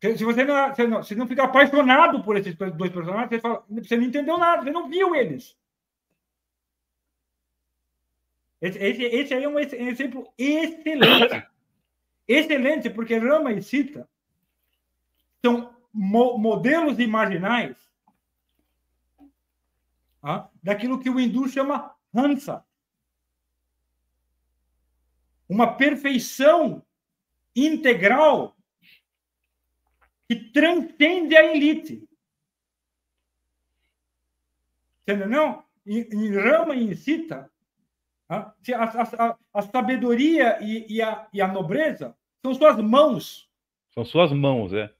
Se você não, se não, se não ficar apaixonado por esses dois personagens, você, fala, você não entendeu nada, você não viu eles. Esse, esse, esse aí é um exemplo excelente. excelente, porque Rama e Sita são mo modelos imaginais ah, daquilo que o hindu chama Hansa. Uma perfeição integral que transcende a elite. Entendeu? Em, em Rama e em Sita, a, a, a, sabedoria e, e, a, e a nobreza são suas mãos. São suas mãos, é.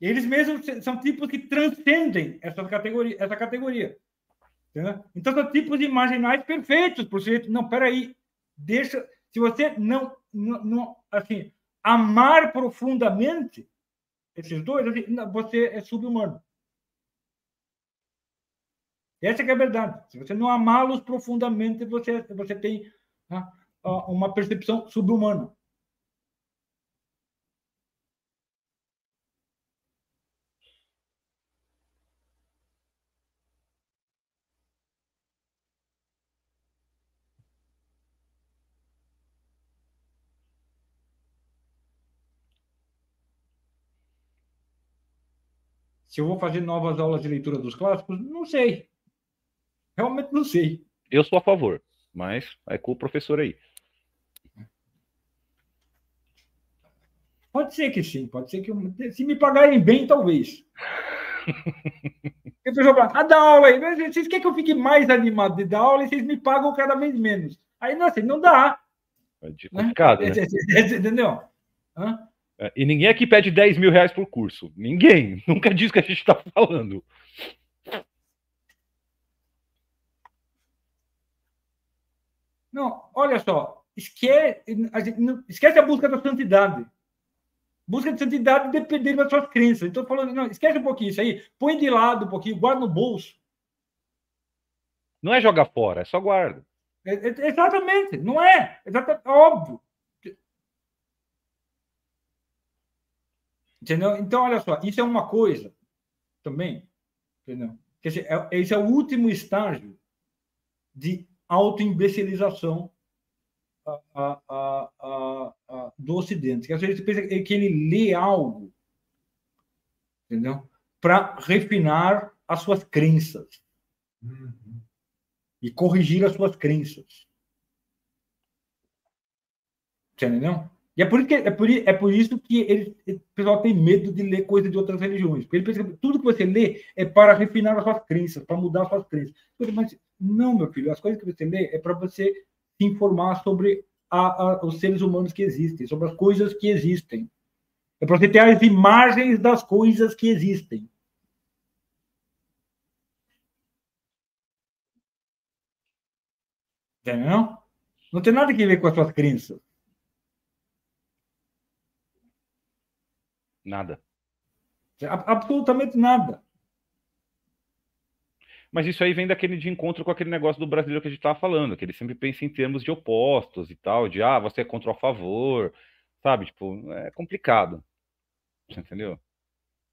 Eles mesmos são tipos que transcendem essa categoria. Essa categoria. Entendeu? Então, são tipos imaginais perfeitos. Por ser, não, peraí, deixa. Se você não, não, não assim, amar profundamente esses dois, você é subhumano. Essa é a verdade. Se você não amá-los profundamente, você, você tem né, uma percepção subhumana. Se eu vou fazer novas aulas de leitura dos clássicos, não sei. Realmente não sei. Eu sou a favor, mas é com o professor aí. Pode ser que sim, pode ser que se me pagarem bem, talvez. Eu falar, ah, dá aula aí. Vocês querem que eu fique mais animado de dar aula e vocês me pagam cada vez menos. Aí, não, assim, não dá. É complicado, né? Entendeu? Hã? É, e ninguém aqui pede 10 mil reais por curso. Ninguém. Nunca diz que a gente está falando. Não, olha só. Esquece, esquece a busca da santidade. Busca de santidade depender das suas crenças. Então, falando, não, esquece um pouquinho isso aí. Põe de lado um pouquinho, guarda no bolso. Não é jogar fora, é só guarda. É, é, exatamente, não é. Exatamente, óbvio. Entendeu? Então, olha só, isso é uma coisa também, entendeu? Dizer, é, esse é o último estágio de autoimbecilização do Ocidente. Que às vezes pensa que ele lê algo, entendeu? Para refinar as suas crenças uhum. e corrigir as suas crenças. Entendeu? E é por, que, é, por, é por isso que ele, o pessoal tem medo de ler coisa de outras religiões. Porque ele pensa que tudo que você lê é para refinar as suas crenças, para mudar as suas crenças. Mas não, meu filho, as coisas que você lê é para você se informar sobre a, a, os seres humanos que existem, sobre as coisas que existem. É para você ter as imagens das coisas que existem. Entendeu? Não tem nada a ver com as suas crenças. Nada. Absolutamente nada. Mas isso aí vem daquele de encontro com aquele negócio do brasileiro que a gente estava falando, que ele sempre pensa em termos de opostos e tal, de ah, você é contra ou a favor, sabe? Tipo, é complicado. Você entendeu?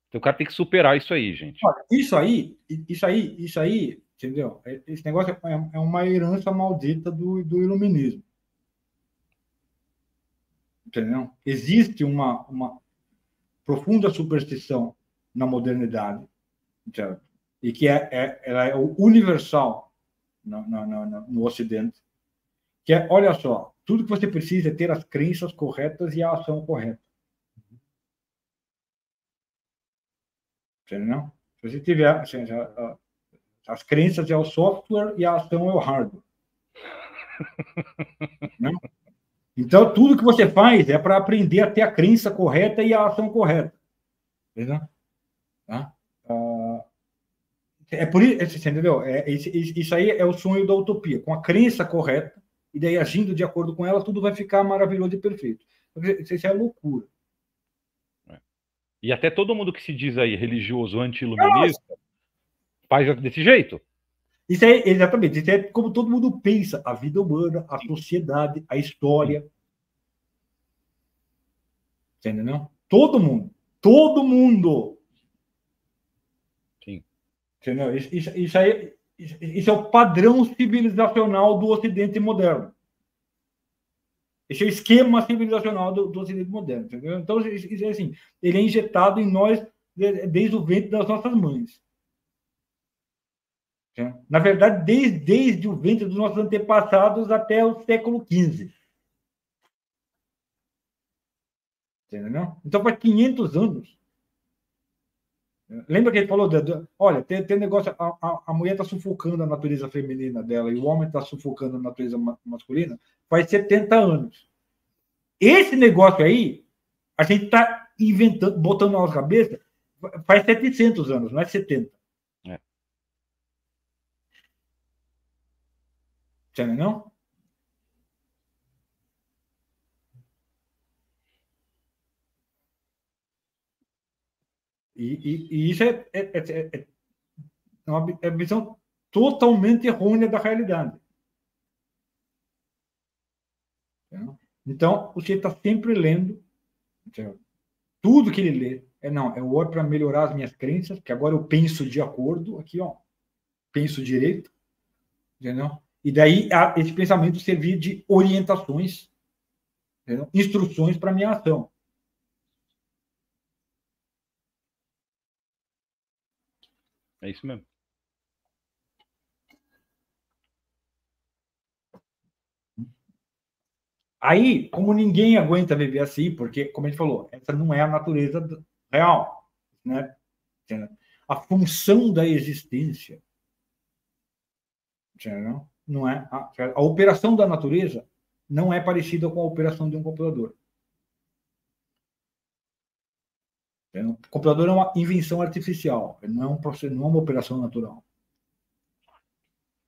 Então o cara tem que superar isso aí, gente. Isso aí, isso aí, isso aí, entendeu? É, esse negócio é, é uma herança maldita do, do iluminismo. Entendeu? Existe uma, uma profunda superstição na modernidade, certo? e que é, é, ela é universal no, no, no, no Ocidente, que é, olha só, tudo que você precisa é ter as crenças corretas e a ação correta. Entendeu? Se você tiver assim, as crenças é o software e a ação é o hardware. Não? Então, tudo que você faz é para aprender a ter a crença correta e a ação correta. Entendeu? Tá? Uh, é por isso, entendeu? É, isso aí é o sonho da utopia. Com a crença correta, e daí agindo de acordo com ela, tudo vai ficar maravilhoso e perfeito. Isso é loucura. É. E até todo mundo que se diz aí religioso anti-iluminista faz desse jeito. Isso é exatamente, isso é como todo mundo pensa, a vida humana, a sociedade, a história. Entendeu? Todo mundo. Todo mundo. Sim. Entendeu? Isso, isso, isso, aí, isso é o padrão civilizacional do Ocidente moderno. Esse é o esquema civilizacional do, do Ocidente moderno. Entendeu? Então, isso é assim, ele é injetado em nós desde o ventre das nossas mães. Na verdade, desde, desde o ventre dos nossos antepassados até o século XV. Entendeu? Então, faz 500 anos. Lembra que ele falou, de, olha, tem, tem negócio, a, a, a mulher está sufocando a natureza feminina dela e o homem está sufocando a natureza ma, masculina faz 70 anos. Esse negócio aí, a gente está inventando, botando na nossa cabeça, faz 700 anos, não é 70. Entendeu? E, e, e isso é, é, é, é, uma é visão totalmente errônea da realidade. Então, você está sempre lendo, tudo que ele lê, é não, é o hora para melhorar as minhas crenças, que agora eu penso de acordo, aqui, ó, penso direito, entendeu? E daí esse pensamento servir de orientações, entendeu? instruções para a minha ação. É isso mesmo. Aí, como ninguém aguenta viver assim, porque, como a gente falou, essa não é a natureza real, né? A função da existência, entendeu? Não é a, a operação da natureza não é parecida com a operação de um computador. O computador é uma invenção artificial, não é, um processo, não é uma operação natural.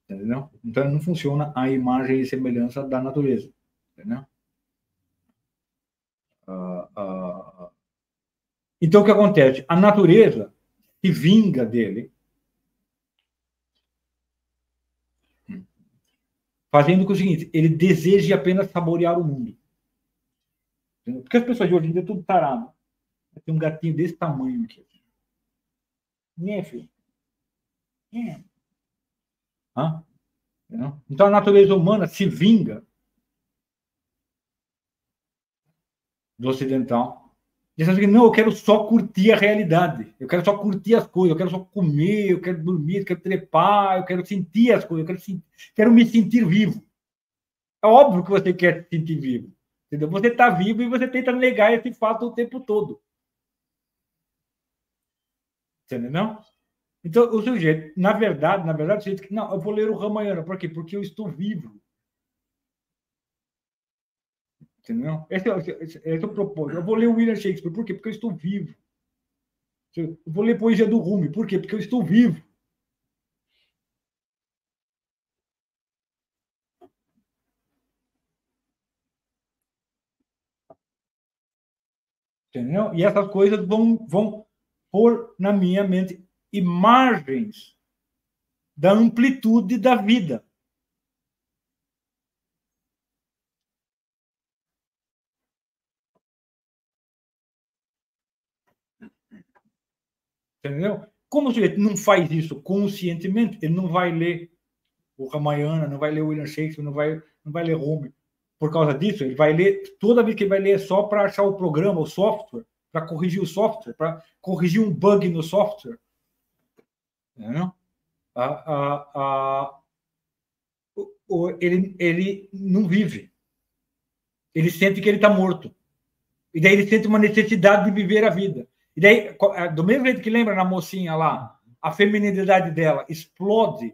Entendeu? Então não funciona a imagem e semelhança da natureza. Entendeu? Uh, uh, então o que acontece? A natureza se vinga dele fazendo com o seguinte, ele deseje apenas saborear o mundo. Porque as pessoas de hoje em dia é tudo tarado. Tem um gatinho desse tamanho aqui. Né, filho? É. Hã? Então a natureza humana se vinga do ocidental. Dizendo assim, não, eu quero só curtir a realidade. Eu quero só curtir as coisas. Eu quero só comer, eu quero dormir, eu quero trepar, eu quero sentir as coisas, eu quero, quero me sentir vivo. É óbvio que você quer se sentir vivo. Entendeu? Você está vivo e você tenta negar esse fato o tempo todo. Entendeu? Então, o sujeito, na verdade, na verdade, o sujeito, não, eu vou ler o Ramayana. Por quê? Porque eu estou vivo. Entendeu? Esse, é esse, é, é, esse é o propósito. Eu vou ler o William Shakespeare. Por quê? Porque eu estou vivo. Eu vou ler poesia do Rumi. Por quê? Porque eu estou vivo. Entendeu? E essas coisas vão, vão pôr na minha mente imagens da amplitude da vida. Entendeu? Como o sujeito não faz isso conscientemente, ele não vai ler o Ramayana, não vai ler William Shakespeare, não vai, não vai ler Rumi. Por causa disso, ele vai ler, toda vez que ele vai ler é só para achar o programa, o software, para corrigir o software, para corrigir um bug no software. Não? A, a, a, o, ele, ele não vive. Ele sente que ele está morto. E daí ele sente uma necessidade de viver a vida. E daí, é, do mesmo jeito que lembra na mocinha lá, a feminilidade dela explode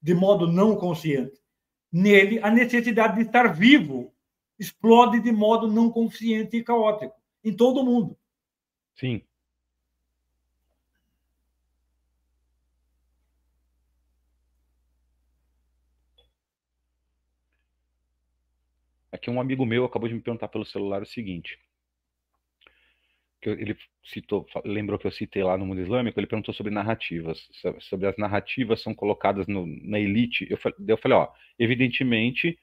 de modo não consciente. Nele, a necessidade de estar vivo explode de modo não consciente e caótico. Em todo mundo. Sim. Aqui um amigo meu acabou de me perguntar pelo celular o seguinte que ele citou, lembrou que eu citei lá no mundo islâmico, ele perguntou sobre narrativas, sobre as narrativas são colocadas no, na elite. Eu, eu falei, ó, evidentemente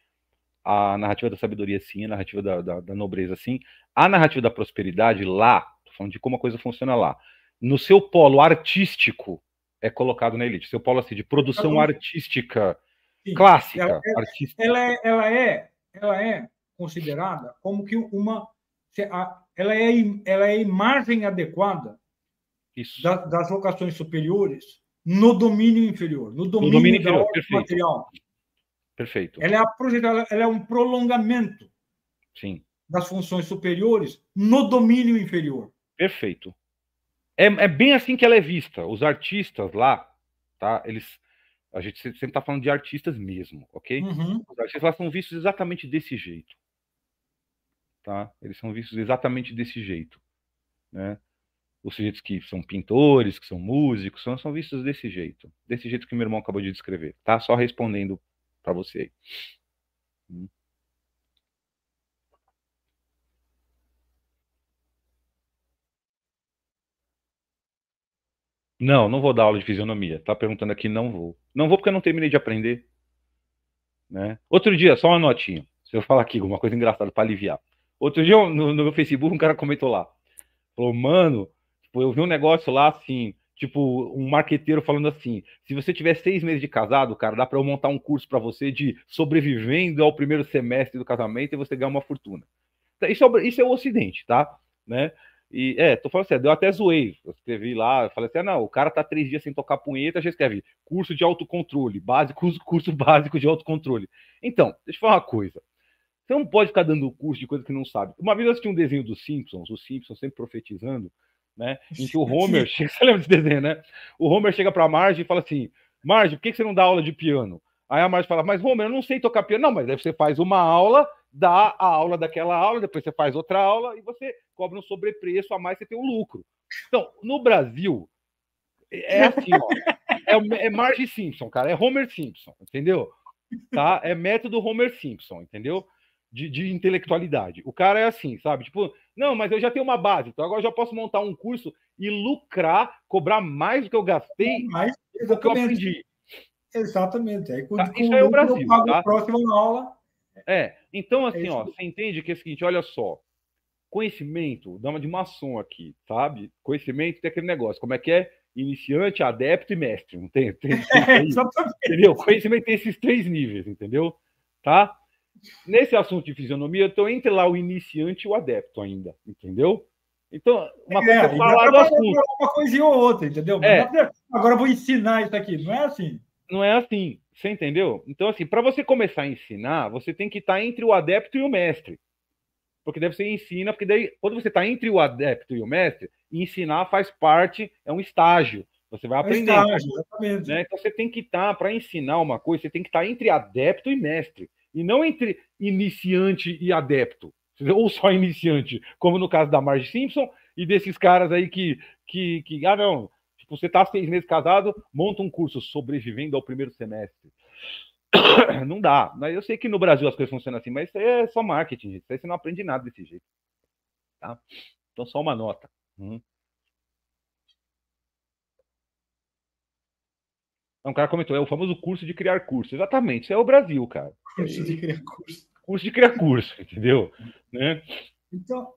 a narrativa da sabedoria sim, a narrativa da, da, da nobreza sim, a narrativa da prosperidade lá, tô falando de como a coisa funciona lá, no seu polo artístico é colocado na elite, seu polo assim, de produção então, artística sim, clássica. Ela, ela, artística. Ela, é, ela, é, ela é considerada como que uma ela é, ela é a imagem adequada da, das vocações superiores no domínio inferior, no domínio, no domínio inferior, perfeito. material. Perfeito. Ela é, a projeção, ela é um prolongamento Sim. das funções superiores no domínio inferior. Perfeito. É, é bem assim que ela é vista. Os artistas lá, tá? Eles, a gente sempre está falando de artistas mesmo, ok? Uhum. Os artistas lá são vistos exatamente desse jeito tá? Eles são vistos exatamente desse jeito, né? Os sujeitos que são pintores, que são músicos, são, são vistos desse jeito, desse jeito que meu irmão acabou de descrever, tá? Só respondendo para você aí. Hum. Não, não vou dar aula de fisionomia. Tá perguntando aqui, não vou. Não vou porque eu não terminei de aprender. Né? Outro dia, só uma notinha. Se eu falar aqui alguma coisa engraçada para aliviar. Outro dia no, no meu Facebook um cara comentou lá. Falou, mano, tipo, eu vi um negócio lá assim, tipo, um marqueteiro falando assim: se você tiver seis meses de casado, cara, dá para eu montar um curso para você de sobrevivendo ao primeiro semestre do casamento e você ganhar uma fortuna. Isso é, isso é o Ocidente, tá? Né? E é, tô falando assim, deu até zoei. Eu escrevi lá, eu falei assim: ah, não, o cara tá três dias sem tocar punheta, já escreve curso de autocontrole, básico, curso, curso básico de autocontrole. Então, deixa eu falar uma coisa. Você não pode ficar dando curso de coisa que não sabe. Uma vez eu assisti um desenho dos Simpsons, os Simpsons sempre profetizando, né? Em que o Homer chega, você lembra desse desenho, né? O Homer chega para Marge e fala assim: Marge, por que você não dá aula de piano? Aí a Marge fala: Mas Homer, eu não sei tocar piano. Não, mas aí você faz uma aula, dá a aula daquela aula, depois você faz outra aula e você cobra um sobrepreço a mais, você tem um lucro. Então, no Brasil, é assim, ó. É, é Marge Simpson, cara. É Homer Simpson, entendeu? Tá? É método Homer Simpson, entendeu? De, de, intelectualidade. O cara é assim, sabe? Tipo, não, mas eu já tenho uma base, então agora eu já posso montar um curso e lucrar, cobrar mais do que eu gastei mais, do que eu aprendi. Exatamente. Aí, tá? Isso é o Brasil. Tá? Próxima aula. É, então é assim, é ó, você entende que é o seguinte, olha só, conhecimento, dá uma de maçom aqui, sabe? Conhecimento tem aquele negócio, como é que é? Iniciante, adepto e mestre, não tem? tem, tem, tem é, entendeu? Conhecimento tem esses três níveis, entendeu? Tá? Nesse assunto de fisionomia, eu estou entre lá o iniciante e o adepto ainda, entendeu? Então, uma coisa é, é falar do assunto. Uma coisinha ou outra, entendeu? É. Agora eu vou ensinar isso aqui, não é assim. Não é assim, você entendeu? Então, assim, para você começar a ensinar, você tem que estar entre o adepto e o mestre. Porque daí você ensina, porque daí, quando você está entre o adepto e o mestre, ensinar faz parte, é um estágio. Você vai aprender. É estágio, exatamente. Né? Então você tem que estar, para ensinar uma coisa, você tem que estar entre adepto e mestre e não entre iniciante e adepto, ou só iniciante, como no caso da Marge Simpson e desses caras aí que, que, que ah, não, tipo, você está seis meses casado, monta um curso sobrevivendo ao primeiro semestre. Não dá. Mas eu sei que no Brasil as coisas funcionam assim, mas isso aí é só marketing, gente. Isso aí você não aprende nada desse jeito. Tá? Então, só uma nota. Uhum. Um cara comentou, é o famoso curso de criar curso. Exatamente, isso é o Brasil, cara. Curso de criar curso. Curso de criar curso, entendeu? Né? Então,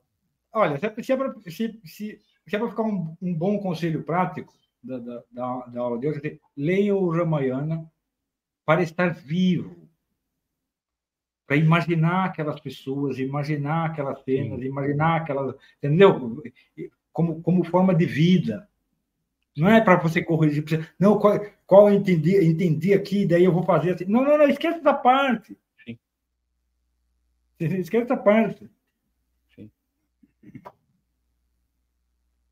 olha, se é para se, se, se é ficar um, um, bom conselho prático da, da, da, da aula de hoje, leia o Ramayana para estar vivo, para imaginar aquelas pessoas, imaginar aquelas cenas, Sim. imaginar aquelas, entendeu? Como, como forma de vida. Não é para você corrigir, não, qual, qual eu entendi, entendi aqui, daí eu vou fazer assim. Não, não, não, esquece essa parte. Sim. Esquece essa parte. Sim.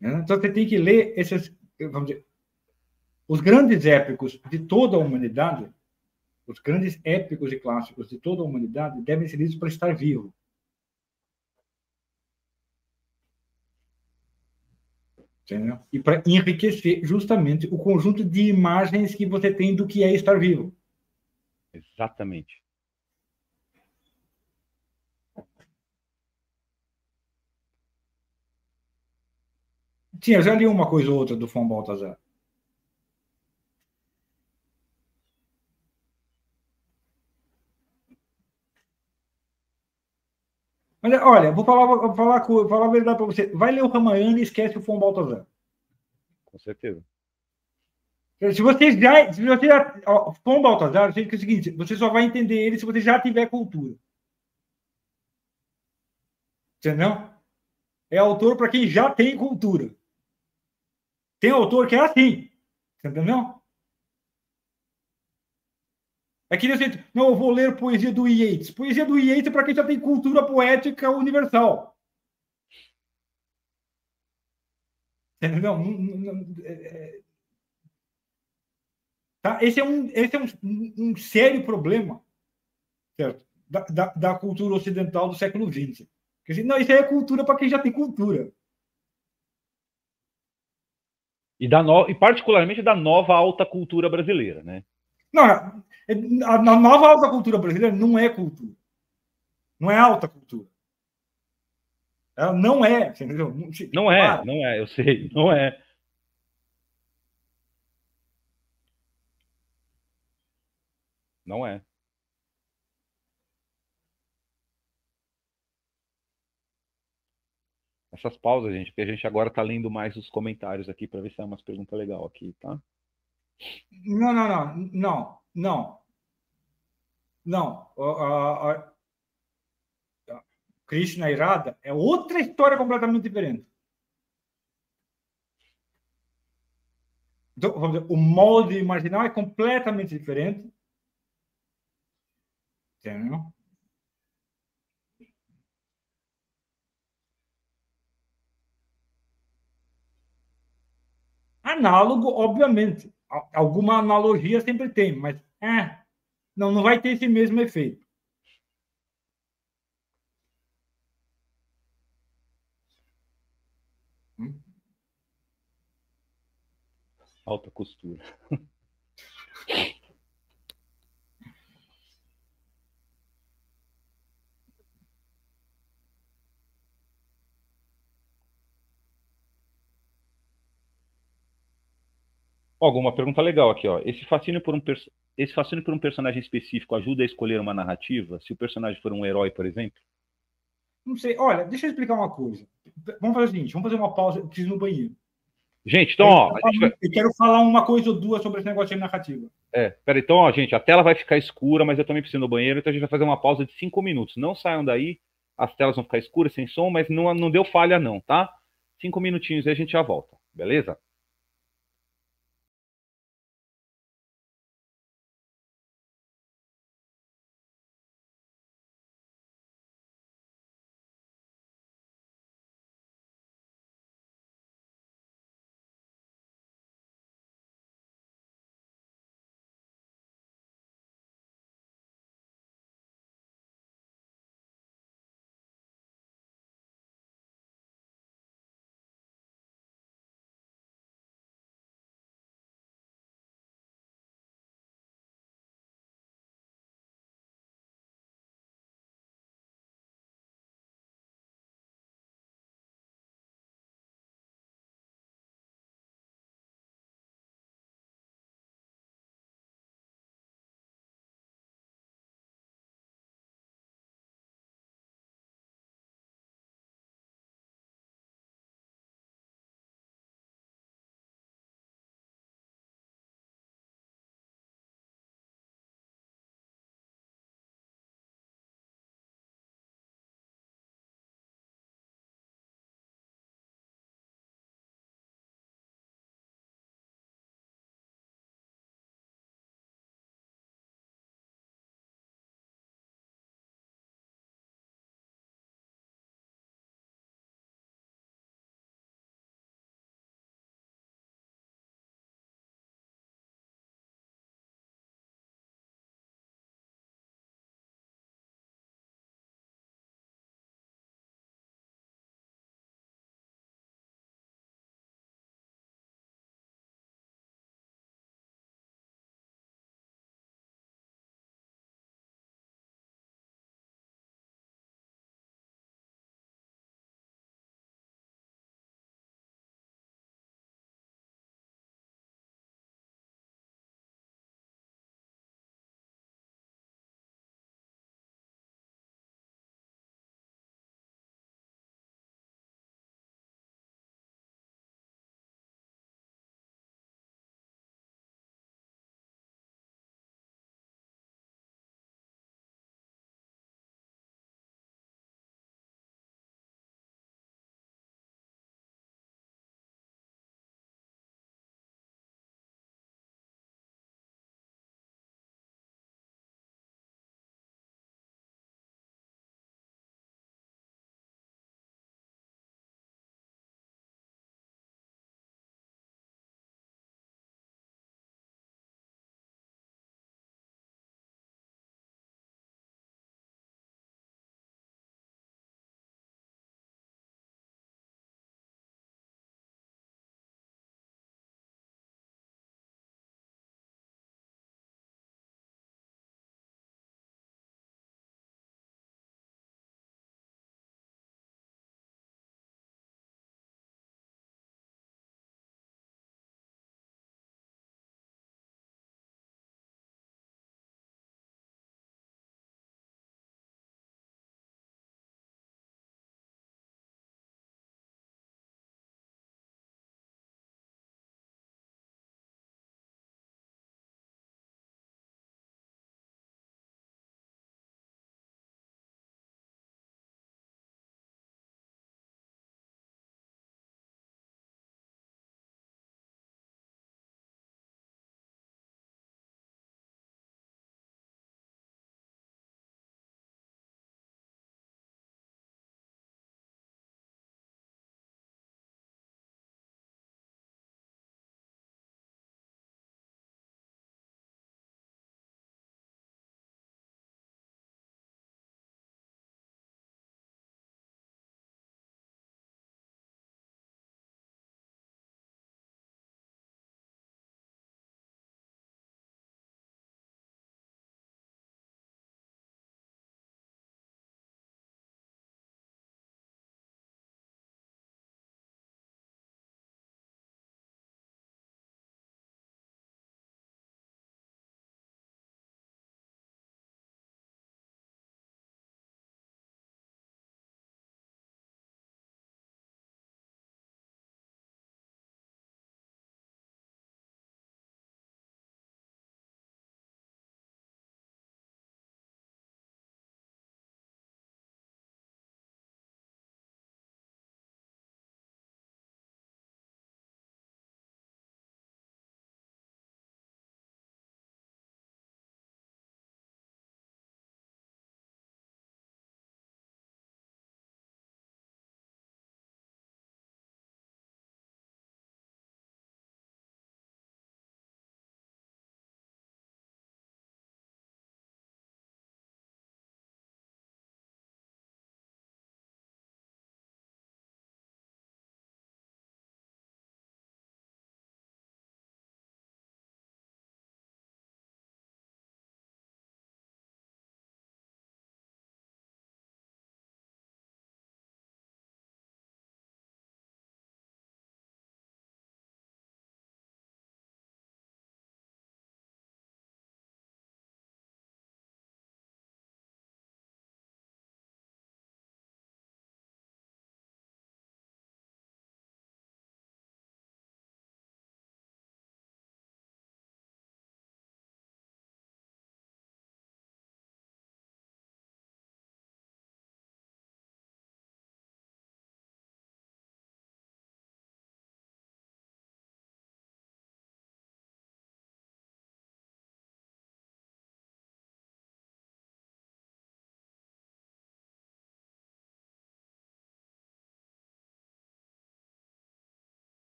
Então você tem que ler esses, vamos dizer, os grandes épicos de toda a humanidade, os grandes épicos e clássicos de toda a humanidade devem ser lidos para estar vivo. Entendeu? E para enriquecer justamente o conjunto de imagens que você tem do que é estar vivo. Exatamente. Sim, eu já li uma coisa ou outra do Fon Baltazar. Mas, olha, vou falar, vou falar, vou falar a verdade para você. Vai ler o Ramayana e esquece o Fon Baltazar. Com certeza. Se você já. Se você já ó, Fon Baltazar, é o seguinte: você só vai entender ele se você já tiver cultura. Entendeu? É autor para quem já tem cultura. Tem autor que é assim. Entendeu? É que assim, não, eu vou ler poesia do Yeats. Poesia do Yeats é para quem já tem cultura poética universal. Entendeu? É, é... Tá? Esse é um, esse é um, um sério problema certo? Da, da, da, cultura ocidental do século XX. Porque, não, isso aí é cultura para quem já tem cultura. E, da no... e particularmente da nova alta cultura brasileira, né? Não, a, nova alta cultura brasileira não é cultura. Não é alta cultura. Ela não é, entendeu? Não é, não é, eu sei, não é. Não é. Essas pausas, gente, porque a gente agora está lendo mais os comentários aqui para ver se é umas perguntas legais aqui, tá? Não, não, não, não, não. Não. A, Krishna Irada é outra história completamente diferente. Então, o molde marginal é completamente diferente. Entendeu? Análogo, obviamente alguma analogia sempre tem, mas é, não, não vai ter esse mesmo efeito. Hum? Alta costura. Alguma pergunta legal aqui, ó. Esse fascínio por um esse fascínio por um personagem específico ajuda a escolher uma narrativa? Se o personagem for um herói, por exemplo? Não sei. Olha, deixa eu explicar uma coisa. Vamos fazer o seguinte, vamos fazer uma pausa, eu preciso ir no banheiro. Gente, então, ó. Eu quero, eu quero falar uma coisa ou duas sobre esse negócio de narrativa. É, peraí, então, ó, gente, a tela vai ficar escura, mas eu também preciso ir no banheiro, então a gente vai fazer uma pausa de cinco minutos. Não saiam daí, as telas vão ficar escuras, sem som, mas não, não deu falha, não, tá? Cinco minutinhos e a gente já volta, beleza?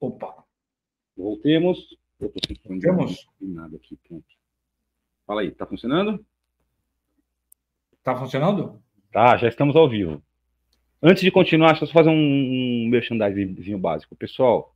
Opa. Voltemos. Eu tô Temos? nada aqui, pronto. Fala aí, tá funcionando? Tá funcionando? Tá, já estamos ao vivo. Antes de continuar, deixa eu só fazer um, merchandising básico. Pessoal,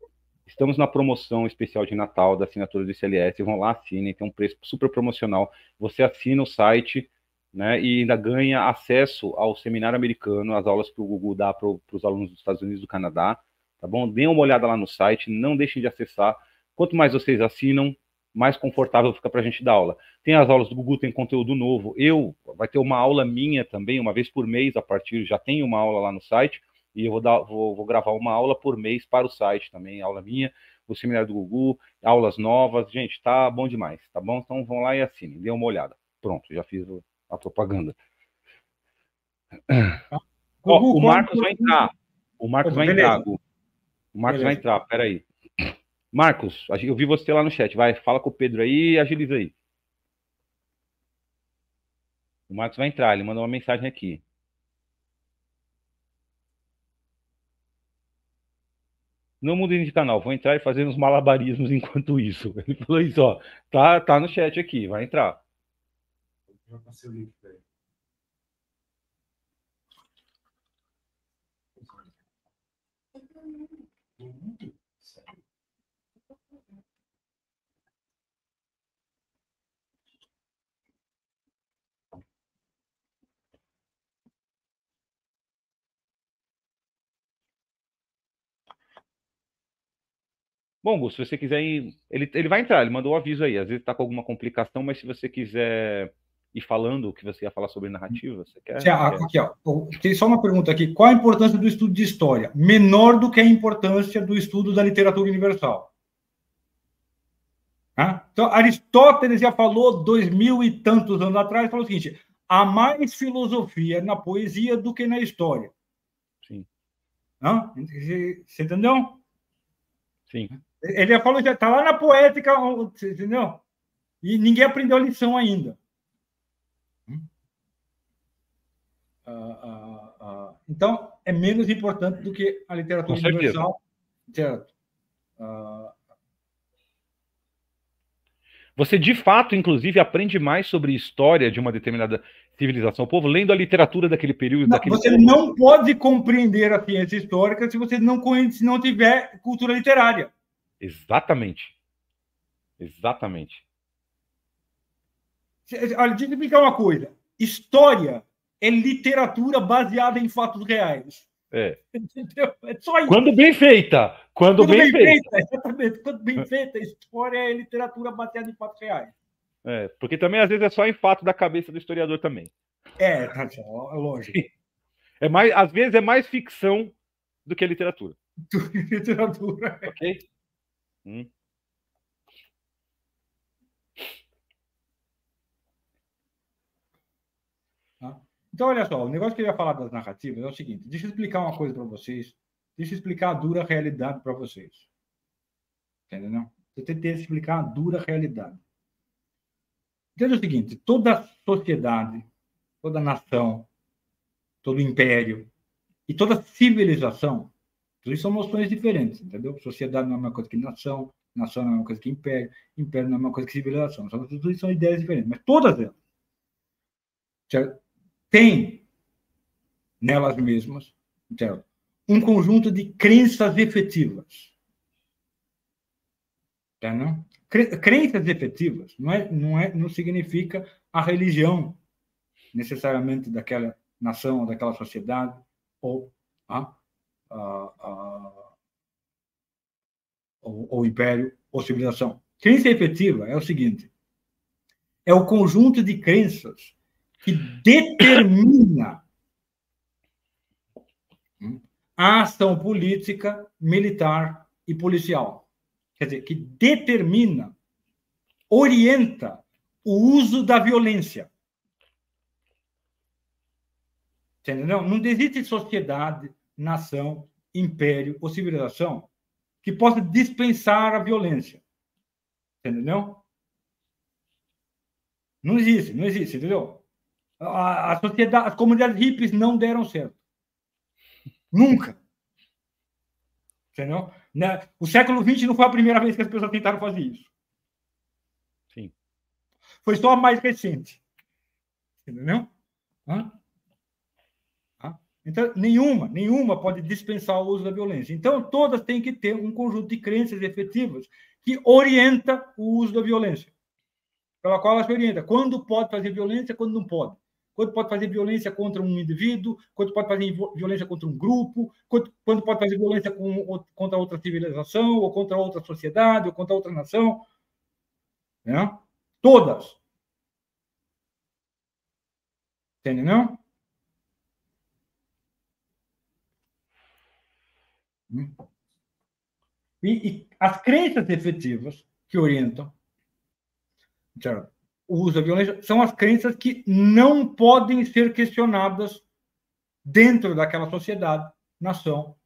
estamos na promoção especial de Natal da assinatura do ICLS. Vão lá, assinem, tem um preço super promocional. Você assina o site né, e ainda ganha acesso ao seminário americano, as aulas que o Google dá para os alunos dos Estados Unidos e do Canadá. Tá bom? Deem uma olhada lá no site, não deixem de acessar. Quanto mais vocês assinam, mais confortável fica para a gente dar aula. Tem as aulas do Google, tem conteúdo novo. Eu, vai ter uma aula minha também, uma vez por mês, a partir, já tem uma aula lá no site, e eu vou, dar, vou, vou gravar uma aula por mês para o site também, aula minha, o seminário do Google, aulas novas. Gente, tá bom demais, tá bom? Então vão lá e assinem, dê uma olhada. Pronto, já fiz a propaganda. Ó, o Marcos vai entrar. O Marcos vai entrar, O Marcos vai entrar, peraí. Marcos, eu vi você lá no chat. Vai, fala com o Pedro aí e agiliza aí. O Marcos vai entrar, ele mandou uma mensagem aqui. Não mudem de canal, vou entrar e fazer uns malabarismos enquanto isso. Ele falou isso, ó. Tá, tá no chat aqui, vai entrar. Já passei o link para ele. Bom, Gus, se você quiser ir. Ele, ele vai entrar, ele mandou o um aviso aí. Às vezes está com alguma complicação, mas se você quiser ir falando o que você ia falar sobre narrativa, você quer? Aqui, ó. Tem só uma pergunta aqui. Qual a importância do estudo de história? Menor do que a importância do estudo da literatura universal. Então, Aristóteles já falou dois mil e tantos anos atrás, falou o seguinte: há mais filosofia na poesia do que na história. Sim. Você entendeu? Sim. Ele já falou, já está lá na poética, entendeu? E ninguém aprendeu a lição ainda. Ah, ah, ah. Então, é menos importante do que a literatura universal. Certo. Você, de fato, inclusive, aprende mais sobre história de uma determinada civilização, o povo, lendo a literatura daquele período. Não, daquele você povo. não pode compreender a ciência histórica se você não, conhece, se não tiver cultura literária. Exatamente. Exatamente. Olha, deixa eu explicar uma coisa. História é literatura baseada em fatos reais. É. Entendeu? É só isso. Quando bem feita. Quando, Quando bem, bem feita. feita. Exatamente. Quando bem feita, história é literatura baseada em fatos reais. É, porque também às vezes é só em fato da cabeça do historiador também. É, tá, é lógico. É mais, às vezes é mais ficção do que literatura. Do que literatura. Ok? Hum. Tá? Então, olha só, o negócio que eu ia falar das narrativas é o seguinte: deixa eu explicar uma coisa para vocês, deixa eu explicar a dura realidade para vocês. Entendeu? Eu tentei explicar a dura realidade. Entenda o seguinte: toda sociedade, toda nação, todo império e toda civilização tudo isso são noções diferentes, entendeu? Sociedade não é uma coisa que nação, nação não é uma coisa que império, império não é uma coisa que civilização. São, tudo isso são ideias diferentes, mas todas elas têm nelas mesmas certo? um conjunto de crenças efetivas. Entendeu? Crenças efetivas não, é, não, é, não significa a religião necessariamente daquela nação daquela sociedade ou ah, ou, ou império ou civilização. Crença efetiva é o seguinte: é o conjunto de crenças que determina a ação política, militar e policial. Quer dizer, que determina, orienta o uso da violência. Entendeu? Não existe sociedade nação, império ou civilização que possa dispensar a violência. Entendeu? Não existe, não existe, entendeu? A, a sociedade, as comunidades hippies não deram certo. Nunca. Entendeu? Né? O século XX não foi a primeira vez que as pessoas tentaram fazer isso. Sim. Foi só a mais recente. Entendeu? Hã? Então, nenhuma, nenhuma pode dispensar o uso da violência. Então, todas têm que ter um conjunto de crenças efetivas que orienta o uso da violência, pela qual ela se orienta. Quando pode fazer violência, quando não pode. Quando pode fazer violência contra um indivíduo, quando pode fazer violência contra um grupo, quando, pode fazer violência com, contra outra civilização, ou contra outra sociedade, ou contra outra nação. Né? Todas. Entendeu? E, e as crenças efetivas que orientam o uso da violência são as crenças que não podem ser questionadas dentro daquela sociedade, nação,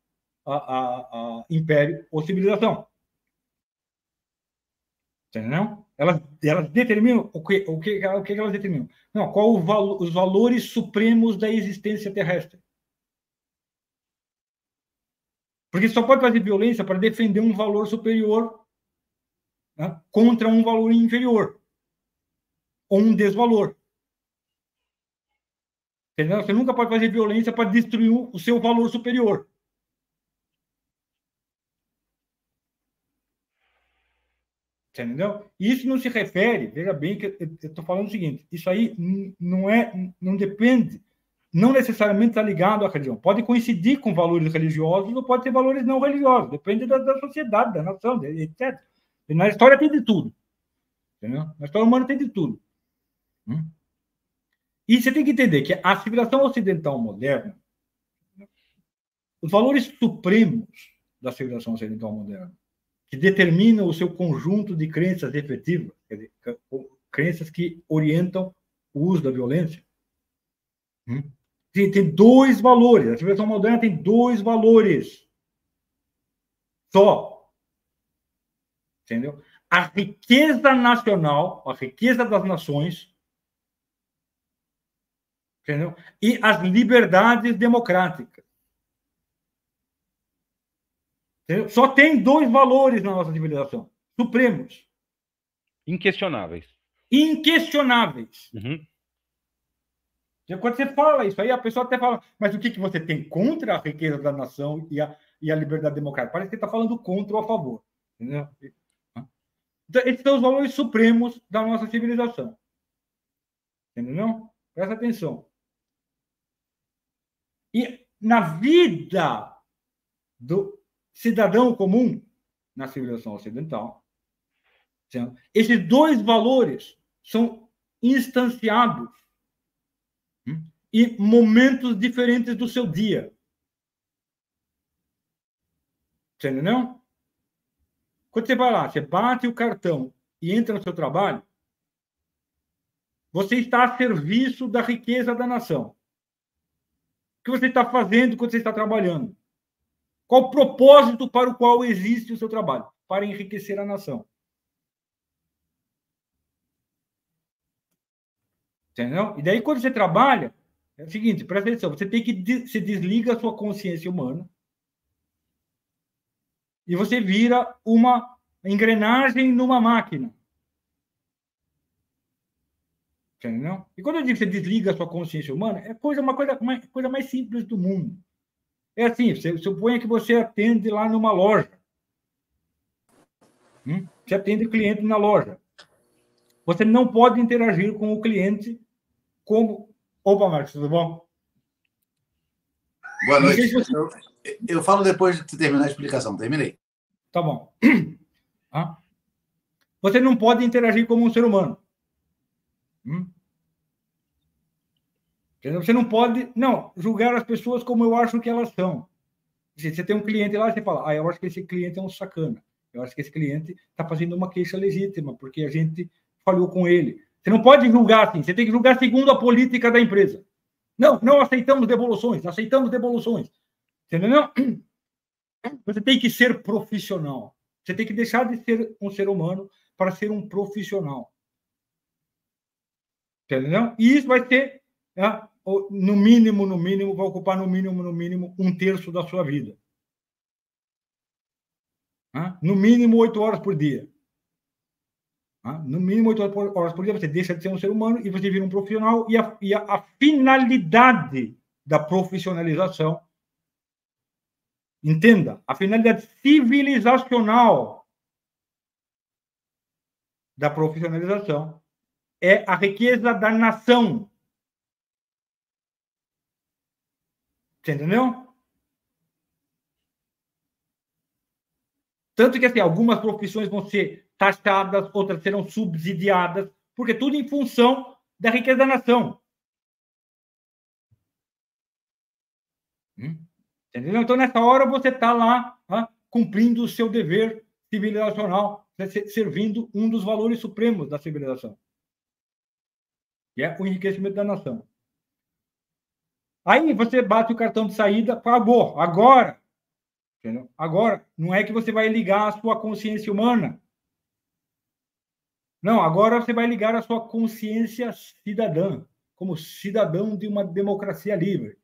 a, a, a império ou civilização. Entendeu? Elas, elas determinam o que, o que, o que elas determinam? Não, qual o, os valores supremos da existência terrestre. Porque só pode fazer violência para defender um valor superior né, contra um valor inferior ou um desvalor. Entendeu? Você nunca pode fazer violência para destruir o seu valor superior. Entendeu? Isso não se refere, veja bem que eu estou falando o seguinte: isso aí não é, não depende não necessariamente está ligado à religião. Pode coincidir com valores religiosos ou pode ter valores não religiosos. Depende da, da sociedade, da nação, etc. Na história tem de tudo. Entendeu? Na história humana tem de tudo. Hum? E você tem que entender que a civilização ocidental moderna, os valores supremos da civilização ocidental moderna, que determinam o seu conjunto de crenças efetivas, dizer, crenças que orientam o uso da violência, hum? tem dois valores. A civilização moderna tem dois valores. Só. Entendeu? A riqueza nacional, a riqueza das nações, entendeu? E as liberdades democráticas. Entendeu? Só tem dois valores na nossa civilização, supremos. Inquestionáveis. Inquestionáveis. Uhum. Quando você fala isso aí, a pessoa até fala, mas o que, que você tem contra a riqueza da nação e a, e a liberdade democrática? Parece que está falando contra ou a favor. Entendeu? Então, esses são os valores supremos da nossa civilização. Entendeu? Presta atenção. E na vida do cidadão comum, na civilização ocidental, esses dois valores são instanciados e momentos diferentes do seu dia. Você entendeu? Quando você vai lá, você bate o cartão e entra no seu trabalho, você está a serviço da riqueza da nação. Que você está fazendo quando você está trabalhando? Qual o propósito para o qual existe o seu trabalho? Para enriquecer a nação. Entendeu? E daí, quando você trabalha, é o seguinte, presta atenção, você tem que se desliga a sua consciência humana e você vira uma engrenagem numa máquina. E quando eu digo que você desliga a sua consciência humana, é coisa, uma coisa, uma coisa mais simples do mundo. É assim, você suponha que você atende lá numa loja. Hum? Você atende cliente na loja. Você não pode interagir com o cliente como. Opa, Marcos, tudo bom? Boa noite. Você... Eu, eu, falo depois de terminar a explicação. Terminei. Tá bom. Ah. Você não pode interagir como um ser humano. Hum? Você não pode, não, julgar as pessoas como eu acho que elas são. Você tem um cliente lá, você fala, ah, eu acho que esse cliente é um sacana. Eu acho que esse cliente está fazendo uma queixa legítima, porque a gente falhou com ele. Você não pode julgar assim, você tem que julgar segundo a política da empresa. Não, não aceitamos devoluções, aceitamos devoluções. Entendeu? Você tem que ser profissional. Você tem que deixar de ser um ser humano para ser um profissional. Entendeu? E isso vai ter, né, no mínimo, no mínimo, vai ocupar no mínimo, no mínimo, um terço da sua vida. No mínimo oito horas por dia. No mínimo oito horas por dia, você deixa de ser um ser humano e você vira um profissional. E a, e a, a finalidade da profissionalização, entenda, a finalidade civilizacional da profissionalização é a riqueza da nação. Você entendeu? Tanto que assim, algumas profissões vão ser taxadas, outras serão subsidiadas, porque tudo em função da riqueza da nação. Hum? Entendeu? Então, nessa hora, você está lá cumprindo o seu dever civilizacional, né, servindo um dos valores supremos da civilização, que é o enriquecimento da nação. Aí você bate o cartão de saída, acabou, agora Entendeu? Agora, não é que você vai ligar a sua consciência humana. Não, agora você vai ligar a sua consciência cidadã, como cidadão de uma democracia livre.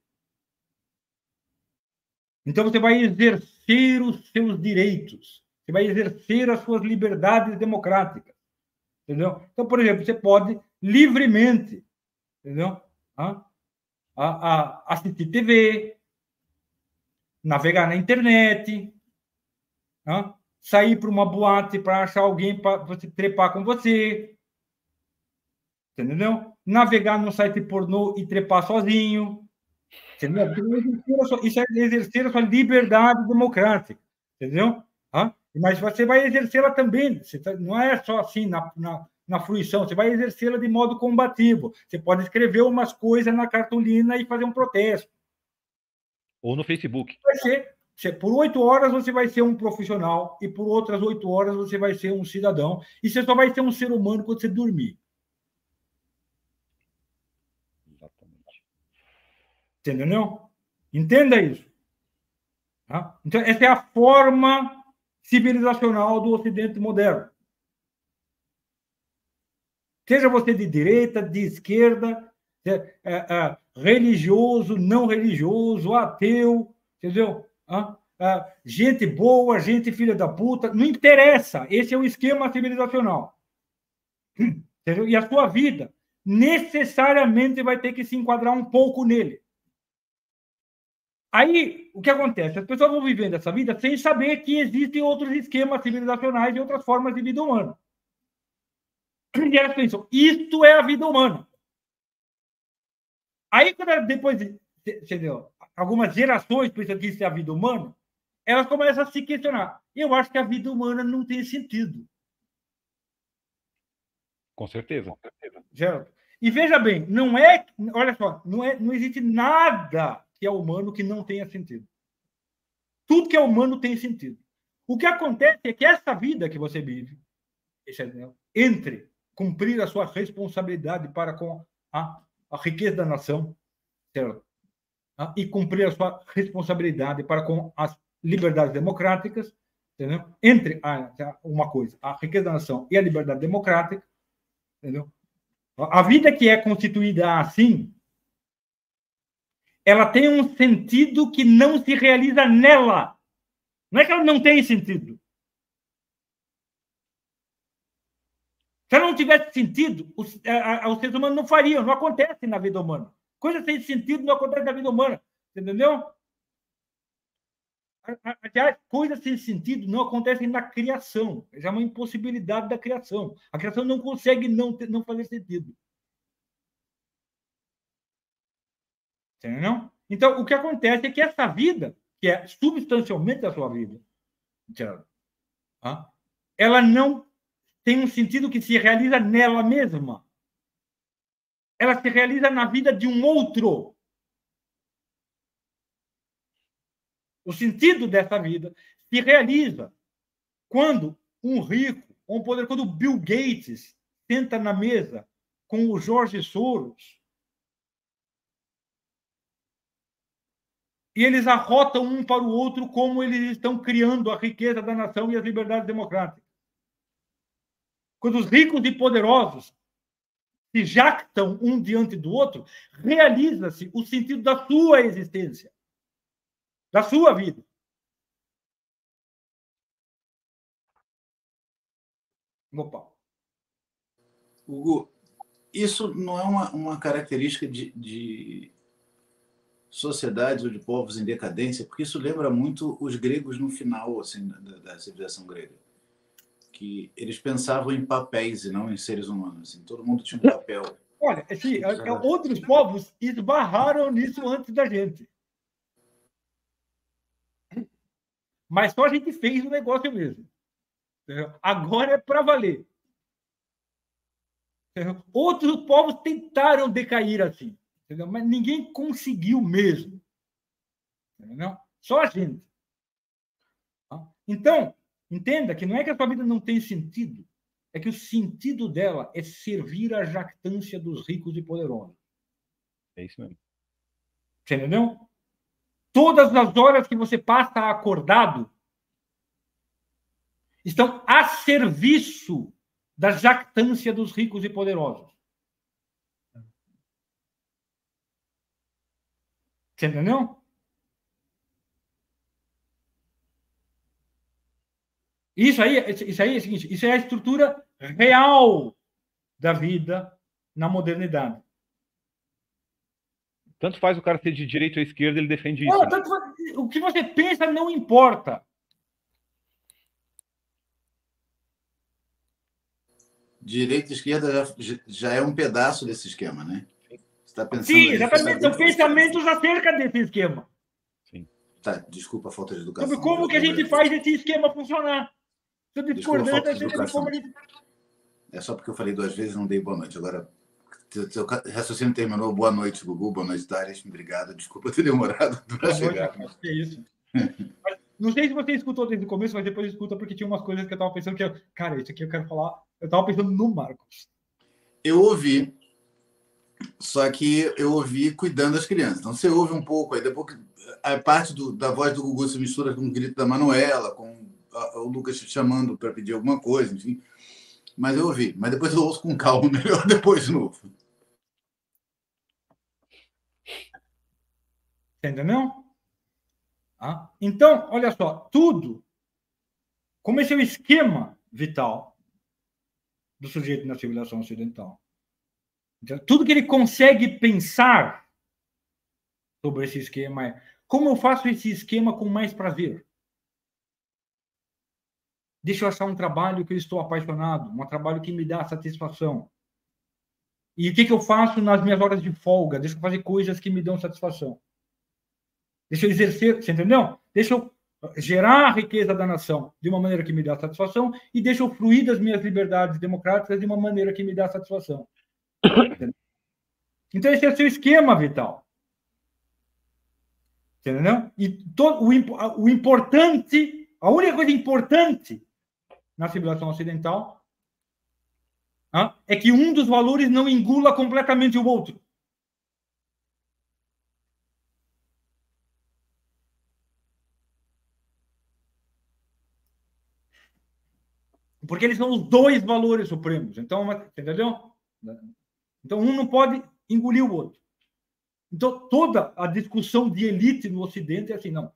Então você vai exercer os seus direitos, você vai exercer as suas liberdades democráticas. Entendeu? Então, por exemplo, você pode livremente entendeu? A, a assistir TV, navegar na internet, né? sair para uma boate para achar alguém para você trepar com você. Entendeu? Navegar no site pornô e trepar sozinho. Entendeu? Isso é exercer a sua liberdade democrática. Entendeu? Mas você vai exercê-la também. Tá, não é só assim na, na, na fruição, você vai exercê-la de modo combativo. Você pode escrever umas coisas na cartolina e fazer um protesto. Ou no Facebook. Vai ser, por oito horas você vai ser um profissional e por outras oito horas você vai ser um cidadão. E você só vai ser um ser humano quando você dormir. Exatamente. Entendeu? Entenda isso. Tá? Então, essa é a forma civilizacional do Ocidente moderno. Seja você de direita, de esquerda, é, é, é, religioso, não religioso, ateu, entendeu? Ah, gente boa, gente filha da puta, não interessa. Esse é o esquema civilizacional. Entendeu? E a sua vida necessariamente vai ter que se enquadrar um pouco nele. Aí, o que acontece? As pessoas vão vivendo essa vida sem saber que existem outros esquemas civilizacionais e outras formas de vida humana. E elas pensam, isto é a vida humana. Aí, quando depois, entendeu? Algumas gerações pensam que isso é a vida humana, elas começam a se questionar. Eu acho que a vida humana não tem sentido. Com certeza. Certo? E veja bem, não é, olha só, não, é, não existe nada que é humano que não tenha sentido. Tudo que é humano tem sentido. O que acontece é que essa vida que você vive, entre cumprir a sua responsabilidade para com a a riqueza da nação certo? Ah, e cumprir a sua responsabilidade para com as liberdades democráticas, entendeu? entre a, uma coisa, a riqueza da nação e a liberdade democrática, entendeu? A vida que é constituída assim, ela tem um sentido que não se realiza nela. Não é que ela não tem sentido. Se ela não tivesse sentido, os, a, a, os seres humanos não fariam, não acontece na vida humana. Coisa sem sentido não acontece na vida humana. Entendeu? Aliás, coisas sem sentido não acontecem na criação. É uma impossibilidade da criação. A criação não consegue não, ter, não fazer sentido. Entendeu? Então, o que acontece é que essa vida, que é substancialmente a sua vida, ela não tem um sentido que se realiza nela mesma. Ela se realiza na vida de um outro. O sentido dessa vida se realiza quando um rico, um poder, quando Bill Gates senta na mesa com o Jorge Soros e eles arrotam um para o outro como eles estão criando a riqueza da nação e as liberdades democráticas quando os ricos e poderosos se jactam um diante do outro, realiza-se o sentido da sua existência, da sua vida. Opa. Hugo, isso não é uma, uma característica de, de sociedades ou de povos em decadência, porque isso lembra muito os gregos no final assim, da, da civilização grega. Que eles pensavam em papéis e não em seres humanos. Assim, todo mundo tinha um papel. Olha, assim, é, é, outros povos esbarraram nisso antes da gente. Mas só a gente fez o negócio mesmo. Agora é para valer. Outros povos tentaram decair assim. Mas ninguém conseguiu mesmo. Só a gente. Tá? Então, entenda que não é que a sua vida não tem sentido, é que o sentido dela é servir à jactância dos ricos e poderosos. É isso mesmo. Você entendeu? Todas as horas que você passa acordado estão a serviço da jactância dos ricos e poderosos. Você entendeu? Isso aí, isso aí é o seguinte: isso é a estrutura real da vida na modernidade. Tanto faz o cara ser de direita ou esquerda, ele defende isso. Não, tanto, o que você pensa não importa. Direita e esquerda já, já é um pedaço desse esquema, né? Tá Sim, exatamente. São pensamentos acerca desse esquema. Sim. Tá, desculpa a falta de educação. Sobre como que a gente faz esse esquema funcionar. Como a gente... É só porque eu falei duas vezes não dei boa noite. Agora, seu raciocínio terminou. Boa noite, Gugu. Boa noite, Darius. Obrigado. Desculpa ter demorado para chegar. Noite, é isso. não sei se você escutou desde o começo, mas depois escuta, porque tinha umas coisas que eu estava pensando que, eu, cara, isso aqui eu quero falar. Eu estava pensando no Marcos. Eu ouvi, só que eu ouvi cuidando das crianças. Então você ouve um pouco, aí depois a parte do, da voz do Gugu se mistura com o grito da Manuela, com o Lucas chamando para pedir alguma coisa, enfim. Mas eu ouvi. Mas depois eu ouço com calma, melhor depois de novo. Entendeu? Ah, então, olha só, tudo, como esse é o esquema vital do sujeito na civilização ocidental. Então, tudo que ele consegue pensar sobre esse esquema é como eu faço esse esquema com mais prazer. Deixa eu achar um trabalho que eu estou apaixonado, um trabalho que me dá satisfação. E o que, que eu faço nas minhas horas de folga? Deixa eu fazer coisas que me dão satisfação. Deixa eu exercer, você entendeu? Deixa eu gerar a riqueza da nação de uma maneira que me dá satisfação e deixa eu fluir das minhas liberdades democráticas de uma maneira que me dá satisfação. Então, esse é o seu esquema vital. Entendeu? E todo, o, o importante, a única coisa importante na civilização ocidental é que um dos valores não engula completamente o outro. Porque eles são os dois valores supremos. Então, entendeu? Então, um não pode engolir o outro. Então, toda a discussão de elite no Ocidente é assim, não.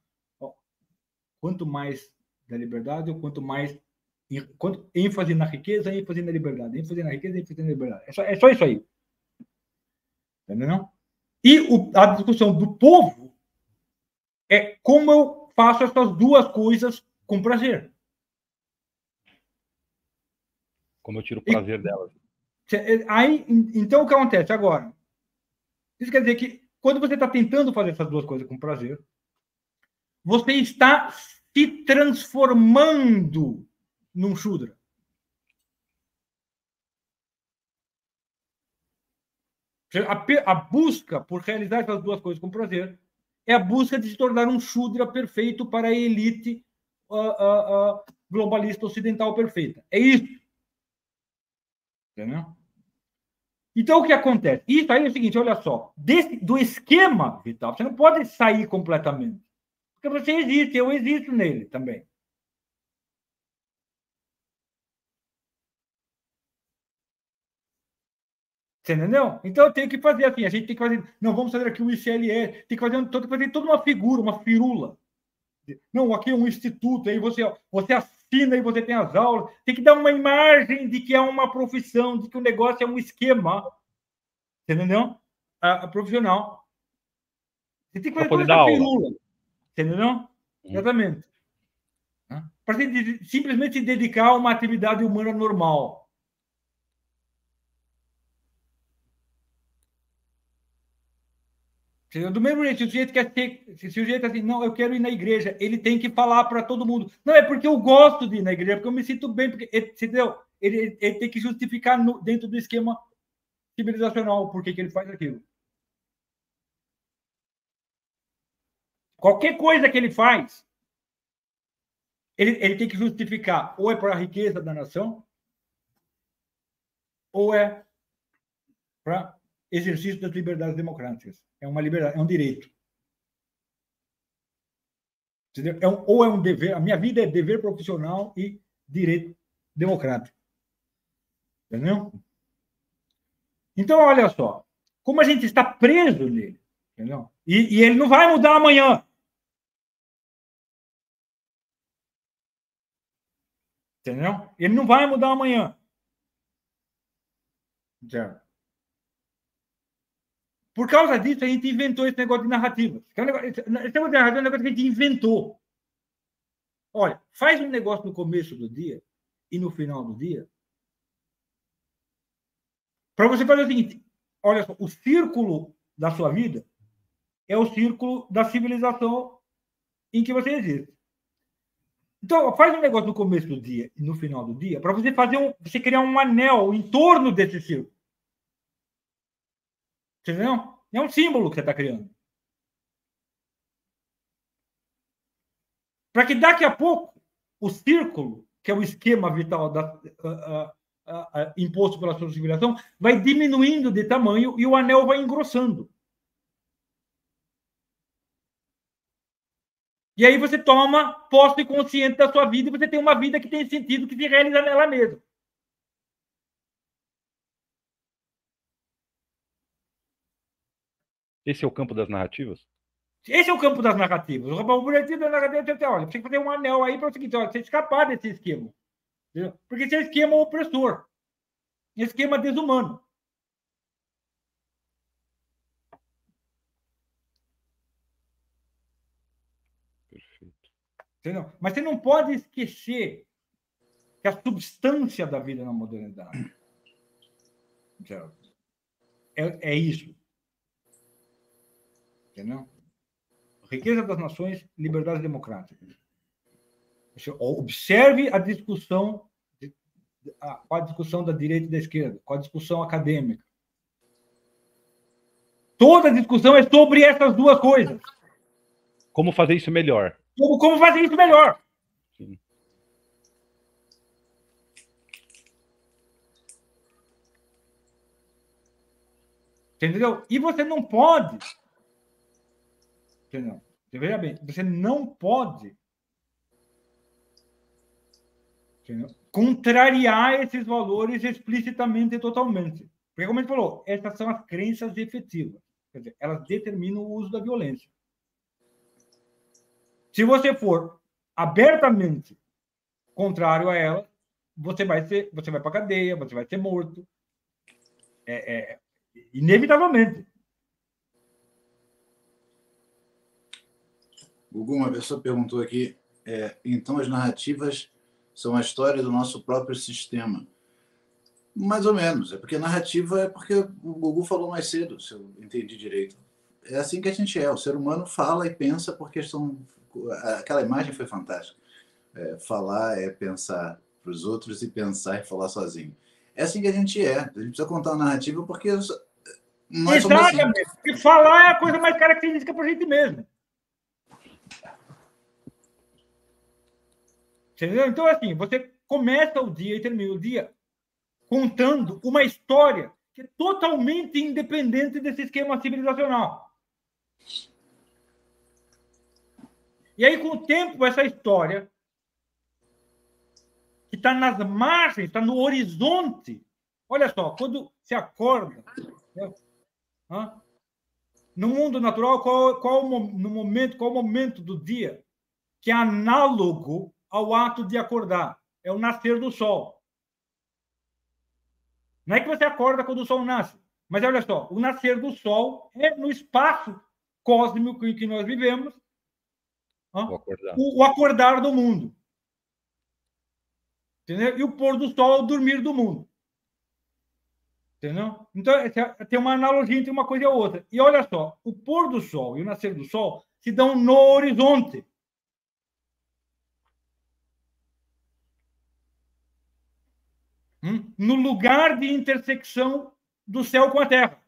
Quanto mais da liberdade, ou quanto mais quanto, ênfase na riqueza, ênfase na liberdade, ênfase na riqueza, ênfase na liberdade. É só, é só isso aí. Entendeu? E o, a discussão do povo é como eu faço essas duas coisas com prazer. Como eu tiro o prazer e, delas. É, aí, então, o que acontece agora? Isso quer dizer que quando você está tentando fazer essas duas coisas com prazer, você está se transformando num Shudra. A, a, busca por realizar essas duas coisas com prazer é a busca de se tornar um Shudra perfeito para a elite uh, uh, uh, globalista ocidental perfeita. É isso. Entendeu? Então, o que acontece? Isso aí é o seguinte, olha só, desse, do esquema vital, você não pode sair completamente. Porque você existe, eu existo nele também. Você entendeu? Então eu tenho que fazer assim, a gente tem que fazer. Não, vamos fazer aqui o ICLE, tem que fazer, tem que fazer toda uma figura, uma firula. Não, aqui é um instituto, aí você, você oficina e você tem as aulas. Tem que dar uma imagem de que é uma profissão, de que o negócio é um esquema. Entendeu? A, a profissional. Você tem que fazer poder dar aula. Entendeu? Uhum. Exatamente. Para simplesmente se dedicar a uma atividade humana normal. Do mesmo jeito, se o sujeito quer ter, se o sujeito assim, não, eu quero ir na igreja, ele tem que falar para todo mundo. Não, é porque eu gosto de ir na igreja, porque eu me sinto bem, porque, entendeu? Ele, ele tem que justificar no, dentro do esquema civilizacional por que ele faz aquilo. Qualquer coisa que ele faz, ele, ele tem que justificar ou é para a riqueza da nação, ou é para exercício das liberdades democráticas. É uma liberdade, é um direito. Entendeu? É um, ou é um dever, a minha vida é dever profissional e direito democrático. Entendeu? Então, olha só, como a gente está preso nele, entendeu? E, e ele não vai mudar amanhã. Entendeu? Ele não vai mudar amanhã. Certo? Por causa disso, a gente inventou esse negócio de narrativa. Esse negócio de narrativa é um negócio que a gente inventou. Olha, faz um negócio no começo do dia e no final do dia. Para você fazer o seguinte: olha só, o círculo da sua vida é o círculo da civilização em que você existe. Então, faz um negócio no começo do dia e no final do dia para você fazer um, você criar um anel em torno desse círculo. Entendeu? É um símbolo que você está criando. Para que daqui a pouco o círculo, que é o esquema vital da, imposto pela sua civilização, vai diminuindo de tamanho e o anel vai engrossando. E aí você toma posse consciente da sua vida e você tem uma vida que tem sentido, que se realiza nela mesma. Esse é o campo das narrativas? Esse é o campo das narrativas. O objetivo da narrativa é olha, tem que fazer um anel aí para o seguinte, olha, você escapar desse esquema. Entendeu? Porque esse é esquema opressor. Esquema desumano. Perfeito. Entendeu? Mas você não pode esquecer que a substância da vida na modernidade é, é isso. Entendeu? Riqueza das nações, liberdade democrática. Observe a discussão, a, a discussão da direita e da esquerda, com a discussão acadêmica. Toda a discussão é sobre essas duas coisas. Como fazer isso melhor? Como, como fazer isso melhor? Sim. Entendeu? E você não pode Entendeu? Veja bem, você não pode contrariar esses valores explicitamente e totalmente. Porque, como a gente falou, essas são as crenças efetivas. Quer dizer, elas determinam o uso da violência. Se você for abertamente contrário a elas, você vai ser, você vai para cadeia, você vai ser morto, é, é, inevitavelmente. Gugu, uma pessoa perguntou aqui, é, então as narrativas são a história do nosso próprio sistema. Mais ou menos, é porque narrativa é porque o Gugu falou mais cedo, se eu entendi direito. É assim que a gente é, o ser humano fala e pensa porque são... Aquela imagem foi fantástica. É, falar é pensar para os outros e pensar e falar sozinho. É assim que a gente é. A gente precisa contar uma narrativa porque nós Exatamente. Assim. Porque falar é a coisa mais característica para a gente mesmo. Entendeu? Então, assim, você começa o dia e termina o dia contando uma história que é totalmente independente desse esquema civilizacional. E aí, com o tempo, essa história, que está nas margens, está no horizonte. Olha só, quando se acorda, né? no mundo natural, qual, qual no momento, qual o momento do dia que é análogo ao ato de acordar. É o nascer do sol. Não é que você acorda quando o sol nasce. Mas olha só, o nascer do sol é no espaço cósmico em que nós vivemos o acordar. O, o acordar do mundo. Entendeu? E o pôr do sol é o dormir do mundo. Entendeu? Então, tem uma analogia entre uma coisa e a outra. E olha só, o pôr do sol e o nascer do sol se dão no horizonte. Hum? No lugar de intersecção do céu com a terra.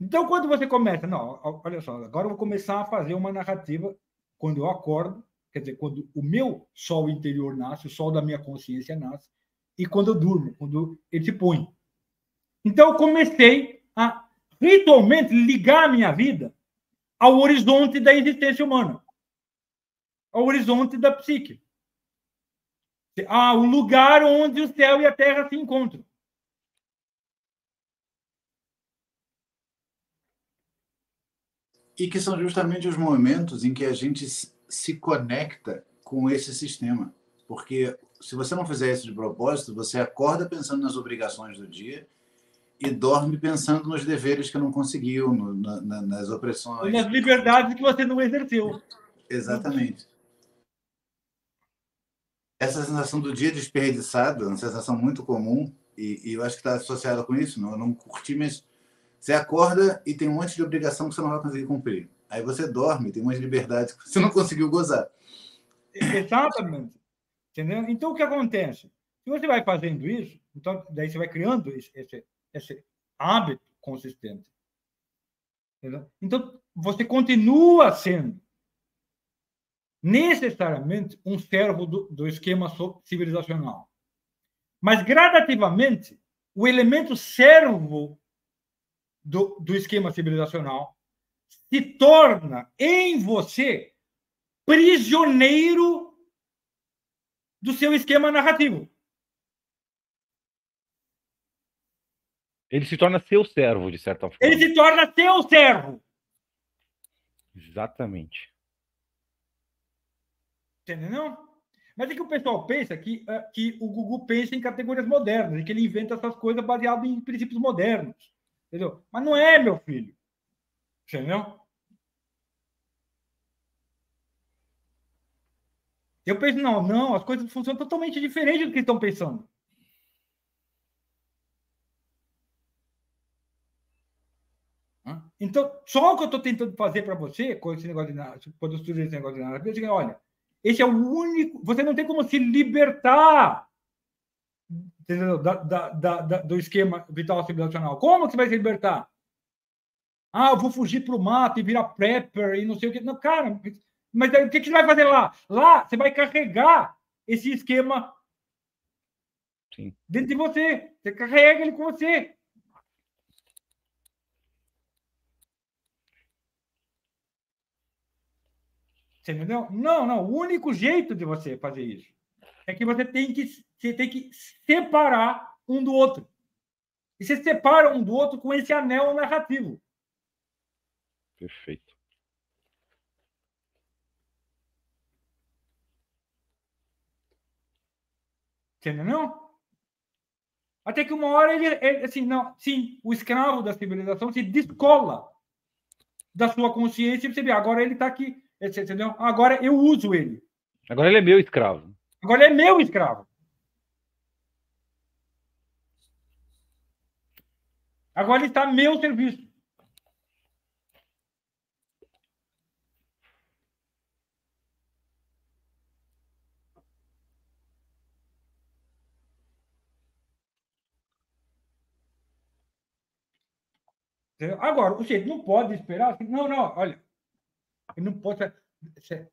Então, quando você começa, não, olha só, agora eu vou começar a fazer uma narrativa quando eu acordo, quer dizer, quando o meu sol interior nasce, o sol da minha consciência nasce, e quando eu durmo, quando ele se põe. Então, eu comecei a ritualmente ligar a minha vida ao horizonte da existência humana, ao horizonte da psique. Ah, o lugar onde o céu e a terra se encontram. E que são justamente os momentos em que a gente se conecta com esse sistema. Porque se você não fizer isso de propósito, você acorda pensando nas obrigações do dia e dorme pensando nos deveres que não conseguiu, no, na, nas opressões. Nas liberdades que você não exerceu. Exatamente. Essa sensação do dia desperdiçado uma sensação muito comum e, e eu acho que está associada com isso. Não, eu não curti, mas você acorda e tem um monte de obrigação que você não vai conseguir cumprir. Aí você dorme, tem umas liberdades que você não conseguiu gozar. Exatamente. Entendeu? Então, o que acontece? Se você vai fazendo isso, então, daí você vai criando esse, esse, esse hábito consistente. Entendeu? Então, você continua sendo necessariamente um servo do, do esquema civilizacional. Mas, gradativamente, o elemento servo do, do esquema civilizacional, se torna em você prisioneiro do seu esquema narrativo. Ele se torna seu servo, de certa forma. Ele se torna seu servo. Exatamente. Entendeu? Mas é que o pessoal pensa que, eh, que o Google pensa em categorias modernas e que ele inventa essas coisas baseado em princípios modernos. Entendeu? Mas não é, meu filho. Entendeu? Eu penso, não, não, as coisas funcionam totalmente diferente do que estão pensando. Então, só o que eu estou tentando fazer para você, com esse negócio de quando eu estudei esse negócio de narrativa, eu digo, olha, esse é o único. Você não tem como se libertar? Da, da, da, do esquema vital civilizacional. Como que você vai se libertar? Ah, eu vou fugir para o mato e virar prepper e não sei o que. Não, cara, mas o que, que você vai fazer lá? Lá você vai carregar esse esquema Sim. dentro de você. Você carrega ele com você. Você entendeu? Não, não. O único jeito de você fazer isso é que você tem que, você tem que separar um do outro. E você separa um do outro com esse anel narrativo. Perfeito. Entendeu? Até que uma hora ele, ele, assim, não, sim, o escravo da civilização se descola da sua consciência e você vê, agora ele está aqui, entendeu? Agora eu uso ele. Agora ele é meu escravo. Agora ele é meu escravo. Agora ele está a meu serviço. Agora, você não pode esperar. Assim, não, não, olha. Ele não pode.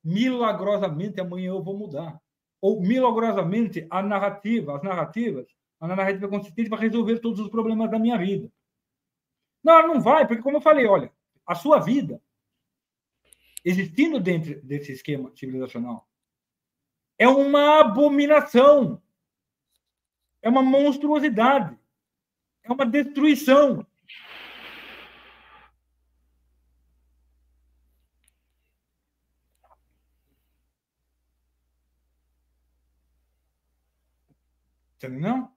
Milagrosamente amanhã eu vou mudar ou milagrosamente a narrativa, as narrativas, a narrativa consistente vai resolver todos os problemas da minha vida. Não, não vai, porque como eu falei, olha, a sua vida existindo dentro desse esquema civilizacional é uma abominação, é uma monstruosidade, é uma destruição. Entendeu?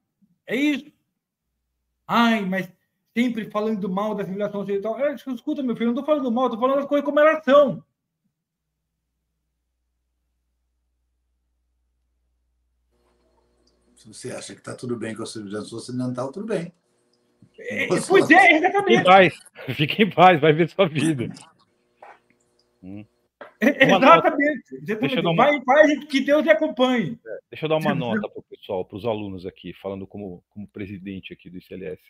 É isso. Ai, mas sempre falando mal da civilização ocidental. É, escuta, meu filho, não estou falando mal, estou falando as coisas como elas são. Se você acha que está tudo bem com a civilização ocidental, tudo bem. É, pois é, exatamente. Fique em paz, fique em paz, vai ver sua vida. Hum. Exatamente. Deixa eu uma... Vai que Deus te acompanhe. É, deixa eu dar uma nota para o pessoal, para os alunos aqui, falando como, como presidente aqui do ICLS.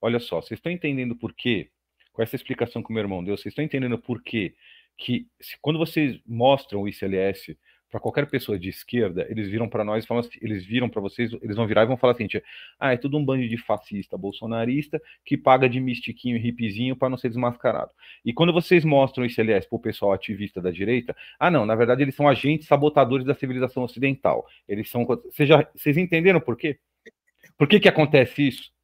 Olha só, vocês estão entendendo por quê? Com essa explicação que o meu irmão deu, vocês estão entendendo por quê? Que se, quando vocês mostram o ICLS para qualquer pessoa de esquerda, eles viram para nós, falam assim, eles viram para vocês, eles vão virar e vão falar assim: ah, é tudo um bando de fascista bolsonarista que paga de mistiquinho e hippiezinho para não ser desmascarado. E quando vocês mostram o ICLS para o pessoal ativista da direita, ah, não, na verdade eles são agentes sabotadores da civilização ocidental. Eles são. Vocês, já, vocês entenderam por quê? Por que, que acontece isso?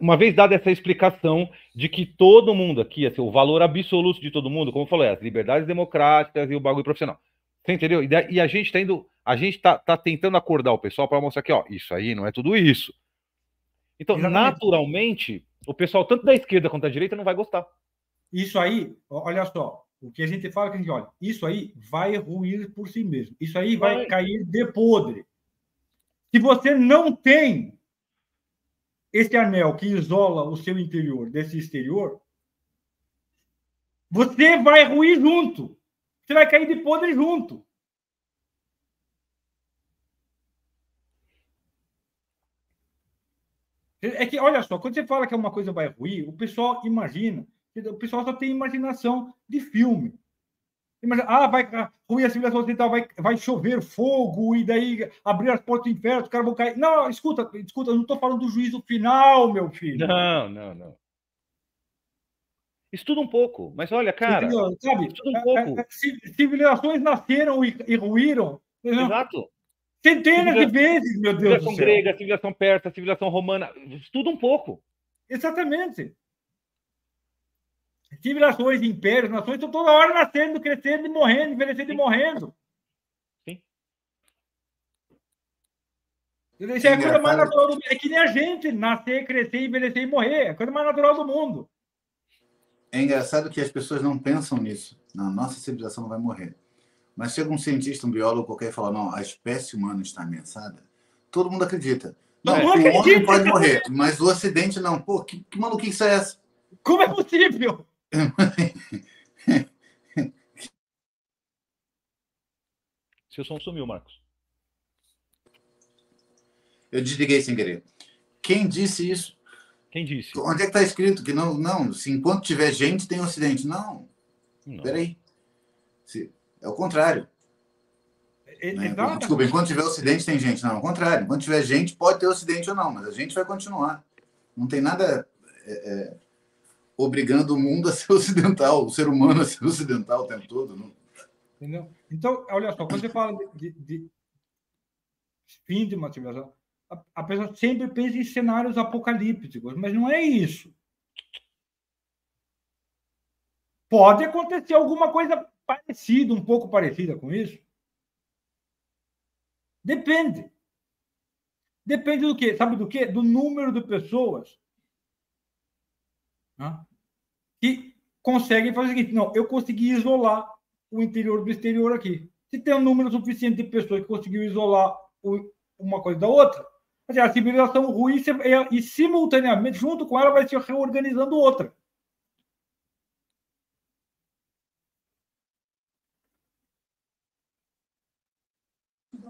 Uma vez dada essa explicação de que todo mundo aqui, assim, o valor absoluto de todo mundo, como eu falei, as liberdades democráticas e o bagulho profissional. Você entendeu? E, a gente está indo, a gente tá, tá tentando acordar o pessoal para mostrar que, ó, isso aí não é tudo isso. Então, Exatamente. naturalmente, o pessoal, tanto da esquerda quanto da direita, não vai gostar. Isso aí, olha só, o que a gente fala que a gente olha, isso aí vai ruir por si mesmo. Isso aí vai, vai cair de podre. Se você não tem esse anel que isola o seu interior desse exterior, você vai ruir junto. Você vai cair de podre junto. É que, olha só, quando você fala que uma coisa vai ruir, o pessoal imagina, o pessoal só tem imaginação de filme. Imagina, ah, vai ruir a civilização ocidental, vai, vai chover fogo, e daí abrir as portas do inferno, os caras vão cair. Não, escuta, escuta, eu não estou falando do juízo final, meu filho. Não, não, não. Estuda um pouco, mas olha, cara. Sabe, estuda um pouco. É, é, civilizações nasceram e, e ruíram. Exato. Centenas de vezes, meu Deus civilização grega, civilização persa, civilização romana. Estuda um pouco. Exatamente. Civilizações, impérios, nações estão toda hora nascendo, crescendo e morrendo, envelhecendo Sim. e morrendo. Sim. Isso é, é a coisa mais natural do mundo. É que nem a gente nascer, crescer, envelhecer e morrer. É a coisa mais natural do mundo. É engraçado que as pessoas não pensam nisso. Não, nossa civilização não vai morrer. Mas chega um cientista, um biólogo qualquer e fala: não, a espécie humana está ameaçada. Todo mundo acredita. Não, não o homem pode morrer, mas o acidente não. Pô, que, que maluquice é essa? Como é possível? Seu som sumiu, Marcos. Eu desliguei sem querer. Quem disse isso? Quem disse? Onde é que está escrito que não, não, se enquanto tiver gente tem um acidente? Não. não. Peraí. Se, é o contrário. É, né? Desculpa, enquanto tiver acidente tem gente. Não, é o contrário. Enquanto tiver gente, pode ter acidente ou não, mas a gente vai continuar. Não tem nada é, é, obrigando o mundo a ser ocidental, o ser humano a ser ocidental o tempo todo. Não? Entendeu? Então, olha só, quando você fala de, de, fim de uma civilização, a, a pessoa sempre pensa em cenários apocalípticos, mas não é isso. Pode acontecer alguma coisa parecida, um pouco parecida com isso. Depende. Depende do quê? Sabe do quê? Do número de pessoas né? Que conseguem fazer o seguinte: não, eu consegui isolar o interior do exterior aqui. Se tem um número suficiente de pessoas que conseguiu isolar uma coisa da outra, a civilização ruim e, simultaneamente, junto com ela, vai se reorganizando outra.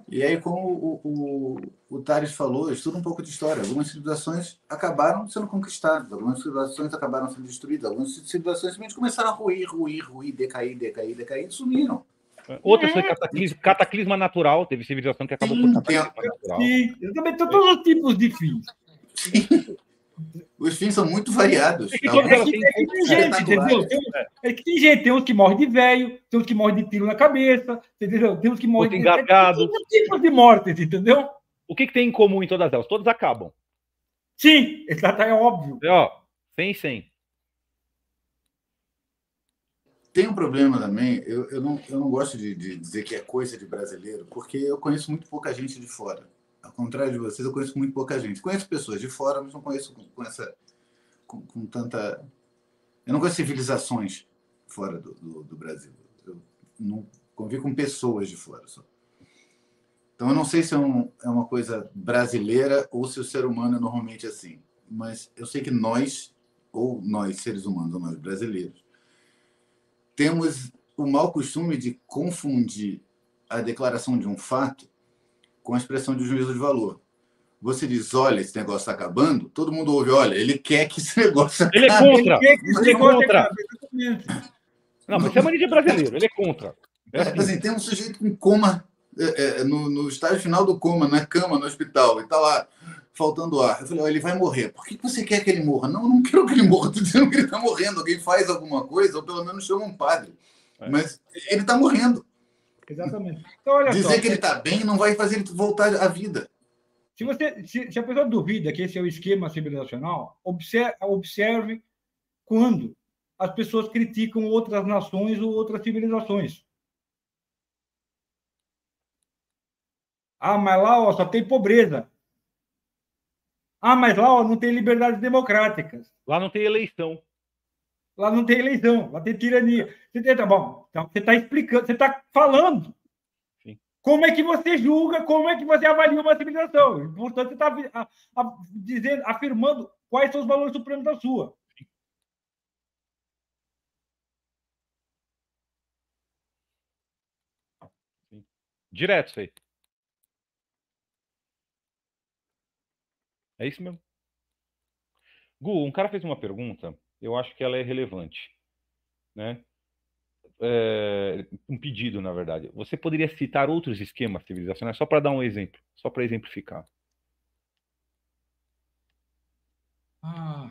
E aí, como o, o, o Tales falou, estuda um pouco de história. Algumas civilizações acabaram sendo conquistadas, algumas civilizações acabaram sendo destruídas, algumas civilizações simplesmente começaram a ruir, ruir, ruir, decair, decair, decair e sumiram. Outras foi cataclisma, cataclisma, natural, teve civilização que acabou por cataclisma natural. Sim, também todos os tipos de fins. Sim. Os fins são muito variados. É que, é que, é que tem gente, entendeu? Tem, é que tem gente, tem uns que morrem de velho, tem uns que morrem de tiro na cabeça, entendeu? Tem uns que morrem de. engasgado. Tem tipos de mortes, entendeu? O que, que, tem em comum em todas elas? Todas acabam. Sim, exato, é óbvio. É, ó, 100 e 100. tem um problema também, eu, eu, não, eu não gosto de, de dizer que é coisa de brasileiro, porque eu conheço muito pouca gente de fora. Ao contrário de vocês, eu conheço muito pouca gente. Conheço pessoas de fora, mas não conheço com, com essa. Com, com, tanta. Eu não conheço civilizações fora do, do, do Brasil. Eu não convivo com pessoas de fora só. Então, eu não sei se é, um, é uma coisa brasileira ou se o ser humano é normalmente assim. Mas eu sei que nós, ou nós, seres humanos, ou nós brasileiros, temos o mau costume de confundir a declaração de um fato com a expressão de juízo de valor. Você diz, olha, esse negócio está acabando, todo mundo ouve, olha, ele quer que esse negócio acabe. Ele é contra. Ele, ele é contra. Não, mas chama ele de brasileiro, ele é contra. É assim. assim, tem um sujeito com coma, é, é, no, no estágio final do coma, na cama, no hospital, e está lá faltando ar. Eu falei, olha, ele vai morrer. Por que você quer que ele morra? Não, eu não quero que ele morra. Estou dizendo que ele está morrendo. Alguém faz alguma coisa, ou pelo menos chama um padre. É. Mas ele está morrendo. Exatamente. Então, Dizer só, que ele está bem não vai fazer ele voltar à vida. Se, você, se, se, a pessoa duvida que esse é o esquema civilizacional, observe, observe quando as pessoas criticam outras nações ou outras civilizações. Ah, mas lá ó, só tem pobreza. Ah, mas lá ó, não tem liberdades democráticas. Lá não tem eleição. Lá não tem eleição, lá tem tirania. Você tá bom, então você está explicando, você está falando Sim. como é que você julga, como é que você avalia uma civilização. Portanto, você está dizendo, afirmando quais são os valores supremos da sua. Direto isso aí. É isso mesmo. Gu, um cara fez uma pergunta, eu acho que ela é relevante, né? É, um pedido, na verdade. Você poderia citar outros esquemas civilizacionais só para dar um exemplo, só para exemplificar? Ah,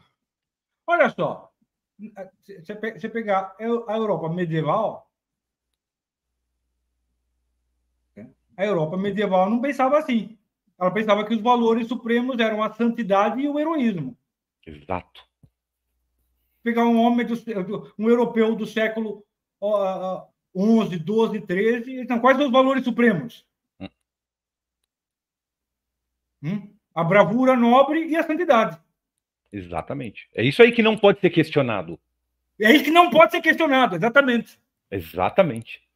olha só, você pegar a Europa medieval, a Europa medieval não pensava assim. Ela pensava que os valores supremos eram a santidade e o heroísmo. Exato. Pegar um homem, do, um europeu do século XI, XII, XIII, então, quais são os valores supremos? Hum. Hum? A bravura nobre e a santidade. Exatamente. É isso aí que não pode ser questionado. É isso que não pode ser questionado, exatamente. Exatamente.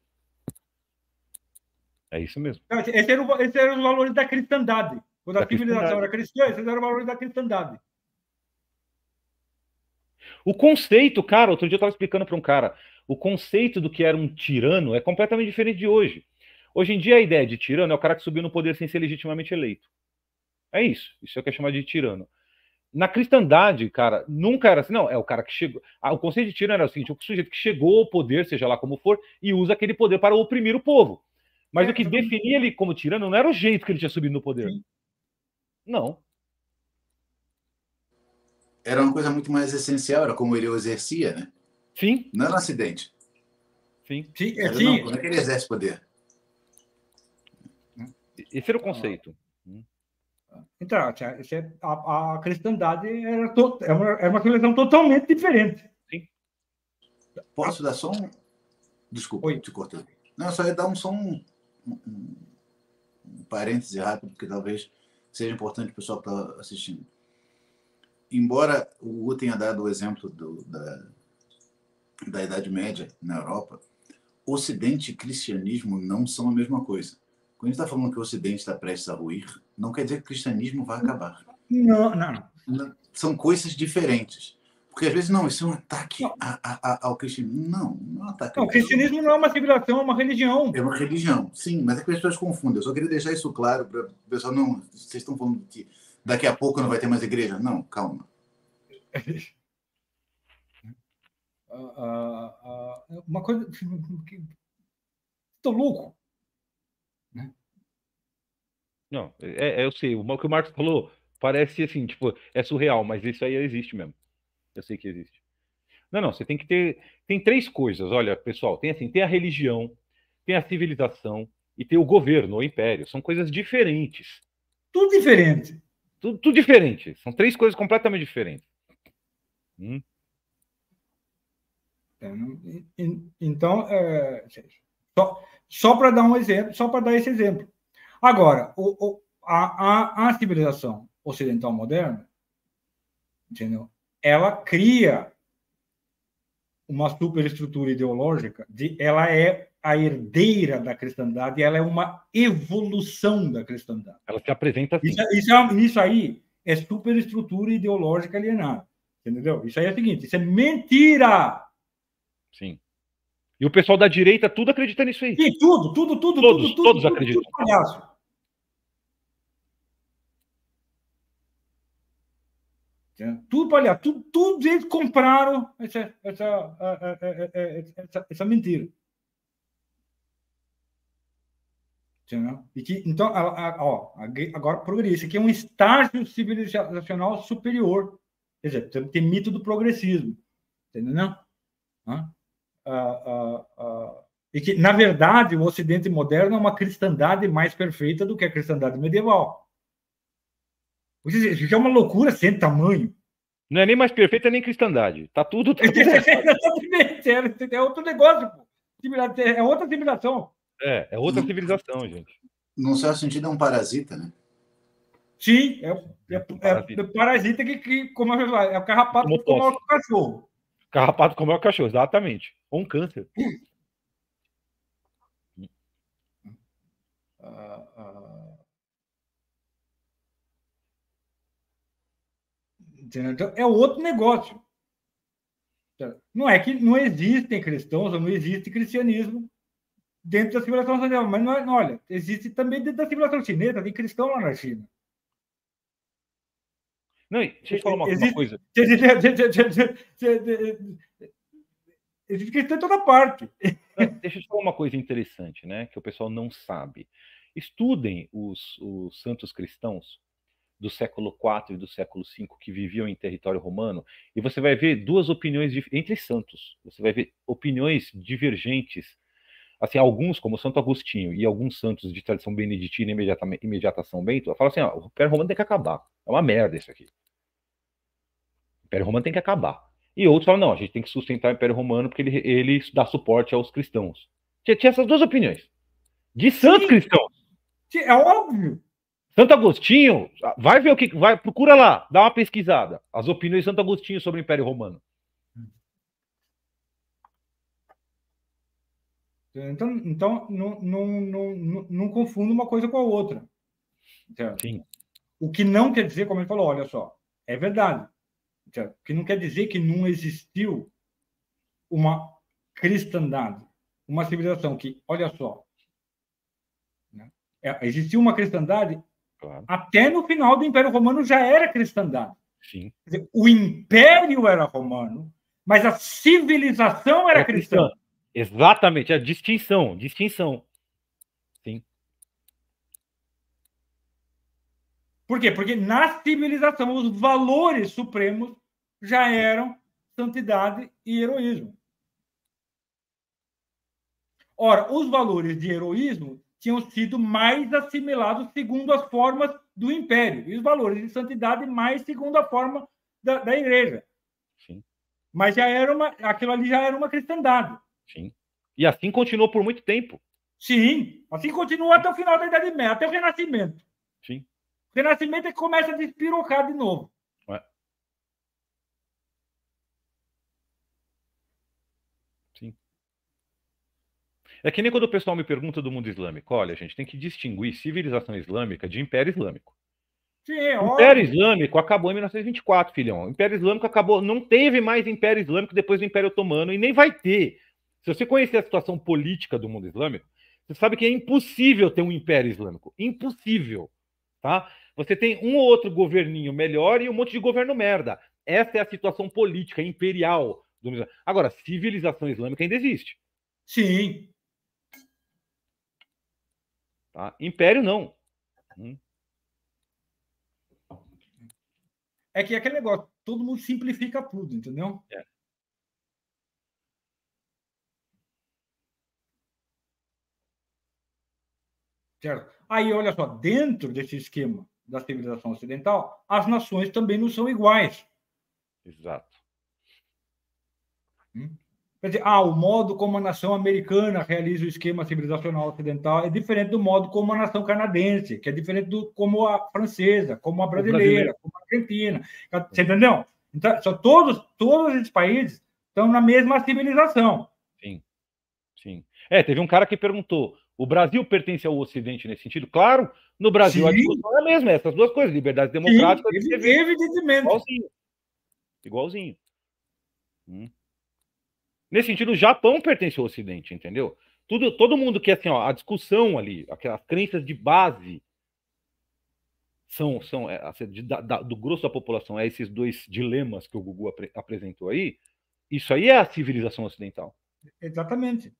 É isso mesmo. Esses eram, esses eram os valores da cristandade. Quando da a civilização era cristã, esses eram os valores da cristandade. O conceito, cara, outro dia eu estava explicando para um cara, o conceito do que era um tirano é completamente diferente de hoje. Hoje em dia a ideia de tirano é o cara que subiu no poder sem ser legitimamente eleito. É isso. Isso é o que é chamado de tirano. Na cristandade, cara, nunca era assim, não, é o cara que chegou. Ah, o conceito de tirano era o seguinte: o sujeito que chegou ao poder, seja lá como for, e usa aquele poder para oprimir o povo. Mas é, o que definia ele como tirano não era o jeito que ele tinha subido no poder. Sim. Não. Era uma coisa muito mais essencial, era como ele o exercia, né? Sim. Não era um acidente. Sim. Sim, era, sim. Não, como é que ele exerce poder? Esse era o conceito. Então, a, a cristandade era, to, era, uma, era uma civilização totalmente diferente. Sim. Posso dar só um. Desculpa, Oi. te cortando. Não, só ia dar um, só um, um, um parêntese rápido, porque talvez seja importante o pessoal que está assistindo. Embora o Hugo tenha dado o exemplo do, da, da Idade Média na Europa, Ocidente e cristianismo não são a mesma coisa. Quando a gente está falando que o Ocidente está prestes a ruir, não quer dizer que o cristianismo vai acabar. Não, não. não são coisas diferentes. Porque às vezes, não, isso é um ataque a, a, a, ao cristianismo. Não, não é um ataque. Não, o cristianismo não é uma civilização, é uma religião. É uma religião, sim, mas é que as pessoas confundem. Eu só queria deixar isso claro para o pessoal, não, vocês estão falando que daqui a pouco não vai ter mais igreja. Não, calma. Uh, uh, uh, uma coisa. Estou louco. Né? Não, é, é, eu sei. O que o Marcos falou parece assim, tipo, é surreal, mas isso aí existe mesmo. Eu sei que existe. Não, não, você tem que ter. Tem três coisas, olha, pessoal, tem assim, tem a religião, tem a civilização e tem o governo, o império. São coisas diferentes. Tudo diferente. Tudo, tudo diferente. São três coisas completamente diferentes. Hum. Então, é, só, só para dar um exemplo, só para dar esse exemplo. Agora, o, o, a, a, a civilização ocidental moderna, entendeu? ela cria uma superestrutura ideológica, de, ela é a herdeira da cristandade, ela é uma evolução da cristandade. Ela se apresenta assim. Isso, isso, é, isso aí é superestrutura ideológica alienada. Entendeu? Isso aí é o seguinte: isso é mentira! Sim. E o pessoal da direita tudo acredita nisso aí. Sim, tudo, tudo, tudo, todos, tudo, todos tudo, acreditam. Tudo, palhaço. Tudo palhaço, tudo, tudo eles compraram essa, essa, essa, essa mentira. E que, então, ó, agora progredir. Isso aqui é um estágio civilizacional superior. Quer dizer, tem mito do progressismo. Entendeu? Não? Ah, ah, ah, e que, na verdade, o Ocidente moderno é uma cristandade mais perfeita do que a cristandade medieval. Isso é uma loucura sem tamanho. Não é nem mais perfeita nem cristandade. Tá tudo. Tá tudo é, é outro negócio. É outra civilização. É, é outra civilização, gente. Num certo sentido, é um parasita, né? Sim, é, é, é, é parasita que, que como eu é o carrapato como que come o cachorro. Carrapato como é o cachorro, exatamente. Ou um câncer. Ah, ah. Então, é outro negócio. Não é que não existem cristãos, ou não existe cristianismo dentro da civilização ocidental, mas não, é, olha, existe também dentro da civilização chinesa, tem cristão lá na China. Não, deixa eu falar uma, existe, uma coisa. Existe cristão em toda parte. Deixa eu te falar uma coisa interessante, né? Que o pessoal não sabe. Estudem os, os santos cristãos do século IV e do século V que viviam em território romano, e você vai ver duas opiniões entre santos. Você vai ver opiniões divergentes. Assim, alguns, como Santo Agostinho e alguns santos de tradição beneditina imediata, imediata São Bento, falam assim: ah, o Império Romano tem que acabar. É uma merda isso aqui. O Império Romano tem que acabar. E outros falam: não, a gente tem que sustentar o Império Romano porque ele, ele dá suporte aos cristãos. Tinha, tinha essas duas opiniões. De santos Sim. cristãos. É óbvio. Santo Agostinho, vai ver o que. Vai, procura lá, dá uma pesquisada. As opiniões de Santo Agostinho sobre o Império Romano. Então, então não, não, não, não, confunda uma coisa com a outra. Certo? Sim. O que não quer dizer, como ele falou, olha só, é verdade. Certo? O que não quer dizer que não existiu uma cristandade, uma civilização que, olha só, né? É, existiu uma cristandade Claro. Até no final do Império Romano já era cristandade. Sim. Dizer, o império era romano, mas a civilização era, cristã. cristã. Exatamente, a distinção, distinção. Sim. Por quê? Porque na civilização os valores supremos já eram santidade e heroísmo. Ora, os valores de heroísmo tinham sido mais assimilados segundo as formas do império, e os valores de santidade mais segundo a forma da, da igreja. Sim. Mas já era uma, aquilo ali já era uma cristandade. Sim. E assim continuou por muito tempo. Sim, assim continua até o final da Idade Média, até o Renascimento. Sim. O Renascimento é que começa a despirocar de novo. É que nem quando o pessoal me pergunta do mundo islâmico. Olha, gente, tem que distinguir civilização islâmica de império islâmico. Sim, é o Império Islâmico acabou em 1924, filhão. O Império Islâmico acabou, não teve mais Império Islâmico depois do Império Otomano e nem vai ter. Se você conhecer a situação política do mundo islâmico, você sabe que é impossível ter um Império Islâmico. Impossível. Tá? Você tem um ou outro governinho melhor e um monte de governo merda. Essa é a situação política imperial do Agora, civilização islâmica ainda existe. Sim. Tá? Império não. Hum. É que é aquele negócio, todo mundo simplifica tudo, entendeu? É. Certo? Aí, olha só, dentro desse esquema da civilização ocidental, as nações também não são iguais. Exato. Hum? Quer dizer, ah, o modo como a nação americana realiza o esquema civilizacional ocidental é diferente do modo como a nação canadense, que é diferente do como a francesa, como a brasileira, como a argentina. Você entendeu? Então, são todos, todos esses países estão na mesma civilização. Sim, sim. É, teve um cara que perguntou: o Brasil pertence ao Ocidente nesse sentido? Claro, no Brasil sim. a discussão é a mesma, essas duas coisas, liberdade democrática. Sim, evidentemente. Igualzinho. Igualzinho. Hum. Nesse sentido, o Japão pertence ao Ocidente, entendeu? Tudo, todo mundo que assim, ó, a discussão ali, aquelas crenças de base são, são é, assim, de, da, do grosso da população, é esses dois dilemas que o Gugu apre, apresentou aí. Isso aí é a civilização ocidental. Exatamente.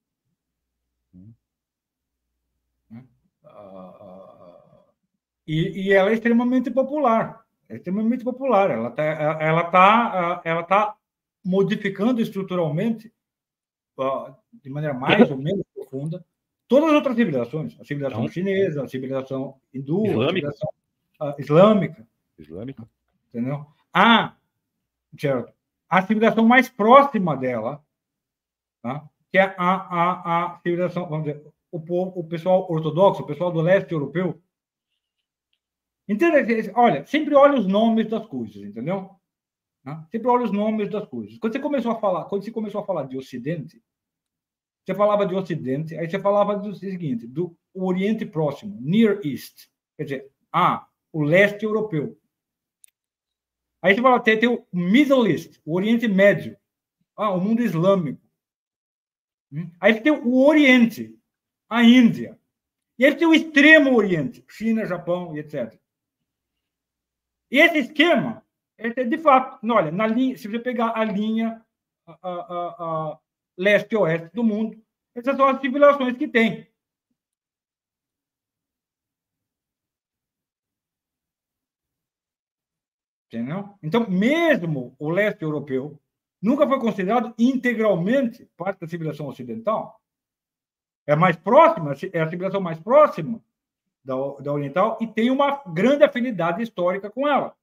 Hum. E, e, ela é extremamente popular. É extremamente popular. Ela está ela tá, ela tá modificando estruturalmente de maneira mais ou menos profunda todas as outras civilizações, a civilização Não. chinesa, a civilização hindu, islâmica. a civilização uh, islâmica. Islâmica. Entendeu? A, certo, a civilização mais próxima dela, tá? que é a, a, a civilização, vamos dizer, o, povo, o pessoal ortodoxo, o pessoal do leste europeu. Entende? Olha, sempre olha os nomes das coisas, entendeu? Né? Sempre olha os nomes das coisas. Quando você começou a falar, quando você começou a falar de Ocidente, você falava de Ocidente, aí você falava do seguinte, do Oriente Próximo, Near East, quer dizer, ah, o leste europeu. Aí você fala, tem, tem o Middle East, o Oriente Médio, ah, o mundo islâmico. Hum? Aí você tem o Oriente, a Índia. E você tem o Extremo Oriente, China, Japão e etc. E esse esquema é, de fato, olha, na linha, se você pegar a linha a, a, a, leste oeste do mundo, essas são as civilizações que tem. Entendeu? Então, mesmo o leste europeu nunca foi considerado integralmente parte da civilização ocidental. É mais próxima, é a civilização mais próxima da, da oriental e tem uma grande afinidade histórica com ela.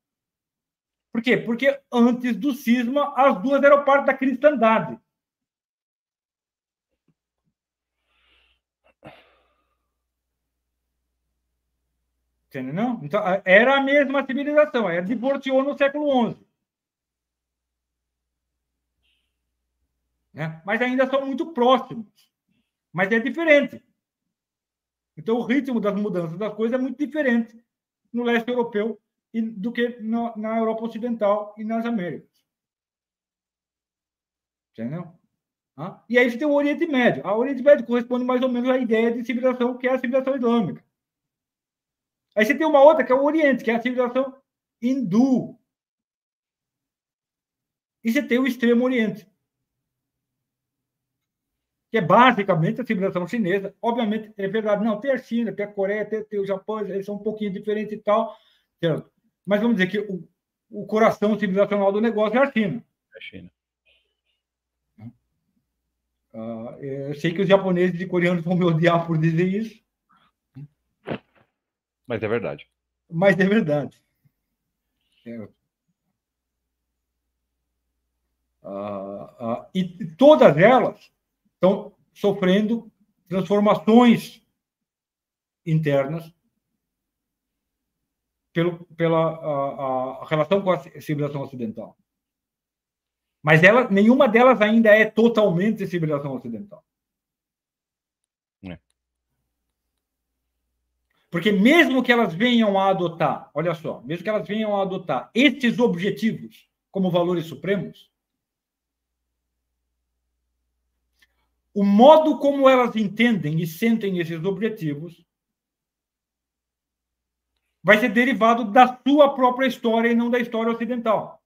Por quê? Porque antes do cisma, as duas eram parte da cristandade. Entendeu? Então, era a mesma civilização, ela divorciou no século XI. Né? Mas ainda são muito próximos. Mas é diferente. Então, o ritmo das mudanças das coisas é muito diferente no leste europeu do que no, na Europa Ocidental e nas Américas. Entendeu? Ah? E aí você tem o Oriente Médio. A Oriente Médio corresponde mais ou menos à ideia de civilização que é a civilização islâmica. Aí você tem uma outra que é o Oriente, que é a civilização hindu. E você tem o Extremo Oriente, que é basicamente a civilização chinesa. Obviamente, é verdade, não, tem a China, tem a Coreia, tem, tem o Japão, eles são um pouquinho diferentes e tal. Certo? Mas vamos dizer que o, o coração civilizacional do negócio é a China. É a China. Uh, eu sei que os japoneses e coreanos vão me odiar por dizer isso. Mas é verdade. Mas é verdade. Uh, uh, e todas elas estão sofrendo transformações internas pelo, pela a, a relação com a civilização ocidental. Mas ela, nenhuma delas ainda é totalmente civilização ocidental. É. Porque mesmo que elas venham a adotar, olha só, mesmo que elas venham a adotar estes objetivos como valores supremos, o modo como elas entendem e sentem esses objetivos vai ser derivado da sua própria história e não da história ocidental.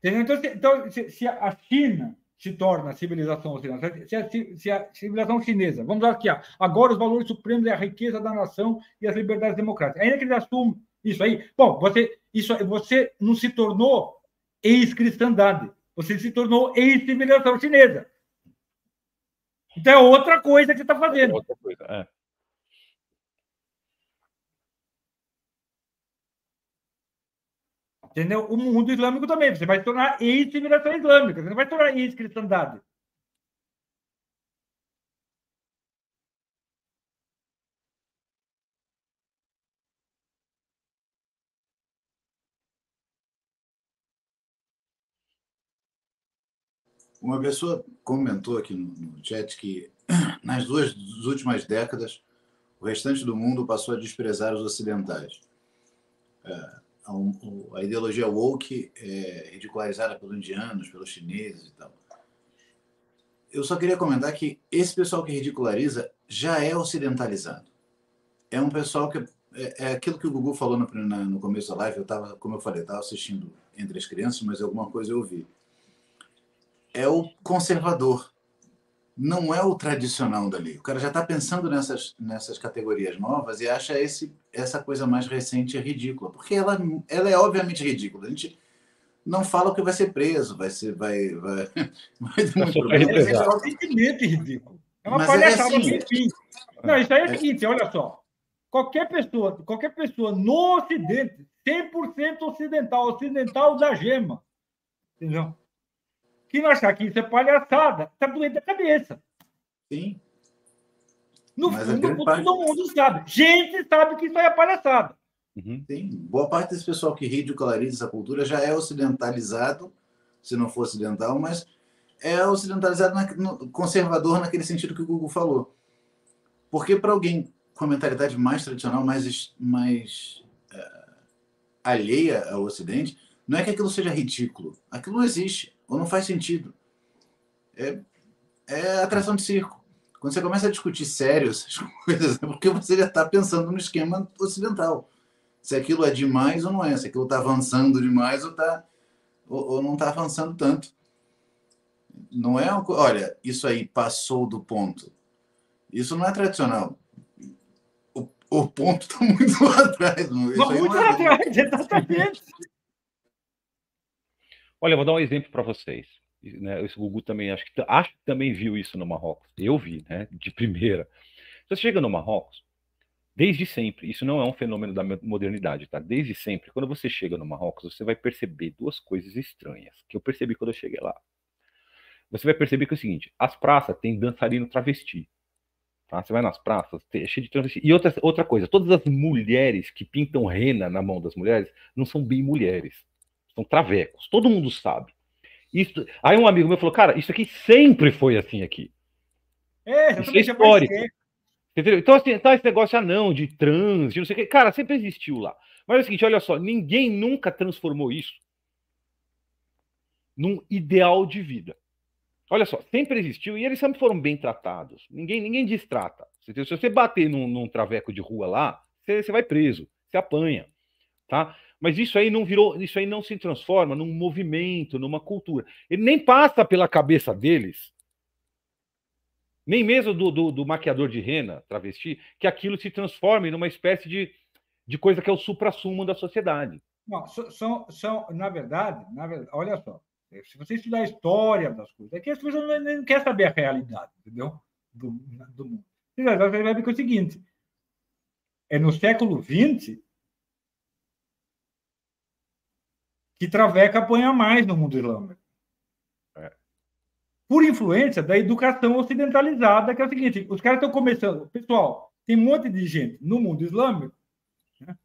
Então, se, então, se a China se torna a civilização ocidental, se a, se a civilização chinesa, vamos aqui, agora os valores supremos é a riqueza da nação e as liberdades democráticas. Ainda que eles assumam isso aí, bom, você, isso, você não se tornou ex-cristandade, você se tornou ex-civilização chinesa. Então é outra coisa que você está fazendo. É outra coisa, é. Entendeu? O mundo islâmico também. Você vai se tornar ex-civilização islâmica, você não vai se tornar ex-cristandade. Uma pessoa comentou aqui no chat que nas duas últimas décadas o restante do mundo passou a desprezar os ocidentais. É, a, ideologia woke é ridicularizada pelos indianos, pelos chineses e tal. Eu só queria comentar que esse pessoal que ridiculariza já é ocidentalizado. É um pessoal que é, é aquilo que o Gugu falou no, no começo da live. Eu estava, como eu falei, estava assistindo entre as crianças, mas alguma coisa eu ouvi é o conservador, não é o tradicional dali. O cara já está pensando nessas, nessas categorias novas e acha esse, essa coisa mais recente ridícula, porque ela, ela é obviamente ridícula. A gente não fala que vai ser preso, vai ser, vai, vai, vai ter muito problema. É, é ridículo. É uma Mas palhaçada é assim. sem Não, isso aí é o seguinte, olha só. Qualquer pessoa, qualquer pessoa no Ocidente, 100% ocidental, ocidenal da gema, entendeu? Se não achar que isso é palhaçada, está doente da cabeça. Sim. No Mas fundo, parte... todo mundo sabe. Gente sabe que isso aí é palhaçada. Uhum. Sim. Boa parte desse pessoal que ridiculariza essa cultura já é ocidentalizado, se não for ocidental, mas é ocidentalizado, na, no, conservador naquele sentido que o Google falou. Porque para alguém com a mentalidade mais tradicional, mais, mais uh, alheia ao Ocidente, não é que aquilo seja ridículo. Aquilo não existe ou não faz sentido. É, é atração de circo. Quando você começa a discutir sério essas coisas, é porque você já está pensando no esquema ocidental. Se aquilo é demais ou não é, se aquilo está avançando demais ou, tá, ou, ou não está avançando tanto. Não é uma, olha, isso aí passou do ponto. Isso não é tradicional. O, o ponto está muito lá atrás. Muito lá atrás, exatamente. Olha, eu vou dar um exemplo para vocês. Né, esse Gugu também, acho que, acho que também viu isso no Marrocos. Eu vi, né? De primeira. Você chega no Marrocos, desde sempre, isso não é um fenômeno da modernidade, tá? Desde sempre, quando você chega no Marrocos, você vai perceber duas coisas estranhas que eu percebi quando eu cheguei lá. Você vai perceber que é o seguinte: as praças têm dançarino travesti. Tá? Você vai nas praças, é cheio de travesti. E outra, outra coisa, todas as mulheres que pintam rena na mão das mulheres não são bem mulheres são travecos, todo mundo sabe. Isso, aí um amigo meu falou, cara, isso aqui sempre foi assim aqui. É, isso é histórico. Entendeu? Então, assim, tá esse negócio, ah, não, de trans, de não sei o que, cara, sempre existiu lá. Mas é o seguinte, olha só, ninguém nunca transformou isso num ideal de vida. Olha só, sempre existiu e eles sempre foram bem tratados. Ninguém, ninguém distrata. Se você bater num, num traveco de rua lá, você, você vai preso, você apanha, tá? Mas isso aí não virou, isso aí não se transforma num movimento, numa cultura. Ele nem passa pela cabeça deles, nem mesmo do, do, do maquiador de rena, travesti, que aquilo se transforme numa espécie de, de coisa que é o supra-sumo da sociedade. Não, são, são, na verdade, na verdade, olha só, se você estudar a história das coisas, é que as pessoas não, não querem saber a realidade, entendeu? Do, do mundo. Você vai ver que é o seguinte: é no século XX que Traveca apanha mais no mundo islâmico. É. Por influência da educação ocidentalizada, que é o seguinte: os caras estão começando. Pessoal, tem um monte de gente no mundo islâmico né,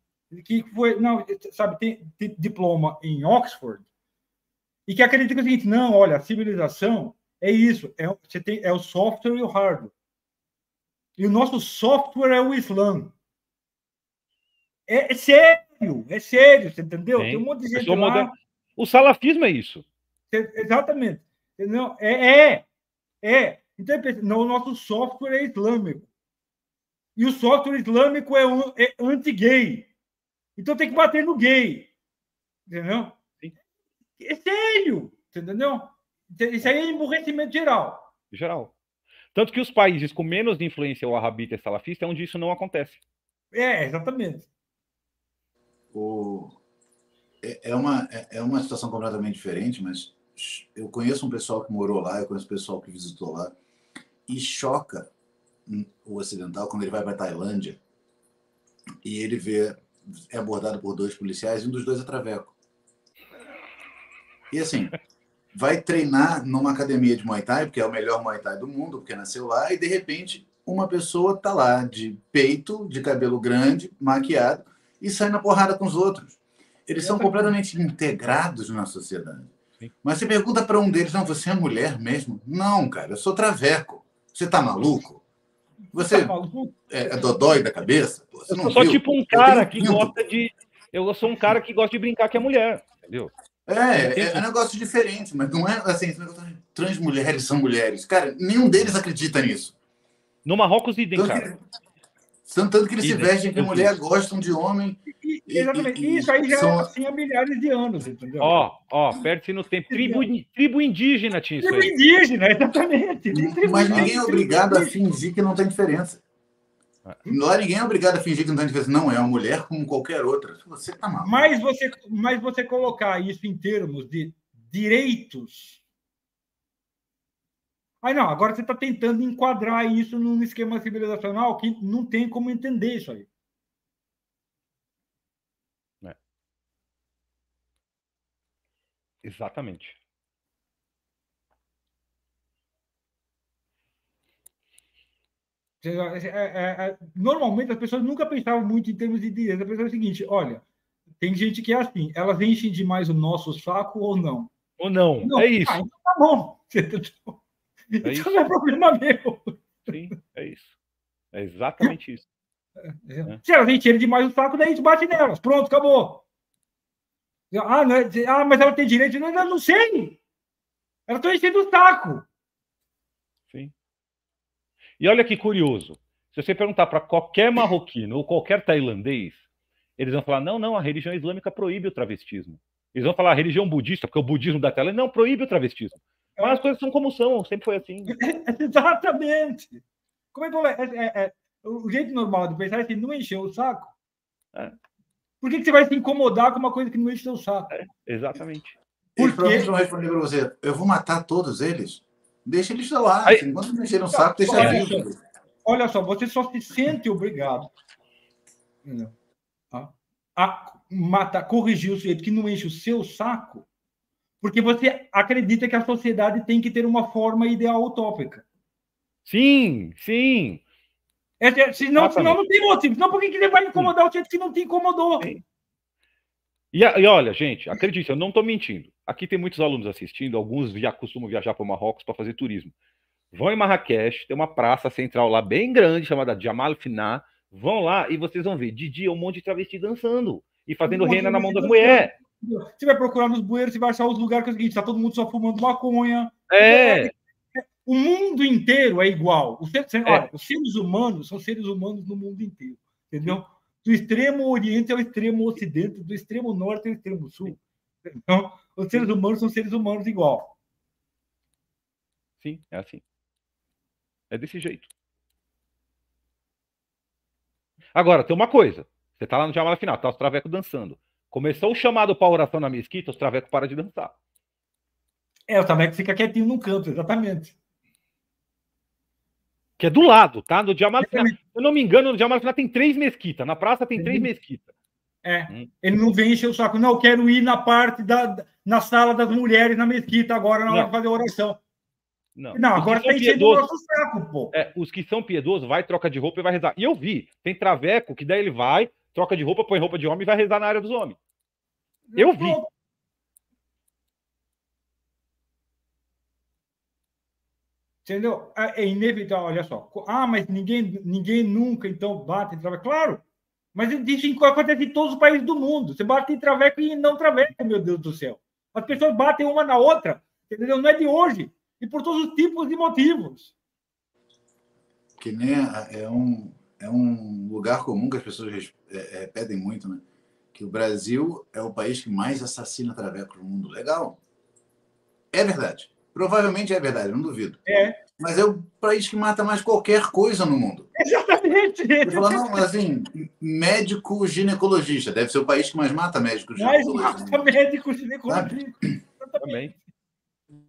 que foi, não, sabe, tem, tem, diploma em Oxford e que acredita que é o seguinte: não, olha, a civilização é isso, é, você tem, é o software e o hardware. E o nosso software é o Islã. É, é sério sério, é sério, você entendeu? Sim. Tem um monte de gente lá... O salafismo é isso. Exatamente. Não, é, é, é. Então, não, o nosso software é islâmico. E o software islâmico é, é anti-gay. Então tem que bater no gay. Entendeu? É sério. Entendeu? Isso aí é emburrecimento geral. Geral. Tanto que os países com menos influência wahhabita e salafista é onde isso não acontece. É, exatamente o, é, é, uma, é, é uma situação completamente diferente, mas eu conheço um pessoal que morou lá, eu conheço um pessoal que visitou lá, e choca o ocidental quando ele vai para a Tailândia e ele vê é abordado por dois policiais e um dos dois é traveco. E assim, vai treinar numa academia de Muay Thai, porque é o melhor Muay Thai do mundo, porque nasceu lá, e de repente uma pessoa tá lá de peito, de cabelo grande, maquiado, e sai na porrada com os outros. Eles são completamente integrados na sociedade. Mas você pergunta para um deles, não, você é mulher mesmo? Não, cara, eu sou traveco. Você tá maluco? Você tá é, é dodói da cabeça? Pô, eu sou só tipo um cara que gosta de. Eu sou um cara que gosta de brincar que é mulher, entendeu? É, é, é um negócio diferente, mas não é assim, trans mulheres são mulheres. Cara, nenhum deles acredita nisso. No Marrocos, idem, cara. Tanto que eles se vestem que mulher gostam de homem. E, exatamente. E, isso aí já são... é assim há milhares de anos, entendeu? Ó, ó, perde-se no tempo. Tribo, tribo indígena tinha isso Tribo aí. indígena, exatamente. Mas ninguém é obrigado a fingir que não tem diferença. Lá ninguém é obrigado a fingir que não tem diferença. Não, é uma mulher como qualquer outra. Você tá mal. Mas você, mas você colocar isso em termos de direitos Aí não, agora você está tentando enquadrar isso num esquema civilizacional que não tem como entender isso aí. É. Exatamente. É, é, é, normalmente as pessoas nunca pensavam muito em termos de direito. A pessoa é o seguinte: olha, tem gente que é assim, elas enchem demais o nosso saco ou não? Ou não, não. é isso. Ah, então tá bom. É então isso. não é problema meu. Sim, é isso. É exatamente isso. É. é. Se elas encherem demais o saco, daí a gente bate nelas. Pronto, acabou. Ah, não é... ah mas ela tem direito. Não, não sei. Elas estão enchendo o saco. Sim. E olha que curioso. Se você perguntar para qualquer marroquino ou qualquer tailandês, eles vão falar: não, não, a religião islâmica proíbe o travestismo. Eles vão falar a religião budista, porque o budismo da Tailândia não proíbe o travestismo. Mas as coisas são como são, sempre foi assim. Exatamente. Como é que é, é, é, o jeito normal de pensar é que não encheu o saco. É. Por que, que, você vai se incomodar com uma coisa que não enche o saco? É, exatamente. Eles provavelmente vão responder para você: eu vou matar todos eles? Deixa eles lá. Aí, Enquanto não encher o saco, deixa olha, vivo. Olha só, você só se sente obrigado a, a matar, corrigir o sujeito que não enche o seu saco porque você acredita que a sociedade tem que ter uma forma ideal utópica. Sim, sim. É, senão, senão não tem motivo. Senão por que, ele vai incomodar o jeito que não te incomodou? E, e, olha, gente, acredite, eu não estou mentindo. Aqui tem muitos alunos assistindo, alguns já costumam viajar para o Marrocos para fazer turismo. Vão em Marrakech, tem uma praça central lá bem grande, chamada Jamal Finá. Vão lá e vocês vão ver de dia um monte de travesti dançando e fazendo um renda na mão das mulheres. Você vai procurar nos bueiros, você vai achar os lugares que é o seguinte: está todo mundo só fumando maconha. É. O mundo inteiro é igual. Os seres, é. Olha, os seres humanos são seres humanos no mundo inteiro. Entendeu? Do extremo oriente ao extremo ocidente, do extremo norte ao extremo sul. Então, os seres humanos são seres humanos igual. Sim, é assim. É desse jeito. Agora, tem uma coisa. Você tá lá no chamada final, tá os travecos dançando. Começou o chamado para oração na mesquita, os travecos param de dançar. É, o traveco fica quietinho no canto, exatamente. Que é do lado, tá? No Diamal Se eu não me engano, no Diamal tem três mesquitas. Na praça tem três mesquitas. É. Hum. Ele não vem encher o saco. Não, eu quero ir na parte da na sala das mulheres na mesquita agora na hora de fazer oração. Não, não agora tem enchendo o nosso saco, pô. É, os que são piedosos, vai, troca de roupa e vai rezar. E eu vi, tem traveco que daí ele vai, troca de roupa, põe roupa de homem e vai rezar na área dos homens. Eu vi. Entendeu? É, é inevitável, olha só. Ah, mas ninguém, ninguém nunca então bate em traveco. Claro, mas isso acontece em todos os países do mundo. Você bate em traveco e não traveco, meu Deus do céu. As pessoas batem uma na outra, entendeu? Não é de hoje. E por todos os tipos de motivos. Que nem é um, é um lugar comum que as pessoas é, é, pedem muito, né? Que o Brasil é o país que mais assassina travecos no mundo. Legal. É verdade. Provavelmente é verdade, não duvido. É. Mas é o país que mata mais qualquer coisa no mundo. Exatamente. Falar, não, assim, médico ginecologista. Deve ser o país que mais mata médico ginecologista. Mais mata médico ginecologista. Também.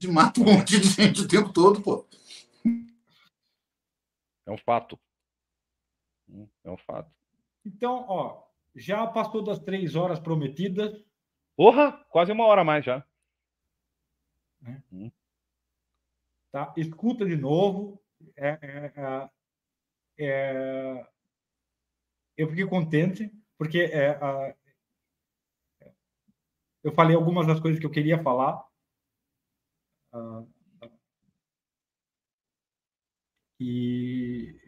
Mata um monte de gente o tempo todo, pô. É um fato. É um fato. Então, ó, já passou das três horas prometidas. Porra, quase uma hora a mais já. Né? Hum. Tá? Escuta de novo. É, é, é, é eu fiquei contente, porque é, eu falei algumas das coisas que eu queria falar. Uh, e,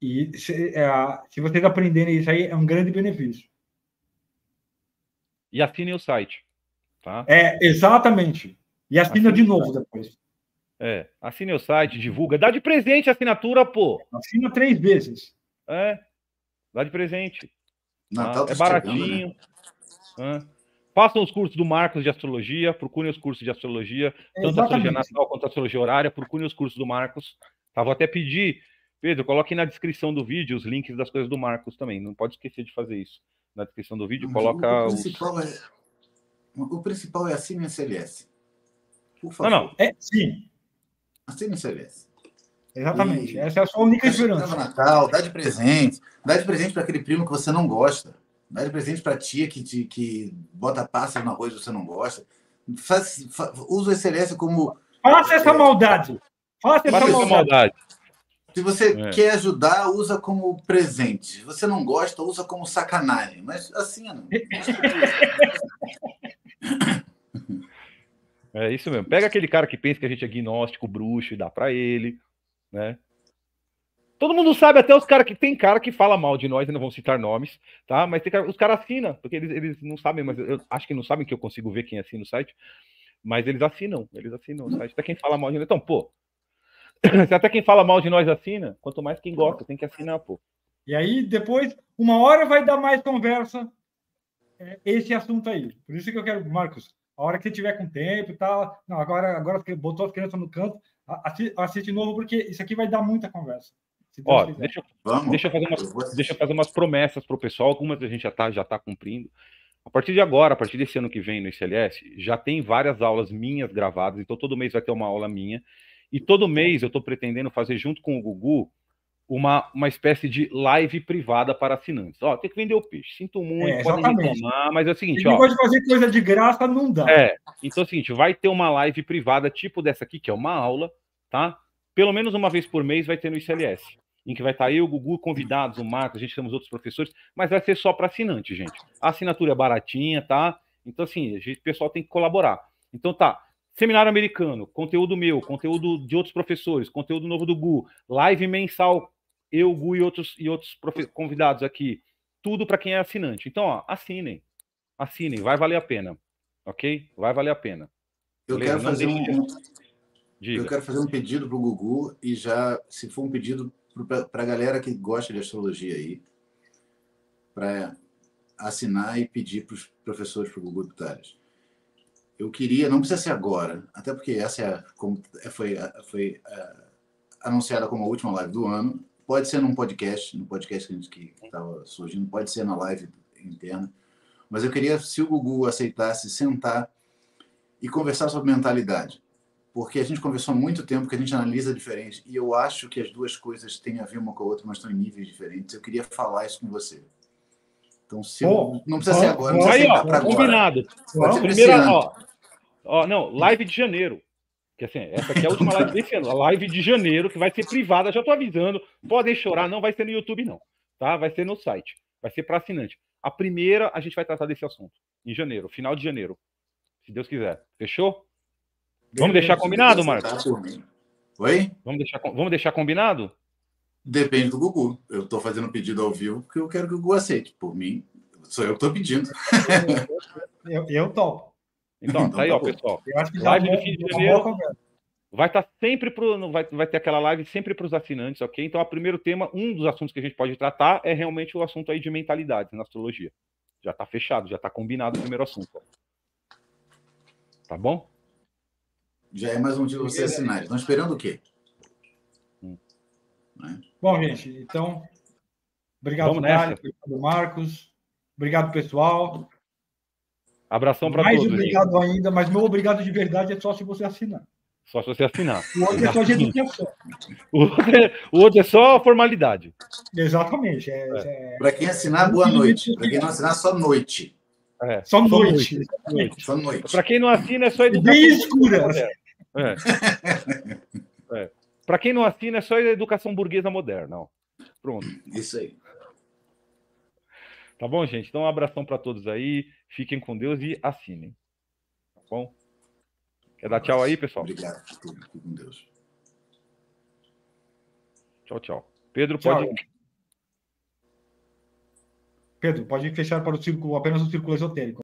e se, é, se vocês aprenderem isso aí, é um grande benefício. E assinem o site. Tá? É, exatamente. E assina de novo depois. É, assine o site, divulga. Dá de presente a assinatura, pô. Assina três vezes. É, dá de presente. Natal ah, é baratinho. Chegando, né? Façam os cursos do Marcos de Astrologia, procurem os cursos de astrologia, tanto a astrologia natal quanto a astrologia horária, procurem os cursos do Marcos. Tá, vou até pedir, Pedro, coloque na descrição do vídeo os links das coisas do Marcos também. Não pode esquecer de fazer isso. Na descrição do vídeo, coloca o principal, os... é, o principal é assine a CLS. Por favor. Não, não. É, sim. Assine a CLS. Exatamente. E... Essa é a sua única esperança. Natal, dá de presente. Dá de presente para aquele primo que você não gosta. Dá de presente para a tia que, te, que bota pássaro no arroz e você não gosta. Faz, faz, usa o SLS como. Faça essa maldade. Faça essa maldade. maldade. Se você é. quer ajudar, usa como presente. Se você não gosta, usa como sacanagem. Mas assim, não. É isso mesmo. Pega aquele cara que pensa que a gente é gnóstico, bruxo, e dá para ele, né? Todo mundo sabe, até os caras que tem cara que fala mal de nós, e não vão citar nomes, tá? Mas cara, os caras assinam, porque eles, eles não sabem, mas eu acho que não sabem que eu consigo ver quem assina o site, mas eles assinam, eles assinam o site. Até quem fala mal de nós. Então, pô, até quem fala mal de nós assina, quanto mais quem gosta, tem que assinar, pô. E aí, depois, uma hora vai dar mais conversa é, esse assunto aí. Por isso que eu quero, Marcos, a hora que você tiver com tempo e tal. Não, agora, agora botou as crianças no canto, assiste, assiste novo, porque isso aqui vai dar muita conversa. Ó, deixa, deixa, eu fazer umas, deixa eu fazer umas promessas para o pessoal, algumas a gente já está já tá cumprindo. A partir de agora, a partir desse ano que vem no ICLS, já tem várias aulas minhas gravadas, então todo mês vai ter uma aula minha. E todo mês eu estou pretendendo fazer junto com o Gugu uma, uma espécie de live privada para assinantes. Ó, tem que vender o peixe. Sinto muito, é, podem reclamar, mas é o seguinte, ó. pode fazer coisa de graça, não dá. É, então é o seguinte, vai ter uma live privada tipo dessa aqui, que é uma aula, tá? Pelo menos uma vez por mês vai ter no ICLS em que vai estar eu, o Gugu, convidados, o Marcos, a gente temos outros professores, mas vai ser só para assinante, gente. A assinatura é baratinha, tá? Então, assim, a gente, o pessoal tem que colaborar. Então, tá. Seminário americano, conteúdo meu, conteúdo de outros professores, conteúdo novo do Gu, live mensal, eu, Gu e outros, e outros convidados aqui. Tudo para quem é assinante. Então, ó, assinem. Assinem, vai valer a pena. Ok? Vai valer a pena. Eu Beleza? quero fazer um. Eu quero fazer um pedido para o Gugu e já, se for um pedido para a galera que gosta de astrologia aí, para assinar e pedir para os professores para o Google Tales. Eu queria, não precisa ser agora, até porque essa é, como, é, foi, foi uh, anunciada como a última live do ano. Pode ser num podcast, no podcast que a gente estava surgindo, pode ser na live interna. Mas eu queria, se o Google aceitasse, sentar e conversar sobre mentalidade porque a gente conversou há muito tempo que a gente analisa diferente e eu acho que as duas coisas têm a ver uma com a outra, mas estão em níveis diferentes. Eu queria falar isso com você. Então, se oh, não precisa oh, ser agora, não precisa aí, ó, combinado. Primeira, ó, ó, não, live de janeiro. Que assim, essa aqui é a última live desse ano, a live de janeiro, que vai ser privada, já estou avisando. Podem chorar, não vai ser no YouTube, não. Tá? Vai ser no site. Vai ser para assinante. A primeira a gente vai tratar desse assunto. Em janeiro, final de janeiro. Se Deus quiser. Fechou? Vamos deixar combinado, Marcos? Oi? Vamos deixar, vamos deixar combinado? Depende do Gugu. Eu estou fazendo um pedido ao vivo porque eu quero que o Gugu aceite. Por mim, sou eu que estou pedindo. eu, eu topo. Então, então tá aí, tá ó, pessoal. live do fim de janeiro. Vai estar tá sempre pro, vai, vai ter aquela live sempre para os assinantes, ok? Então, o primeiro tema, um dos assuntos que a gente pode tratar é realmente o assunto aí de mentalidade na astrologia. Já está fechado, já está combinado o primeiro assunto. Tá bom? Já é mais um dia você assinar. Estão esperando o quê? Hum. Né? Bom, gente, então, obrigado, Dário, obrigado, Marcos, obrigado, pessoal. Abração para todos. Mais obrigado gente. ainda, mas meu obrigado de verdade é só se você assinar. Só se você assinar. O outro é só de educação. O outro é, o outro é só formalidade. Exatamente. É, é. Para quem assinar, boa noite. Para quem não assinar, só noite. É, Só noite. noite. Só noite. Para quem não assina, é só educação Bem burguesa escura. É. É. Para quem não assina, é só educação burguesa moderna. ó. Pronto. Isso aí. Tá bom, gente? Então, um abração para todos aí. Fiquem com Deus e assinem. Tá bom? Quer dar tchau aí, pessoal? Obrigado por tudo. Fique com Deus. Tchau, tchau. Pedro, Tchau. pode. Pedro, pode fechar para o círculo, apenas o círculo esotérico.